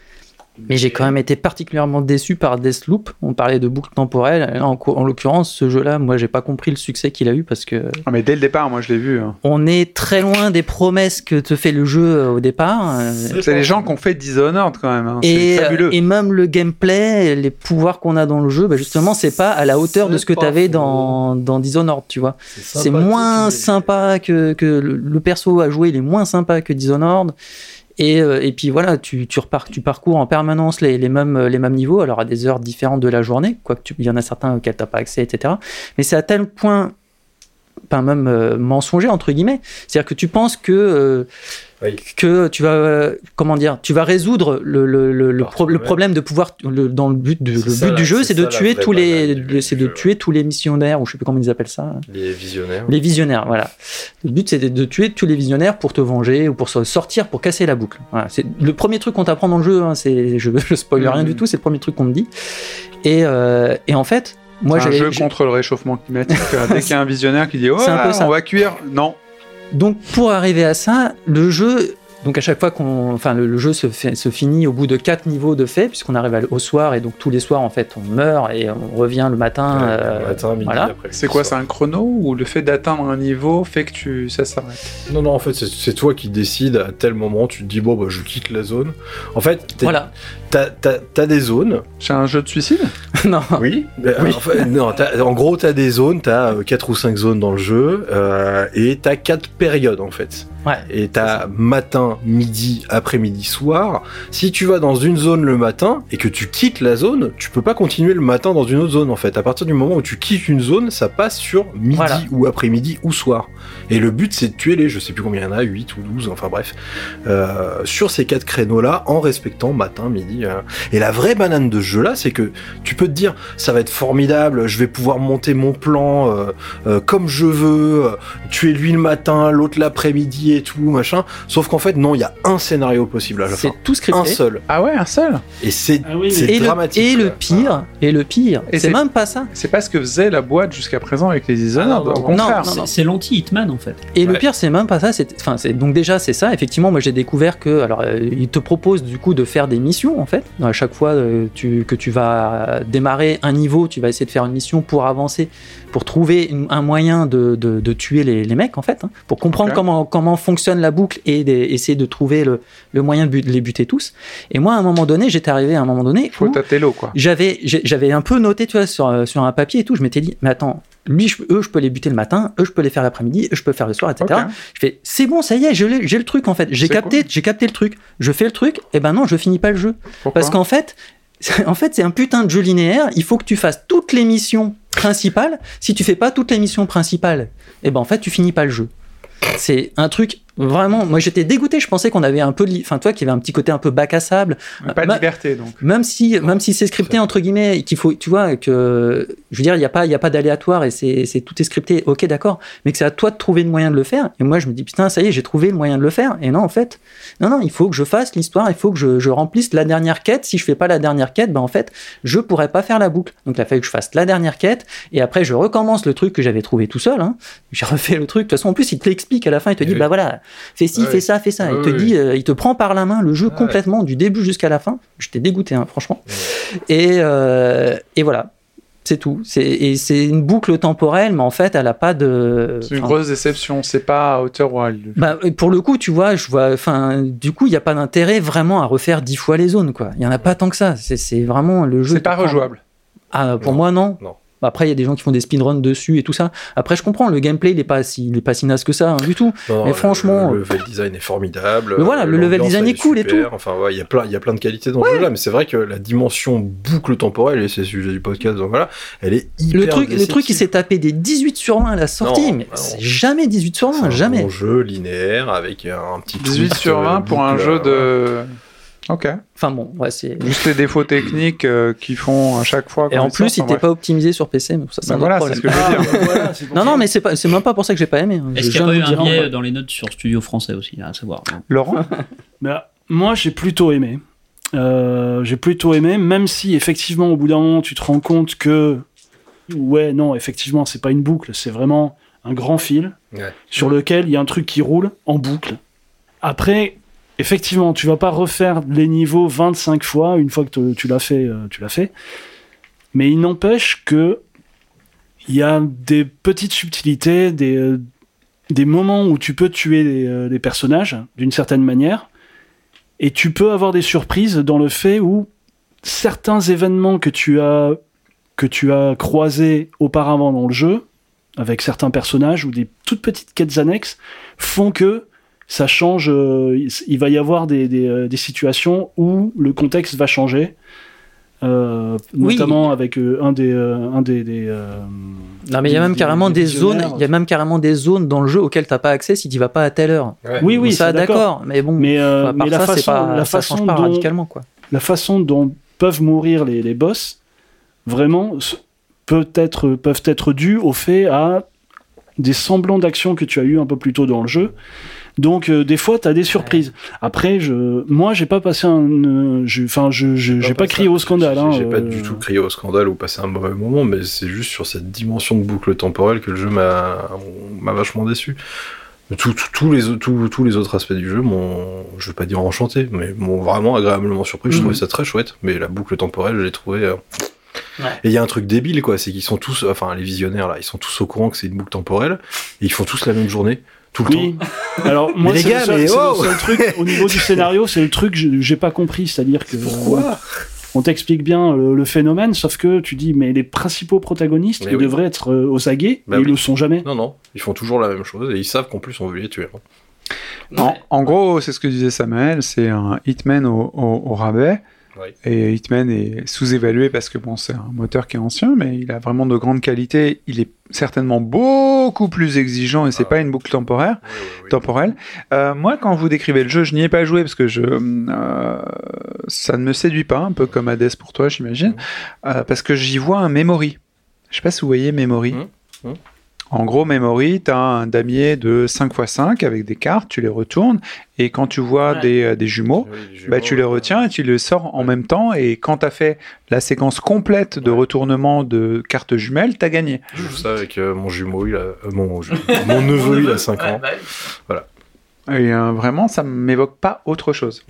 Mais j'ai quand même été particulièrement déçu par Deathloop. On parlait de boucle temporelle. En, l'occurrence, ce jeu-là, moi, j'ai pas compris le succès qu'il a eu parce que Ah, mais dès le départ, moi je l'ai vu. hein. on est très loin des promesses que te fait le jeu euh, au départ. Euh, C'est les gens qui ont fait Dishonored quand même. hein. Et, C'est fabuleux. et même le gameplay, les pouvoirs qu'on a dans le jeu, bah justement, c'est pas à la hauteur de ce que tu avais dans, dans Dishonored, tu vois. C'est moins sympa que, que le, le perso à jouer, il est moins sympa que Dishonored. Et, euh, et puis voilà, tu, repars, tu parcours en permanence les, mêmes, les mêmes niveaux, alors à des heures différentes de la journée, quoique il y en a certains auxquels tu n'as pas accès, etc. Mais c'est à tel point, pas même euh, mensonger, entre guillemets, c'est-à-dire que tu penses que, euh, Oui. que tu vas, comment dire, tu vas résoudre le, le, pro- problème de pouvoir, dans le but, ça, but du jeu, c'est de tuer tous les, du- c'est du de jeu. tuer tous les missionnaires, ou je sais plus comment ils appellent ça. Les visionnaires. Les visionnaires, voilà. Le but, c'est de, de tuer tous les visionnaires pour te venger ou pour sortir, pour casser la boucle. Voilà. C'est le premier truc qu'on t'apprend dans le jeu. Hein, c'est, je, je spoil rien Mhm. du tout. C'est le premier truc qu'on te dit. Et, euh, et en fait, moi, un jeu contre le réchauffement climatique. euh, Dès qu'il y a un visionnaire qui dit Oh, C'est un peu ça. on va cuire. Non. Donc, pour arriver à ça, le jeu. Donc à chaque fois qu'on, enfin le, le jeu se, fait- se finit au bout de quatre niveaux de fait, puisqu'on arrive au soir et donc tous les soirs en fait on meurt et on revient le matin. Ouais, euh, le matin, midi, voilà. après. C'est quoi C'est un chrono ou le fait d'atteindre un niveau fait que tu ça s'arrête? Non, non, en fait, c'est- toi qui décides à tel moment, tu te dis, bon, bah, je quitte la zone. En fait, Voilà. T'as t'as- t'as des zones. C'est un jeu de suicide non. Oui. Enfin, non, t'as- en gros, t'as des zones, t'as 4 ou 5 zones dans le jeu, euh, et t'as 4 périodes, en fait. Ouais. Et t'as matin, midi, après-midi, soir. Si tu vas dans une zone le matin et que tu quittes la zone, tu peux pas continuer le matin dans une autre zone en fait. À partir du moment où tu quittes une zone, ça passe sur midi Voilà. ou après-midi ou soir. Et le but c'est de tuer les, je sais plus combien il y en a, 8 ou 12, enfin bref, euh, sur ces quatre créneaux là en respectant matin, midi, aussi. euh. Et la vraie banane de ce jeu là, c'est que tu peux te dire, ça va être formidable, je vais pouvoir monter mon plan euh, euh, comme je veux, euh, tuer lui le matin, l'autre l'après-midi et tout, machin. Sauf qu'en fait, non, il y a un scénario possible à la fin. C'est tout Un scripté. seul. Ah ouais, un seul Et c'est Ah oui, mais- c'est Et le, dramatique. et le quoi. pire, et le pire, Et c'est même pas ça. C'est pas ce que faisait la boîte jusqu'à présent avec les Dishonored, Ah, non, au non, contraire. non, C'est- C'est l'anti-Hitman en fait. Et le pire, c'est même pas ça. c'est- Enfin, donc déjà c'est ça. Effectivement, moi j'ai découvert que alors euh, il te propose du coup de faire des missions en fait. À chaque fois euh, que tu vas démarrer un niveau, tu vas essayer de faire une mission pour avancer, pour trouver un moyen de, de, de tuer les, les mecs en fait, hein, pour comprendre comment comment fonctionne la boucle et des- essayer de trouver le, le moyen de, but- de les buter tous. Et moi, à un moment donné, j'étais arrivé à un moment donné Faut où tâter l'eau, quoi. j'avais j'avais un peu noté tu vois sur, euh, sur un papier et tout. Je m'étais dit mais attends lui je- eux je peux les buter le matin eux je peux les faire l'après-midi eux je peux faire le soir etc je fais c'est bon ça y est j'ai le truc en fait. J'ai capté j'ai capté le truc. Je fais le truc et ben non je finis pas le jeu. Pourquoi? Parce qu'en fait en fait c'est un putain de jeu linéaire. Il faut que tu fasses toutes les missions principales si tu fais pas toutes les missions principales et ben en fait tu finis pas le jeu. C'est un truc vraiment moi j'étais dégoûté. Je pensais qu'on avait un peu enfin toi qu'il y avait un petit côté un peu bac à sable. Pas de liberté, donc. même si même si c'est scripté entre guillemets et qu'il faut tu vois que je veux dire il y a pas il y a pas d'aléatoire et c'est c'est tout est scripté. Ok d'accord. Mais que c'est à toi de trouver le moyen de le faire. Et moi je me dis putain ça y est j'ai trouvé le moyen de le faire. Et non en fait non non il faut que je fasse l'histoire. Il faut que je, je remplisse la dernière quête. Si je fais pas la dernière quête ben en fait je pourrais pas faire la boucle. Donc il a fallu que je fasse la dernière quête. Et après je recommence le truc que j'avais trouvé tout seul hein. j'ai refait le truc. De toute façon en plus il te l'explique à la fin. Il te Eh dit oui. bah voilà fais ci Ouais. fais ça fais ça Ouais, il te ouais. dit euh, il te prend par la main le jeu Ouais. complètement du début jusqu'à la fin j'étais dégoûté hein, franchement et, euh, et voilà, c'est tout. C'est, et c'est une boucle temporelle, mais en fait, elle a pas de. C'est une grosse déception, c'est pas Outer Wild. bah, et pour le coup, tu vois, je vois. Enfin, du coup, il n'y a pas d'intérêt vraiment à refaire dix fois les zones, quoi. Il y en a pas tant que ça. C'est, c'est vraiment le jeu. C'est pas rejouable. Ah, pour Non. moi, non. Non. Bah, Après, il y a des gens qui font des speedruns dessus et tout ça. Après, je comprends, le gameplay, il est pas si, il est pas si naze que ça, hein, du tout. Non, Mais le- franchement- le, level design est formidable. Mais voilà, le level design elle est cool et super. Enfin, ouais, il y a plein, il y a plein de qualités dans ce jeu-là, mais c'est vrai que la dimension boucle temporelle, et c'est le sujet du podcast, donc voilà, elle est hyper Le truc, le truc, il s'est tapé des 18 sur 20 à la sortie, Non, mais bah c'est jamais 18 sur C'est 20, un jamais. bon jeu linéaire avec un petit 18 twist, sur euh, 20 pour un jeu euh, de. Ok. Enfin bon, ouais, c'est. Juste les défauts techniques euh, qui font à chaque fois. Et en plus, il n'était pas optimisé sur PC, mais ça c'est Bah un voilà, c'est ce problème. que je veux dire. Voilà, c'est pour Non, non, mais c'est pas, c'est même pas pour ça que j'ai pas aimé. hein. Est-ce qu'il n'y a pas de eu un dire, biais hein. dans les notes sur Studio français aussi, à savoir Laurent? Euh, moi, j'ai plutôt aimé. Euh, j'ai plutôt aimé, même si effectivement, au bout d'un moment, tu te rends compte que, ouais, non, effectivement, c'est pas une boucle, c'est vraiment un grand fil Ouais. sur lequel il y a un truc qui roule en boucle. Après, effectivement, tu vas pas refaire les niveaux 25 fois, une fois que tu l'as fait, euh, tu l'as fait. Mais il n'empêche que il y a des petites subtilités, des, euh, moments où tu peux tuer des, euh, personnages d'une certaine manière, et tu peux avoir des surprises dans le fait où certains événements que tu as que tu as croisés auparavant dans le jeu, avec certains personnages ou des toutes petites quêtes annexes, font que ça change. euh, il- va y avoir des, des, euh, des situations où le contexte va changer. euh, Oui. notamment avec euh, un des euh, un des, des, euh, Non, mais il y a même des- carrément des des zones, il y a même carrément des zones dans le jeu auxquelles t'as pas accès si tu vas pas à telle heure. Ouais. Oui, oui, ça c'est d'accord. d'accord, mais bon, Mais, euh, à part mais la ça, façon, pas, la ça façon change pas dont, radicalement quoi. la façon dont peuvent mourir les, les boss, vraiment, peut être, peuvent être dus au fait à des semblants d'actions que tu as eu un peu plus tôt dans le jeu. Donc, euh, des fois, tu as des surprises. Après, je, moi, j'ai pas passé un. euh, je- Enfin, je, j'ai pas crié au scandale. J'ai hein, j'ai pas euh, du tout crié au scandale ou passé un mauvais moment, mais c'est juste sur cette dimension de boucle temporelle que le jeu m'a m'a vachement déçu. Tout- tout- tous, les, tous- les autres aspects du jeu m'ont, je veux pas dire enchanté, mais m'ont vraiment agréablement surpris. Je Mhm. trouvais ça très chouette, mais la boucle temporelle, je l'ai trouvé. euh, Ouais. Et il y a un truc débile, quoi, c'est qu'ils sont tous, enfin les visionnaires là, ils sont tous au courant que c'est une boucle temporelle, et ils font tous la même journée, tout le Oui. Alors, moi, les c'est gars, le seul, mais le seul truc, au niveau du scénario, c'est le truc que j'ai pas compris. C'est-à-dire que. temps. Pourquoi On t'explique bien le, le phénomène, sauf que tu dis, mais les principaux protagonistes, Mais ils oui. devraient être euh, aux aguets, Bah oui. ils le sont jamais. Non, non, ils font toujours la même chose, et ils savent qu'en plus on veut les tuer. hein. En, en gros, c'est ce que disait Samuel, c'est un Hitman au, au- au rabais. Oui. Et Hitman est sous-évalué parce que bon, c'est un moteur qui est ancien, mais il a vraiment de grandes qualités. Il est certainement beaucoup plus exigeant et c'est Ah. pas une boucle temporaire, temporelle. Euh, moi, quand vous décrivez le jeu, je n'y ai pas joué parce que je, euh, ça ne me séduit pas, un peu comme Hades pour toi, j'imagine, Euh, parce que j'y vois un memory. Je sais pas si vous voyez memory. Mhm. Mhm. En gros, Memory, tu as un damier de 5x5 avec des cartes, tu les retournes, et quand tu vois Ouais. des, euh, des jumeaux, bah, tu les retiens et tu les sors en même temps. Et quand tu as fait la séquence complète de Ouais. retournement de cartes jumelles, tu as gagné. Je joue ça avec euh, mon jumeau, il a, euh, mon, ju- mon neveu, il a 5 ans. Et euh, vraiment, ça m'évoque pas autre chose.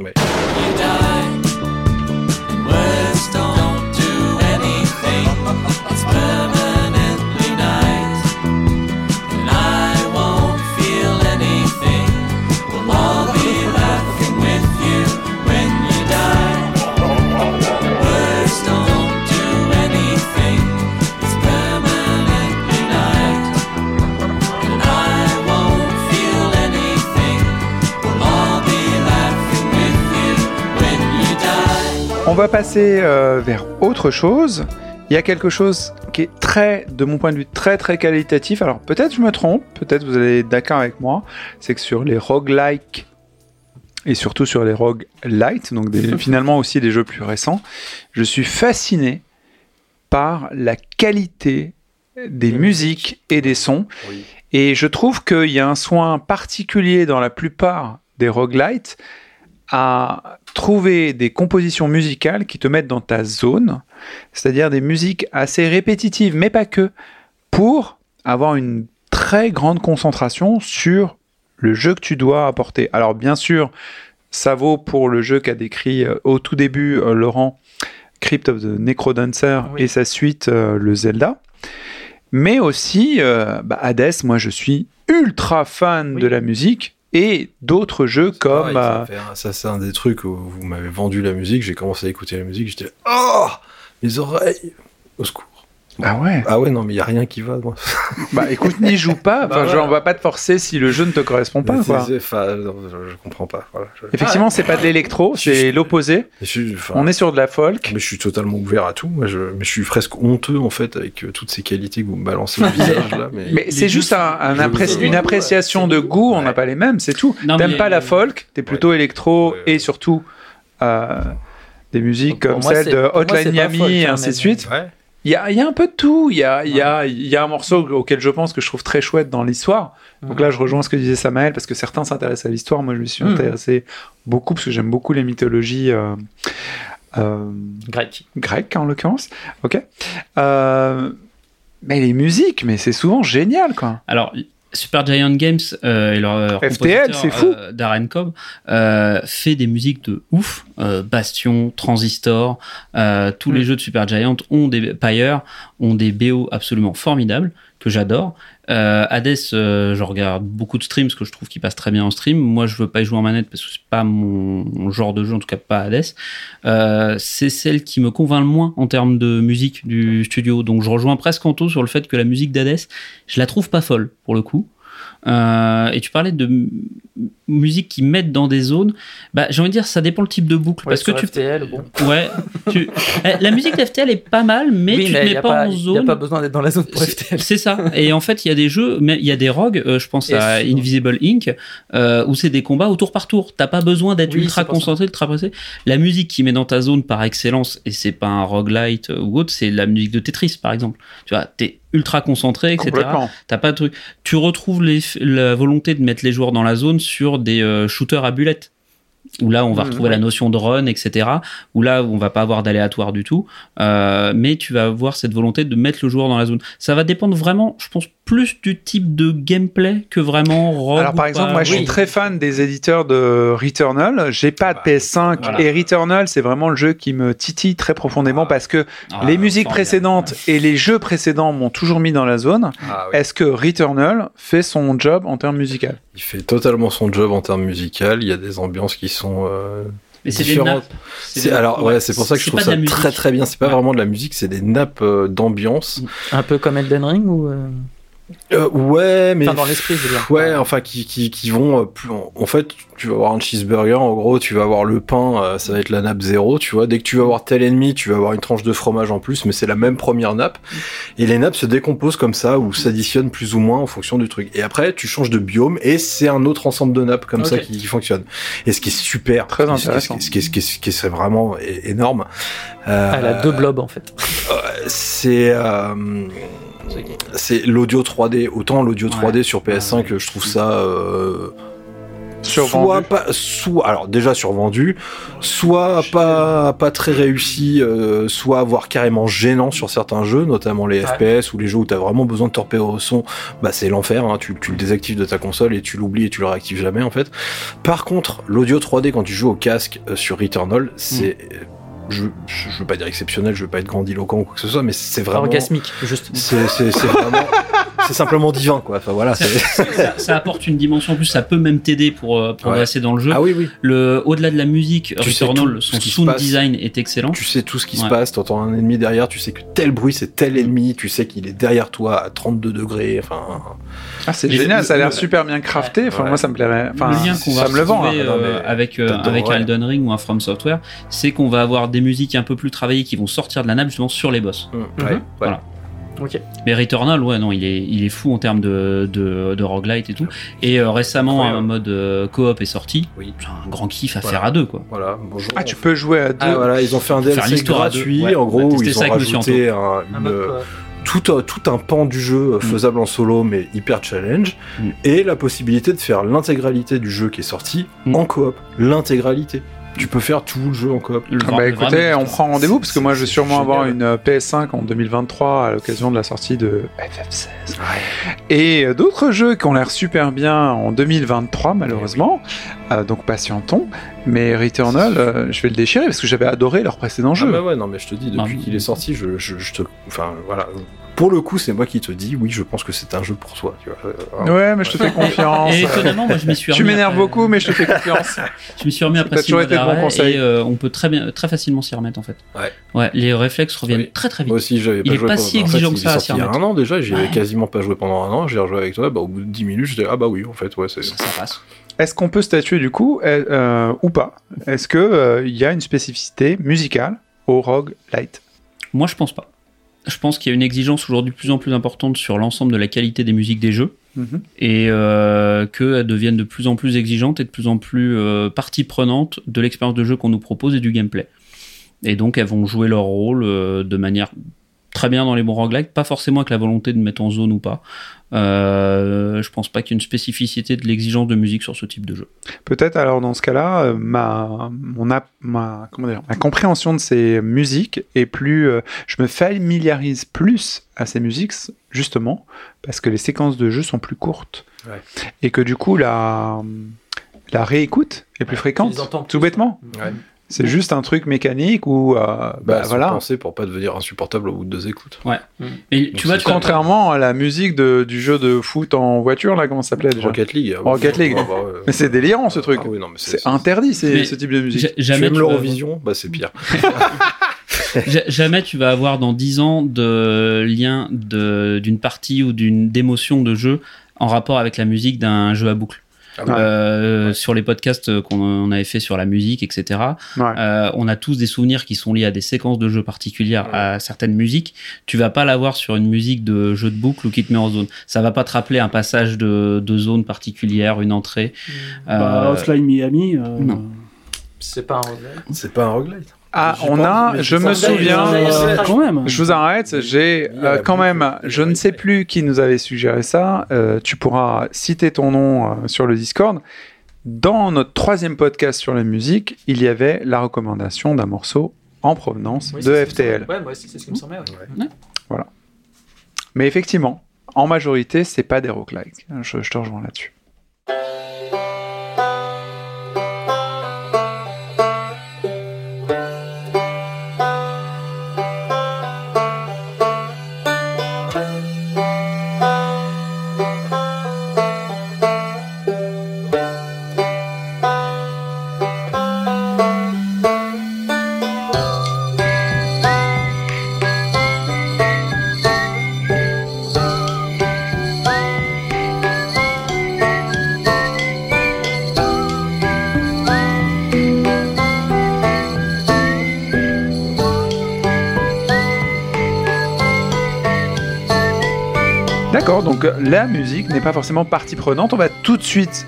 On va passer euh, vers autre chose. Il y a quelque chose qui est très, de mon point de vue, très très qualitatif. Alors peut-être je me trompe, peut-être vous allez être d'accord avec moi. C'est que sur les roguelikes et surtout sur les roguelites, donc des- finalement aussi des jeux plus récents, je suis fasciné par la qualité des musiques et des sons. Oui. Et je trouve qu'il y a un soin particulier dans la plupart des roguelites à trouver des compositions musicales qui te mettent dans ta zone, c'est-à-dire des musiques assez répétitives, mais pas que, pour avoir une très grande concentration sur le jeu que tu dois apporter. Alors bien sûr, ça vaut pour le jeu qu'a décrit euh, au tout début euh, Laurent, Crypt of the Necrodancer Oui. et sa suite, euh, le Zelda. Mais aussi, euh, bah, Hades, moi je suis ultra fan Oui. de la musique et d'autres jeux comme... Pareil, euh, ça, c'est un des trucs où vous m'avez vendu la musique, j'ai commencé à écouter la musique, j'étais Oh Mes oreilles Au secours. Ah ouais Ah ouais, non, mais il y a rien qui va, moi. Bah écoute, n'y joue pas, enfin, Bah, je- voilà. on va pas te forcer si le jeu ne te correspond pas. Quoi. enfin, non, je, je comprends pas. Voilà, je- Effectivement, c'est pas de l'électro, c'est l'opposé. enfin, On est sur de la folk. Mais je suis totalement ouvert à tout. Moi, je, mais je suis presque honteux en fait avec euh, toutes ces qualités que vous me balancez au visage là. Mais, Mais c'est juste un, un une appréciation de goût, on n'a pas les mêmes, c'est tout. T'aimes pas la folk, t'es plutôt électro Ouais, ouais. et surtout euh, des musiques comme celle de Hotline Miami et hein, ainsi de suite. Il y a, il y a un peu de tout. Il y a, il y, a, il y a un morceau auquel je pense que je trouve très chouette dans l'histoire. Donc là, je rejoins ce que disait Samael parce que certains s'intéressent à l'histoire. Moi, je me suis Mhm. intéressé beaucoup parce que j'aime beaucoup les mythologies euh, euh, Grec. grecques en l'occurrence. Ok. Euh, mais les musiques, mais c'est souvent génial, quoi. Alors, Super Giant Games euh, et leur, FTL, c'est fou. euh, Darren Cobb euh, fait des musiques de ouf. Euh, Bastion, Transistor, euh, tous Mm. les jeux de Super Giant ont des Pyre, ont des BO absolument formidables que j'adore. Euh, Hades, euh, je regarde beaucoup de streams parce que je trouve qu'il passe très bien en stream. Moi, je veux pas y jouer en manette parce que c'est pas mon, genre de jeu, en tout cas pas Hades. Euh, c'est celle qui me convainc le moins en termes de musique du studio. Donc, je rejoins presque Anto sur le fait que la musique d'Hades, je la trouve pas folle pour le coup. Euh, et tu parlais de musique qui mettent dans des zones. Bah, j'ai envie de dire, ça dépend le type de boucle. parce que tu. FTL, bon. Ouais. tu- Eh, La musique FTL est pas mal, mais oui, tu mais te il mets n'y a, pas, pas- en y a zone. pas besoin d'être dans la zone pour FTL. c'est ça. Et en fait, il y a des jeux, mais il y a des rogues, euh, je pense Et à Invisible Inc., euh, où c'est des combats au tour par tour. T'as pas besoin d'être Oui, ultra concentré, ultra pressé. La musique qui met dans ta zone par excellence, et c'est pas un roguelite ou autre, c'est la musique de Tetris, par exemple. Tu vois, t'es ultra concentré, etc. T'as pas de truc. Tu retrouves les, la volonté de mettre les joueurs dans la zone sur des euh, shooters à bullet. Où là, on va Mhm, retrouver la notion de run, etc. Où là, on va pas avoir d'aléatoire du tout. Euh, mais tu vas avoir cette volonté de mettre le joueur dans la zone. Ça va dépendre vraiment, je pense, plus du type de gameplay que vraiment rogue. Alors, par exemple, pas. moi, je suis Oui. très fan des éditeurs de Returnal. J'ai pas de bah, PS5 voilà. et Returnal, c'est vraiment le jeu qui me titille très profondément Ah. parce que Ah, les musiques précédentes et les jeux précédents m'ont toujours mis dans la zone. Ah oui. Est-ce que Returnal fait son job en termes musicaux? Il fait totalement son job en termes musical. Il y a des ambiances qui sont euh, Mais c'est des différentes. nappes. C'est alors ouais, c'est pour ça que je trouve ça très très bien. C'est pas Ouais. vraiment de la musique, c'est des nappes euh, d'ambiance. Un peu comme Elden Ring ou. euh, Euh, ouais, mais Enfin, dans l'esprit, je veux dire. Ouais, enfin qui qui qui vont euh, plus en, en fait, tu vas avoir un cheeseburger en gros, tu vas avoir le pain, euh, ça va être la nappe zéro, tu vois. Dès que tu vas avoir tel ennemi, tu vas avoir une tranche de fromage en plus, mais c'est la même première nappe. Et les nappes se décomposent comme ça ou s'additionnent plus ou moins en fonction du truc. Et après, tu changes de biome et c'est un autre ensemble de nappes comme ça qui, qui fonctionne. Et ce qui est super, Très intéressant. ce qui, est- ce qui, est- ce qui est- ce qui est vraiment énorme. euh, Elle a deux blobs en fait. c'est euh, c'est l'audio 3D. Autant l'audio 3D sur PS5, je trouve ça euh, Survendu. soit pas, soit alors déjà survendu, soit pas pas très réussi, euh, soit voire carrément gênant sur certains jeux, notamment les FPS ou les jeux où t'as vraiment besoin de torpédo au son. Bah c'est l'enfer. Hein, tu, tu le désactives de ta console et tu l'oublies et tu le réactives jamais en fait. Par contre, l'audio 3D quand tu joues au casque euh, sur Returnal, c'est je, je veux pas dire exceptionnel, je veux pas être grandiloquent ou quoi que ce soit, mais c'est vraiment Orgasmique, juste. c'est vraiment c'est simplement divin quoi. Enfin voilà. Ça, c'est- ça- ça apporte une dimension en plus, ça peut même t'aider pour euh, progresser dans le jeu. Ah oui oui. Le, au-delà de la musique, Tu sais son ce qui se sound passe. design est excellent. Tu sais tout ce qui se passe, t'entends un ennemi derrière, tu sais que tel bruit c'est tel ennemi, tu sais qu'il est derrière toi à 32 degrés, enfin... Ah, c'est génial, ça a l'air super bien crafté. Enfin, Ouais. moi, ça me plairait. Enfin, le lien qu'on va ça me le vend. hein. euh, avec, euh, avec Elden Ring ou un From Software, c'est qu'on va avoir des musiques un peu plus travaillées qui vont sortir de la nappe justement sur les boss. Ouais. Voilà. Mais Returnal, ouais, non, il est, il est fou en termes de, de, de roguelite et tout. Et euh, récemment, un mode euh, coop est sorti. Oui. Un grand kiff à Voilà. faire à deux, quoi. Voilà, bonjour. Ah, tu peux jouer à deux. Ah voilà, ils ont fait un DLC gratuit, Ouais, en gros, où ils ça ont rajouté un, Un une- tout, un- tout un pan du jeu euh, faisable en solo, mais hyper challenge, Mm. et la possibilité de faire l'intégralité du jeu qui est sorti Mm. en coop. L'intégralité. Tu peux faire tout le jeu en coop. Le Ah bah écoutez, on prend rendez-vous parce que moi je vais sûrement avoir une euh, PS5 en 2023 à l'occasion de la sortie de FF16. Et euh, d'autres jeux qui ont l'air super bien en 2023 malheureusement, Euh, donc patientons. Mais Returnal, euh, je vais le déchirer parce que j'avais adoré leur précédent Ah jeu. bah ouais, non mais je te dis, depuis Ah, qu'il est sorti, je, je, je te... Enfin voilà. Pour le coup, c'est moi qui te dis, oui, je pense que c'est un jeu pour toi. Tu vois. Euh, Ouais, mais je te fais confiance. Et étonnamment, moi je m'y suis tu remis m'énerves après- beaucoup, mais je te fais confiance. Je me suis remis après six mois conseils. et euh, on peut très bien, très facilement s'y remettre en fait. Ouais. Ouais, les réflexes reviennent Oui. très très vite. Moi aussi, j'avais Il pas est joué pas pendant- si en fait, exigeant il que ça à s'y il y a remettre. un an déjà, j'y avais Ouais. quasiment pas joué pendant un an, j'ai rejoué avec toi, bah, au bout de 10 minutes, j'étais ah bah oui, en fait, ouais, c'est. Ça, ça passe. Est-ce qu'on peut statuer du coup, euh, euh, ou pas? Est-ce que euh, il y a une spécificité musicale au Rogue Light Moi, je pense pas. Je pense qu'il y a une exigence aujourd'hui de plus en plus importante sur l'ensemble de la qualité des musiques des jeux et euh, qu'elles deviennent de plus en plus exigeantes et de plus en plus euh, partie prenante de l'expérience de jeu qu'on nous propose et du gameplay. Et donc, elles vont jouer leur rôle euh, de manière très bien dans les bons roguelikes, pas forcément avec la volonté de mettre en zone ou pas. Euh, je pense pas qu'il y ait une spécificité de l'exigence de musique sur ce type de jeu. Peut-être alors dans ce cas-là, euh, ma, mon app- ma, comment dire, ma compréhension de ces musiques est plus. euh, je me familiarise plus à ces musiques, justement, parce que les séquences de jeu sont plus courtes. Ouais. Et que du coup, la, la réécoute est plus fréquente. Tout plus. bêtement. Ouais. C'est juste un truc mécanique où. euh, bah, Bah, voilà. penser pour pas devenir insupportable au bout de deux écoutes. Et tu vois, tu vas- Contrairement à la musique de, du jeu de foot en voiture, là, comment ça s'appelait déjà Rocket League. Rocket League. Ah, bah, ouais. Mais c'est délirant ce truc. Ah oui, mais c'est interdit c'est- Mais ce type de musique. Tu jamais aimes tu vas- l'Eurovision Bah c'est pire. Ja- Jamais tu vas avoir dans 10 ans de lien de- d'une partie ou d'une d'émotion de jeu en rapport avec la musique d'un jeu à boucle. Ouais. Euh, Sur les podcasts qu'on on avait fait sur la musique, etc., Ouais. euh, on a tous des souvenirs qui sont liés à des séquences de jeux particulières, à certaines musiques. Tu vas pas l'avoir sur une musique de jeu de boucle ou qui te met en zone. Ça va pas te rappeler un passage de, de zone particulière, une entrée. Bah, Euh, Offline Miami. euh, non. C'est pas un roguelike. C'est pas un roguelite. Ah, J'y on pense, a, je me souviens, Euh, quand même. je vous arrête, j'ai euh, quand même, je ne sais plus qui nous avait suggéré ça, euh, tu pourras citer ton nom euh, sur le Discord. Dans notre troisième podcast sur la musique, il y avait la recommandation d'un morceau en provenance Oui, de FTL. Ouais, moi aussi, c'est ce qui me semblait. ouais. Mais effectivement, en majorité, c'est pas des roguelikes. Je, je te rejoins là-dessus. D'accord, donc euh, la musique n'est pas forcément partie prenante. On va tout de suite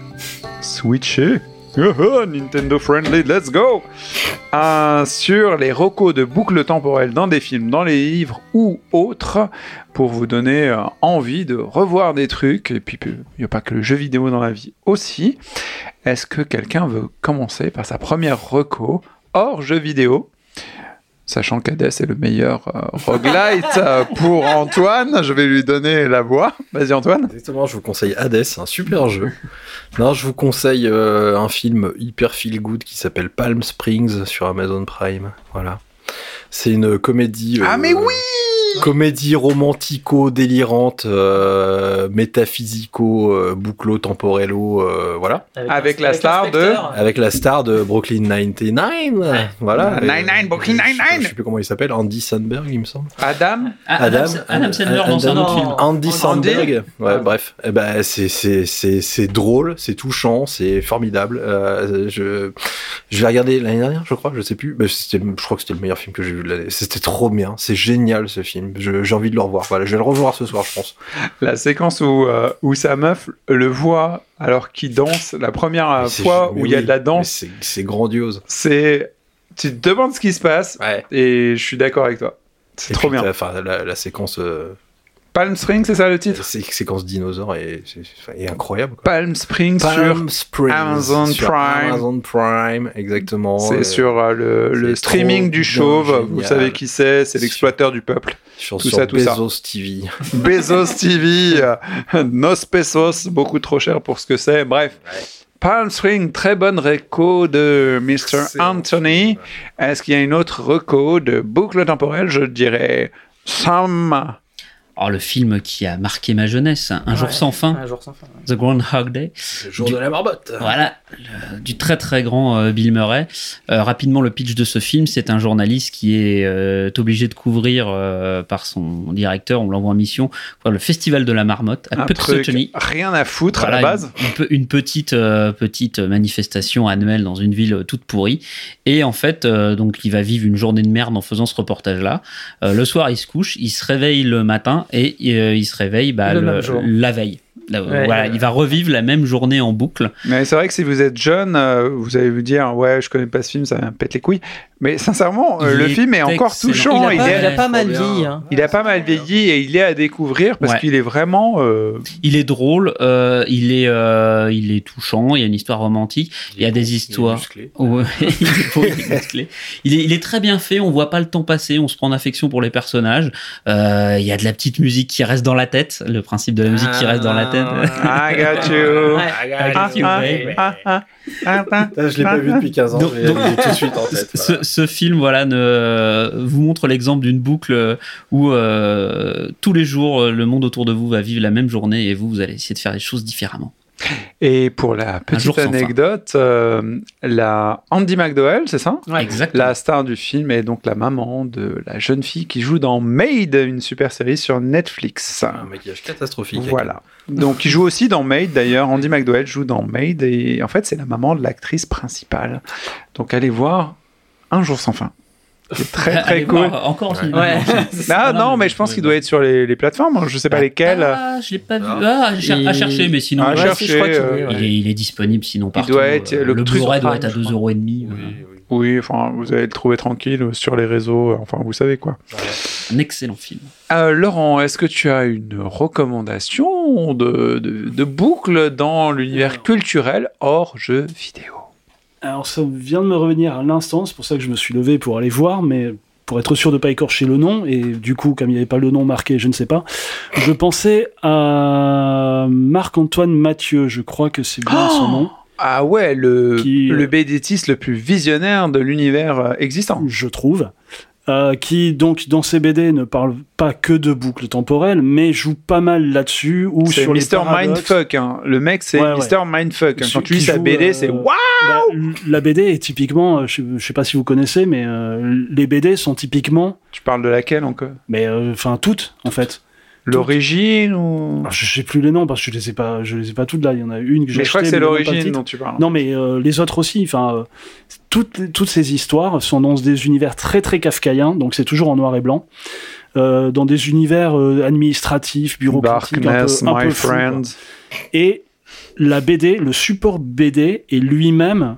switcher. Nintendo friendly, let's go Euh, Sur les recos de boucles temporelles dans des films, dans les livres ou autres, pour vous donner euh, envie de revoir des trucs. Et puis, il n'y a pas que le jeu vidéo dans la vie aussi. Est-ce que quelqu'un veut commencer par sa première reco hors jeu vidéo? Sachant qu'Hades est le meilleur euh, roguelite euh, pour Antoine, je vais lui donner la voix. Vas-y Antoine. Exactement, je vous conseille Hades, un super jeu. Non, je vous conseille euh, un film hyper feel good qui s'appelle Palm Springs sur Amazon Prime. Voilà. C'est une comédie. Ah euh, mais oui Comédie romantico délirante, euh, métaphysico, euh, bouclo temporello, euh, voilà. Avec la star de-. Avec la star de Brooklyn 99, voilà. Nine Nine, Brooklyn Je sais- Nine-Nine. Je sais plus comment il s'appelle, Andy Sandberg, il me semble. Adam Ah, Adam, Adam Sandler dans un autre film. Andy Andy Sandberg. Ouais, Ah. bref. Eh ben, c'est, c'est, c'est, c'est drôle, c'est touchant, c'est formidable. Euh, je, je l'ai regardé l'année dernière, je crois, je sais plus. Mais je crois que c'était le meilleur film que j'ai vu l'année. C'était trop bien. C'est génial, ce film. J'ai envie de le revoir. Voilà, je vais le revoir ce soir, je pense. La séquence où, euh, où sa meuf le voit alors qu'il danse, la première euh, fois où il y a de la danse, C'est, grandiose. c'est... Tu te demandes ce qui se passe Ouais. et je suis d'accord avec toi. C'est trop puis, bien. Enfin, la, la séquence, euh, Palm Springs, c'est ça le titre sé- séquence dinosaure est, c'est- est incroyable. quoi. Palm Springs sur... Palm Springs, Amazon sur Prime. Amazon Prime, exactement. C'est Euh, sur euh, le, le c'est streaming du chauve. Vous savez qui c'est C'est Sur- l'exploiteur du peuple. sur, tout sur ça, tout ça. Bezos TV. Bezos TV, euh, Nos Pesos, beaucoup trop cher pour ce que c'est. Bref. Palm Spring, très bonne reco de Mr. Anthony. Est-ce qu'il y a une autre reco de boucle temporelle? Je dirais Sam. Oh, le film qui a marqué ma jeunesse, Un jour Ouais. sans fin, Un jour sans fin. The Groundhog Day. Le jour Du- de la marmotte. Voilà, le- du très très grand euh, Bill Murray. Euh, rapidement, le pitch de ce film, c'est un journaliste qui est euh, obligé de couvrir euh, par son directeur, on l'envoie en mission, quoi, le festival de la marmotte à Puxotony. rien à foutre à la base. Une, une pe- une petite, euh, petite manifestation annuelle dans une ville toute pourrie. Et en fait, euh, donc, il va vivre une journée de merde en faisant ce reportage-là. Euh, le soir, il se couche, il se réveille le matin et euh, il se réveille bah, Le la veille. Là, Ouais, voilà, ouais. il va revivre la même journée en boucle. Mais c'est vrai que si vous êtes jeune, euh, vous allez vous dire ouais, je connais pas ce film, ça me pète les couilles. Mais sincèrement, euh, Il le est film est encore excellent. touchant. il, a pas, est, il a pas mal vieilli. hein. il a pas mal vieilli et il est à découvrir parce Ouais. qu'il est vraiment. euh, Il est drôle, euh, il, est, euh, il est touchant, il y a une histoire romantique, il y a des histoires. Ouais, il est beau, il est musclé. Il est, il est très bien fait, on voit pas le temps passer, on se prend en affection pour les personnages. Euh, il y a de la petite musique qui reste dans la tête, le principe de la musique qui reste dans la tête. I got you. I got you, Ah, baby. ah, ah. Je l'ai pas vu depuis 15 ans, Donc- donc- tout de suite en tête. Ce, ce film, voilà, ne, vous montre l'exemple d'une boucle où euh, tous les jours, le monde autour de vous va vivre la même journée et vous, vous allez essayer de faire les choses différemment. Et pour la petite anecdote, euh, la Andy McDowell, c'est ça? Exactement. La star du film est donc la maman de la jeune fille qui joue dans Maid, une super série sur Netflix. Un maquillage catastrophique. Voilà. Donc, il joue aussi dans Maid d'ailleurs. Andy McDowell joue dans Maid et en fait, c'est la maman de l'actrice principale. Donc, allez voir Un jour sans fin. C'est très très Allez cool. voir, encore. Ouais. Ah non, mais- je pense qu'il doit être sur les, les plateformes. hein. Je sais pas lesquelles. Ah, je l'ai pas vu. Ah, cher- à chercher, mais sinon. À chercher, je crois qu'il euh, est. Il, est, il est disponible sinon partout. doit être- Euh, le le truc Blu-ray doit être à Prime, je 2,5€. Oui, enfin, vous allez le trouver tranquille sur les réseaux. Enfin, vous savez quoi. Un excellent film. Euh, Laurent, est-ce que tu as une recommandation de, de, de boucle dans l'univers culturel hors jeu vidéo? Alors ça vient de me revenir à l'instant, c'est pour ça que je me suis levé pour aller voir, mais pour être sûr de pas écorcher le nom, et du coup, comme il n'y avait pas le nom marqué, je ne sais pas, je pensais à Marc-Antoine Mathieu, je crois que c'est bien Oh son nom. Ah ouais, le, Qui, le euh, BDTiste le plus visionnaire de l'univers euh, existant. je trouve, euh, qui donc dans ses BD ne parle pas que de boucles temporelles, mais joue pas mal là-dessus ou sur les paradoxes. Mindfuck. hein. Le mec, c'est Ouais, ouais. Mr. Mindfuck. hein. Quand tu lis sa BD, euh, c'est waouh Bah, la BD est typiquement, euh, je, je sais pas si vous connaissez, mais euh, les BD sont typiquement, Tu parles de laquelle encore? Mais enfin toutes en fait. L'origine ou. Ah, je sais plus les noms parce que je les ai pas, je les ai pas toutes là. Il y en a une que j'ai Mais je crois que c'est l'origine dont tu parles. Non, mais euh, les autres aussi. Enfin, euh, toutes, toutes ces histoires sont dans des univers très très kafkaïens, donc c'est toujours en noir et blanc. Euh, dans des univers euh, administratifs, bureaucratiques, un Darkness, peu, un my peu friend. Et la BD, le support BD est lui-même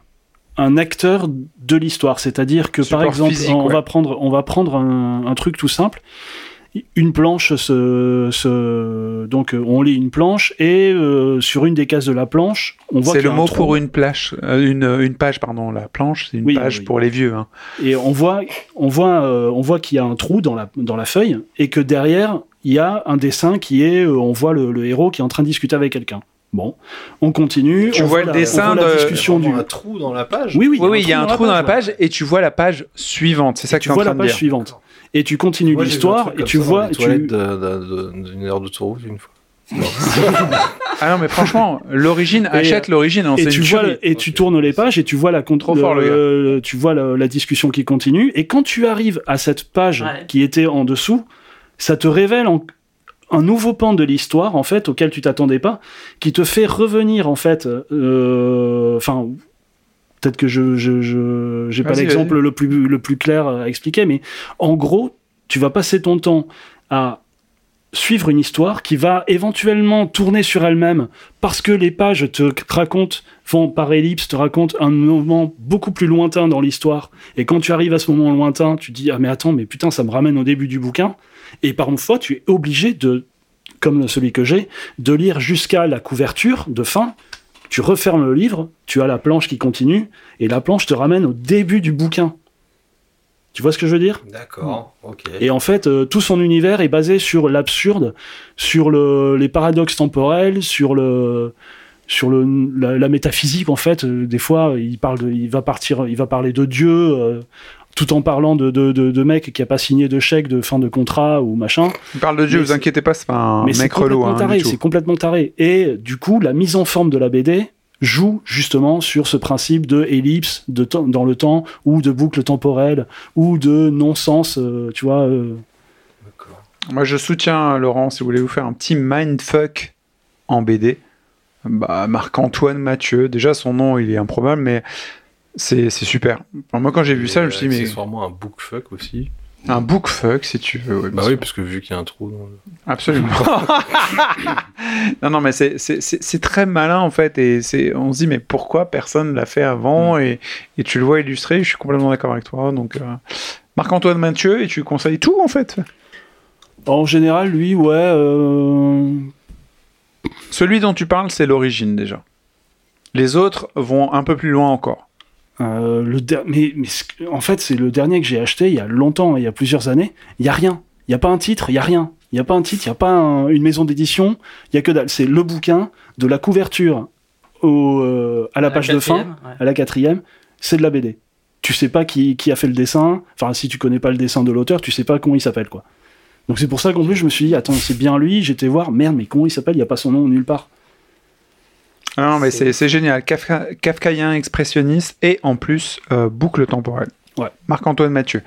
un acteur de l'histoire. C'est-à-dire que, par exemple, physique, on, ouais. va prendre, on va prendre un, un truc tout simple. Une planche, se, se- donc euh, on lit une planche et euh, sur une des cases de la planche, on voit C'est qu'il y le a un mot trou. pour une plage, euh, une, une page, pardon, la planche, c'est une Oui, page oui. pour les vieux. hein. et on voit, on voit, euh, on voit qu'il y a un trou dans la, dans la feuille et que derrière il y a un dessin qui est, euh, on voit le, le héros qui est en train de discuter avec quelqu'un. Bon, on continue. Tu on vois voit le la- dessin voit la de- discussion du. un trou dans la page. Oui, oui, Oui, il y a un trou dans la page et tu vois la page suivante. C'est ça que tu tu es en vois la de page dire. suivante. Et tu continues l'histoire et tu ça vois. les tu- d'une heure d'autoroute une fois. Ah non, mais franchement, l'origine, achète l'origine. hein, Et tu, vois, tuerie. et tu tournes les pages et tu vois la con- Trop fort, le tu vois la, la discussion qui continue et quand tu arrives à cette page Ouais. qui était en dessous, ça te révèle en- un nouveau pan de l'histoire en fait auquel tu t'attendais pas, qui te fait revenir en fait. euh, Enfin, peut-être que je je je- j'ai pas l'exemple le plus le plus clair à expliquer, mais en gros, tu vas passer ton temps à suivre une histoire qui va éventuellement tourner sur elle-même parce que les pages te racontent, vont par ellipse, te racontent un moment beaucoup plus lointain dans l'histoire. Et quand tu arrives à ce moment lointain, tu dis Ah, mais attends, mais putain, ça me ramène au début du bouquin. Et par une fois, tu es obligé de, comme celui que j'ai, de lire jusqu'à la couverture de fin. Tu refermes le livre, tu as la planche qui continue, et la planche te ramène au début du bouquin. Tu vois ce que je veux dire? D'accord, ok. et en fait, euh, tout son univers est basé sur l'absurde, sur le, les paradoxes temporels, sur le sur le, la, la métaphysique en fait. Euh, des fois, il parle, de, il va partir, il va parler de Dieu, euh, tout en parlant de de, de, de mec qui a pas signé de chèque de fin de contrat ou machin. On parle de Dieu, Mais vous inquiétez pas, c'est pas un Mais mec relou. Hein, c'est complètement taré. Et du coup, la mise en forme de la BD joue justement sur ce principe de ellipse de dans le temps ou de boucle temporelle ou de non-sens, euh, tu vois. euh, D'accord. Moi, je soutiens Laurent si vous voulez vous faire un petit mindfuck en BD. Bah, Marc-Antoine Mathieu, déjà son nom il est improbable, mais c'est c'est super. Enfin, moi, quand j'ai vu ça, je me suis dit, mais Accessoirement un bookfuck aussi. un bookfuck si tu veux. ouais, Bah oui, parce que vu qu'il y a un trou dans le... Absolument. non, non, mais c'est- c'est c'est- c'est très malin en fait. Et c'est- on se dit, mais pourquoi personne l'a fait avant et, et tu le vois illustré, je suis complètement d'accord avec toi. Donc, euh, Marc-Antoine Mathieu, et tu conseilles tout en fait? En général, lui, ouais. euh, Celui dont tu parles, c'est l'origine déjà. Les autres vont un peu plus loin encore. Euh, le mais, en fait, c'est le dernier que j'ai acheté il y a longtemps, il y a plusieurs années. Il y a rien. Il n'y a pas un titre, il y a rien. Il n'y a pas un titre, il n'y a pas un- une maison d'édition. Il y a que dalle. C'est le bouquin de la couverture au, euh, à la page de fin, ouais. à la quatrième. C'est de la BD. Tu sais pas qui, qui a fait le dessin. Enfin, si tu connais pas le dessin de l'auteur, tu sais pas comment il s'appelle, quoi. Donc c'est pour ça qu'en plus, je me suis dit, attends, c'est bien lui. J'étais voir, merde, mais comment il s'appelle? Il n'y a pas son nom nulle part. Non, mais c'est c'est génial. Kafka, Kafkaïen, expressionniste et en plus euh, boucle temporelle. Ouais. Marc-Antoine Mathieu.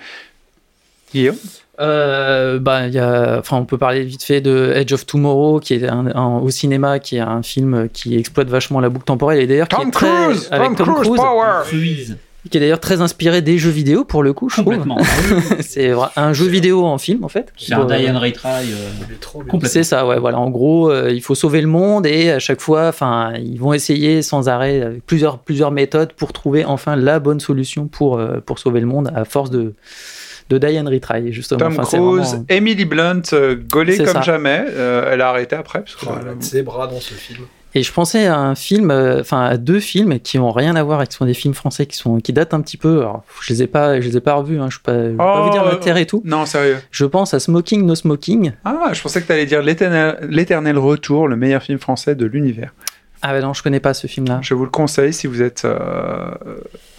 Guillaume? Euh, bah, il y a, enfin, on peut parler vite fait de Edge of Tomorrow, qui est un, un- au cinéma, qui est un film qui exploite vachement la boucle temporelle et d'ailleurs qui Tom est très, Cruise avec Tom, Cruise, Power Cruise. Qui est d'ailleurs très inspiré des jeux vidéo pour le coup, je trouve. Complètement. C'est un jeu vidéo en film en fait. C'est un Euh, Diane Retry. euh, Il est trop bien. Complètement. C'est ça, ouais, voilà. En gros, euh, il faut sauver le monde et à chaque fois, enfin, ils vont essayer sans arrêt avec plusieurs, plusieurs méthodes pour trouver enfin la bonne solution pour, euh, pour sauver le monde à force de, de die and retry, justement. Tom Enfin, c'est Cruise, vraiment- Emily Blunt, euh, gaulée comme ça. jamais. Euh, elle a arrêté après. Parce que, Oh, elle a de ses bras dans ce film. Et je pensais à un film, euh, enfin à deux films qui ont rien à voir avec ce sont des films français qui sont qui datent un petit peu. Alors, je les ai pas, je les ai pas revus. Hein, je peux pas, je pas Oh, vous dire euh, l'intérêt et tout. Non, sérieux. Je pense à Smoking No Smoking. Ah, je pensais que tu allais dire L'éternel l'éternel retour, le meilleur film français de l'univers. Ah ben non, je connais pas ce film-là. Je vous le conseille si vous êtes, euh,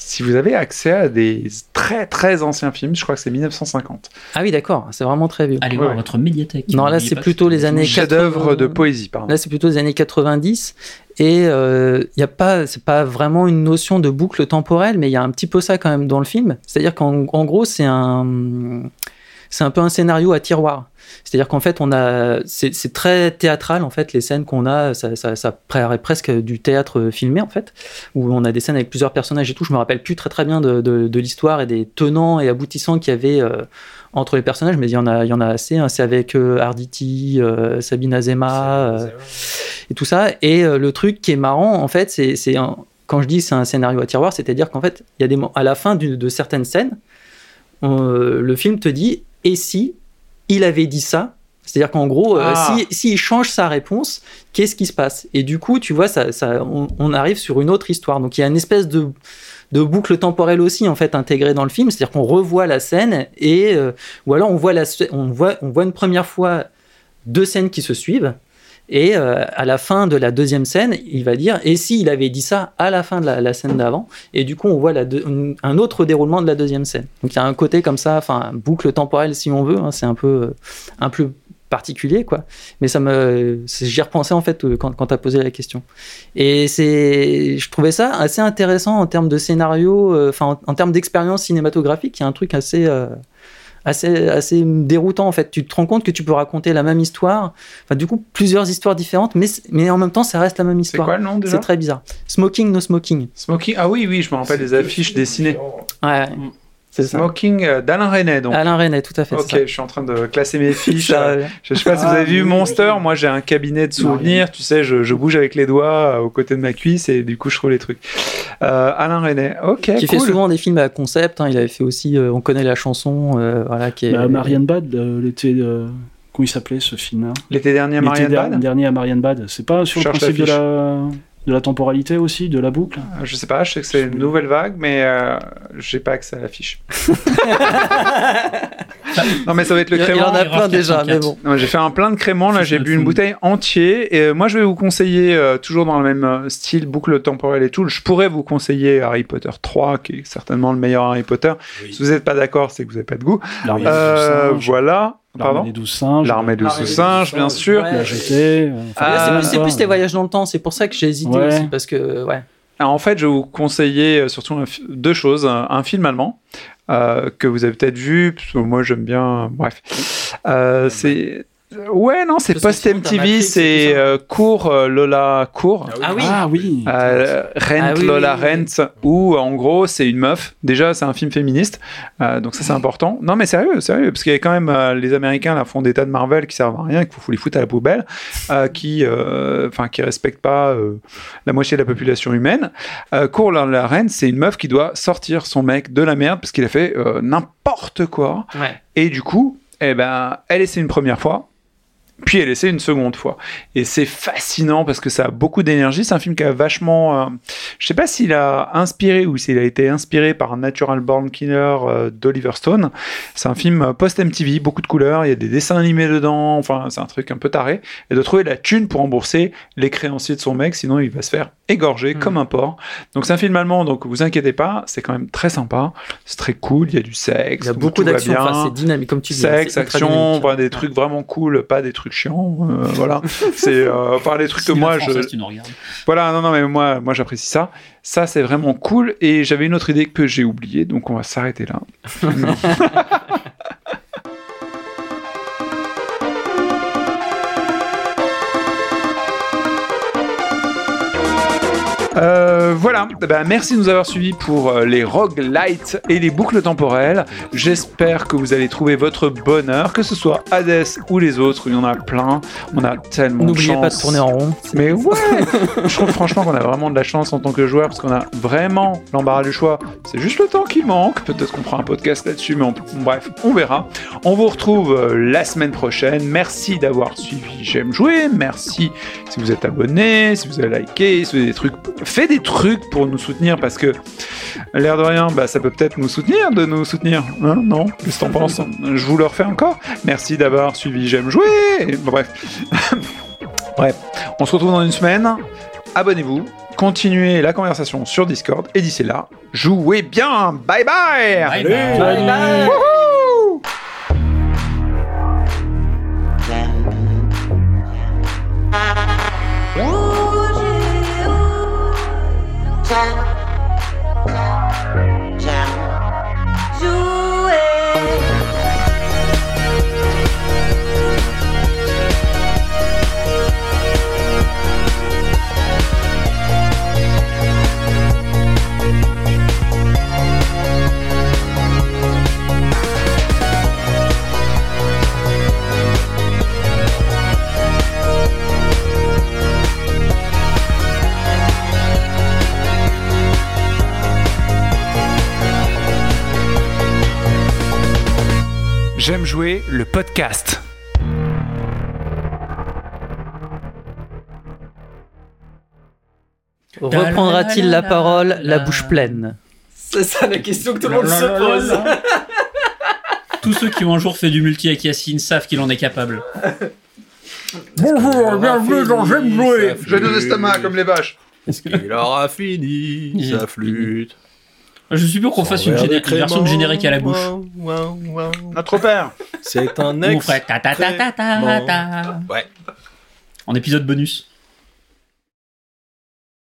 si vous avez accès à des très très anciens films. Je crois que c'est 1950. Ah oui, d'accord. C'est vraiment très vieux. Allez Ouais, voir ouais. votre médiathèque. Non, là, c'est plutôt les années Chef-d'œuvre 80. de poésie, pardon. Là, c'est plutôt les années 90 et il y a pas, c'est pas vraiment une notion de boucle temporelle, mais il y a un petit peu ça quand même dans le film. C'est-à-dire qu'en en gros, c'est un, c'est un peu un scénario à tiroir. C'est-à-dire qu'en fait, on a, c'est c'est très théâtral en fait les scènes qu'on a, ça, ça, ça paraît presque du théâtre filmé en fait, où on a des scènes avec plusieurs personnages et tout. Je me rappelle plus très très bien de, de, de l'histoire et des tenants et aboutissants qu'il y avait euh, entre les personnages, mais il y en a, il y en a assez. hein. C'est avec euh, Arditi, euh, Sabine Azema euh, et tout ça. Et euh, le truc qui est marrant en fait, c'est quand je dis c'est un scénario à tiroir, c'est-à-dire qu'en fait, il y a des à la fin de certaines scènes, on- le film te dit et si il avait dit ça c'est-à-dire qu'en gros, euh, Ah. si s'il change sa réponse, qu'est-ce qui se passe? Et du coup, tu vois, ça, ça, on, on arrive sur une autre histoire. Donc il y a une espèce de, de boucle temporelle aussi en fait intégrée dans le film, c'est-à-dire qu'on revoit la scène et euh, ou alors on voit la, on voit, on voit une première fois deux scènes qui se suivent. Et euh, à la fin de la deuxième scène, il va dire et si il avait dit ça à la fin de la, scène d'avant Et du coup, on voit un autre déroulement de la deuxième scène. Donc il y a un côté comme ça, enfin boucle temporelle si on veut. hein, c'est un peu euh, un peu particulier quoi. Mais ça me, j'y repensais en fait euh, quand, quand tu as posé la question. Et c'est, je trouvais ça assez intéressant en termes de scénario, enfin en, termes d'expérience cinématographique. Il y a un truc assez assez, assez déroutant en fait. Tu te rends compte que tu peux raconter la même histoire, enfin du coup plusieurs histoires différentes, mais, mais en même temps ça reste la même C'est histoire. quoi le nom déjà C'est très bizarre. Smoking, no smoking. Smoking? Ah oui, oui, je me rappelle des affiches dessinées. Ouais, c'est ça. Smoking euh, d'Alain René, donc. Alain René, tout à fait. Ok, je suis en train de classer mes fiches. Ça, Euh, Je sais pas si vous Ah, avez vu oui, Monster. Moi, j'ai un cabinet de souvenirs. Tu sais, je, je bouge avec les doigts euh, aux côtés de ma cuisse et du coup, je trouve les trucs. Euh, Alain René. Ok, qui cool. fait souvent des films à concept. hein. Il avait fait aussi, euh, on connaît la chanson, euh, voilà, qui est. Bah, Marianne Bad, euh, l'été. Comment il s'appelait ce film-là? L'été dernier, L'été Marianne Bad? dernier à Marianne Bad. C'est pas sur le Cherche principe de la, de la temporalité aussi, de la boucle Euh, Je sais pas, je sais que c'est une nouvelle vague, mais euh, j'ai pas accès à l'affiche. non, mais ça va être le y, il y crément. en a plein déjà, 404. mais bon. Non, j'ai fait un plein de créments, là j'ai bu une bouteille entière. Et euh, moi je vais vous conseiller, euh, toujours dans le même style, boucle temporelle et tout, je pourrais vous conseiller Harry Potter 3, qui est certainement le meilleur Harry Potter. Si vous n'êtes pas d'accord, c'est que vous n'avez pas de goût. Euh, voilà. L'armée des douze singes. L'armée des bien sûr. Ouais. La euh, enfin, Ah, c'est plus, plus les voyages dans le temps, c'est pour ça que j'ai hésité Ouais. aussi, parce que, ouais. Alors, en fait, je vais vous conseiller euh, surtout deux choses. Un, un film allemand euh, que vous avez peut-être vu, parce que moi j'aime bien. Bref. Euh, c'est. Ouais, non, c'est Matrix et c'est euh, court, euh, Lola court. Ah oui. Ah oui. Euh, Rent, Ah oui, Lola. Rent, où en gros c'est une meuf. Déjà, c'est un film féministe, euh, donc ça c'est important. Non, mais sérieux, sérieux, parce qu'il y a quand même euh, les Américains là font des tas de Marvel qui servent à rien, qu'il faut les foutre à la poubelle, euh, qui, euh, enfin, qui respectent pas euh, la moitié de la population humaine. Euh, Court Lola Rent, c'est une meuf qui doit sortir son mec de la merde parce qu'il a fait euh, n'importe quoi. Ouais. Et du coup, eh ben, elle essaie une première fois, puis elle essaie une seconde fois. Et c'est fascinant parce que ça a beaucoup d'énergie. C'est un film qui a vachement. euh, je sais pas s'il a inspiré ou s'il a été inspiré par Natural Born Killer euh, d'Oliver Stone. C'est un film euh, post-MTV, beaucoup de couleurs, il y a des dessins animés dedans, enfin, c'est un truc un peu taré. Et de trouver la thune pour rembourser les créanciers de son mec, sinon il va se faire égorger Mm. comme un porc. Donc c'est un film allemand, donc vous inquiétez pas, c'est quand même très sympa, c'est très cool, il y a du sexe, Il y a beaucoup d'action, enfin, c'est dynamique, comme tu dis. hein, Sexe, action, voilà, des trucs vraiment cool, pas des trucs chiants. euh, voilà, c'est euh, enfin des trucs que moi je. nous. Voilà, non, non, mais moi, moi j'apprécie ça. Ça, c'est vraiment cool. Et j'avais une autre idée que j'ai oubliée, donc on va s'arrêter là. Euh, voilà, Eh ben, merci de nous avoir suivis pour euh, les roguelites et les boucles temporelles. J'espère que vous allez trouver votre bonheur, que ce soit Hades ou les autres, il y en a plein. On a tellement de N'oubliez pas de tourner en rond. Mais ouais Je trouve franchement qu'on a vraiment de la chance en tant que joueur parce qu'on a vraiment l'embarras du choix. C'est juste le temps qui manque. Peut-être qu'on fera un podcast là-dessus, mais on- bref, on verra. On vous retrouve euh, la semaine prochaine. Merci d'avoir suivi J'aime jouer. Merci si vous êtes abonné, si vous avez liké, si vous avez des trucs. Faites des trucs pour nous soutenir parce que l'air de rien, bah, ça peut peut-être nous soutenir de nous soutenir. Hein, non? Qu'est-ce que t'en penses? Je vous le refais encore. Merci d'avoir suivi J'aime jouer. Bref. bref. On se retrouve dans une semaine. Abonnez-vous. Continuez la conversation sur Discord. Et d'ici là, jouez bien. Bye bye. Bye bye. Salut. Wouhou Jouer J'aime jouer le podcast. Reprendra-t-il la parole, la bouche pleine? C'est ça la question que tout le monde se pose. Tous ceux qui ont un jour fait du multi avec Yacine savent qu'il en est capable. Bonjour, bienvenue dans J'aime jouer. J'ai deux estomacs comme les vaches. Il aura fini sa flûte. Je suis sûr qu'on fasse une, géné- version de générique à la bouche. Ouin, ouin. Notre père. C'est un on ex. ferait ta ta ta ta ta ta. Ouais. En épisode bonus.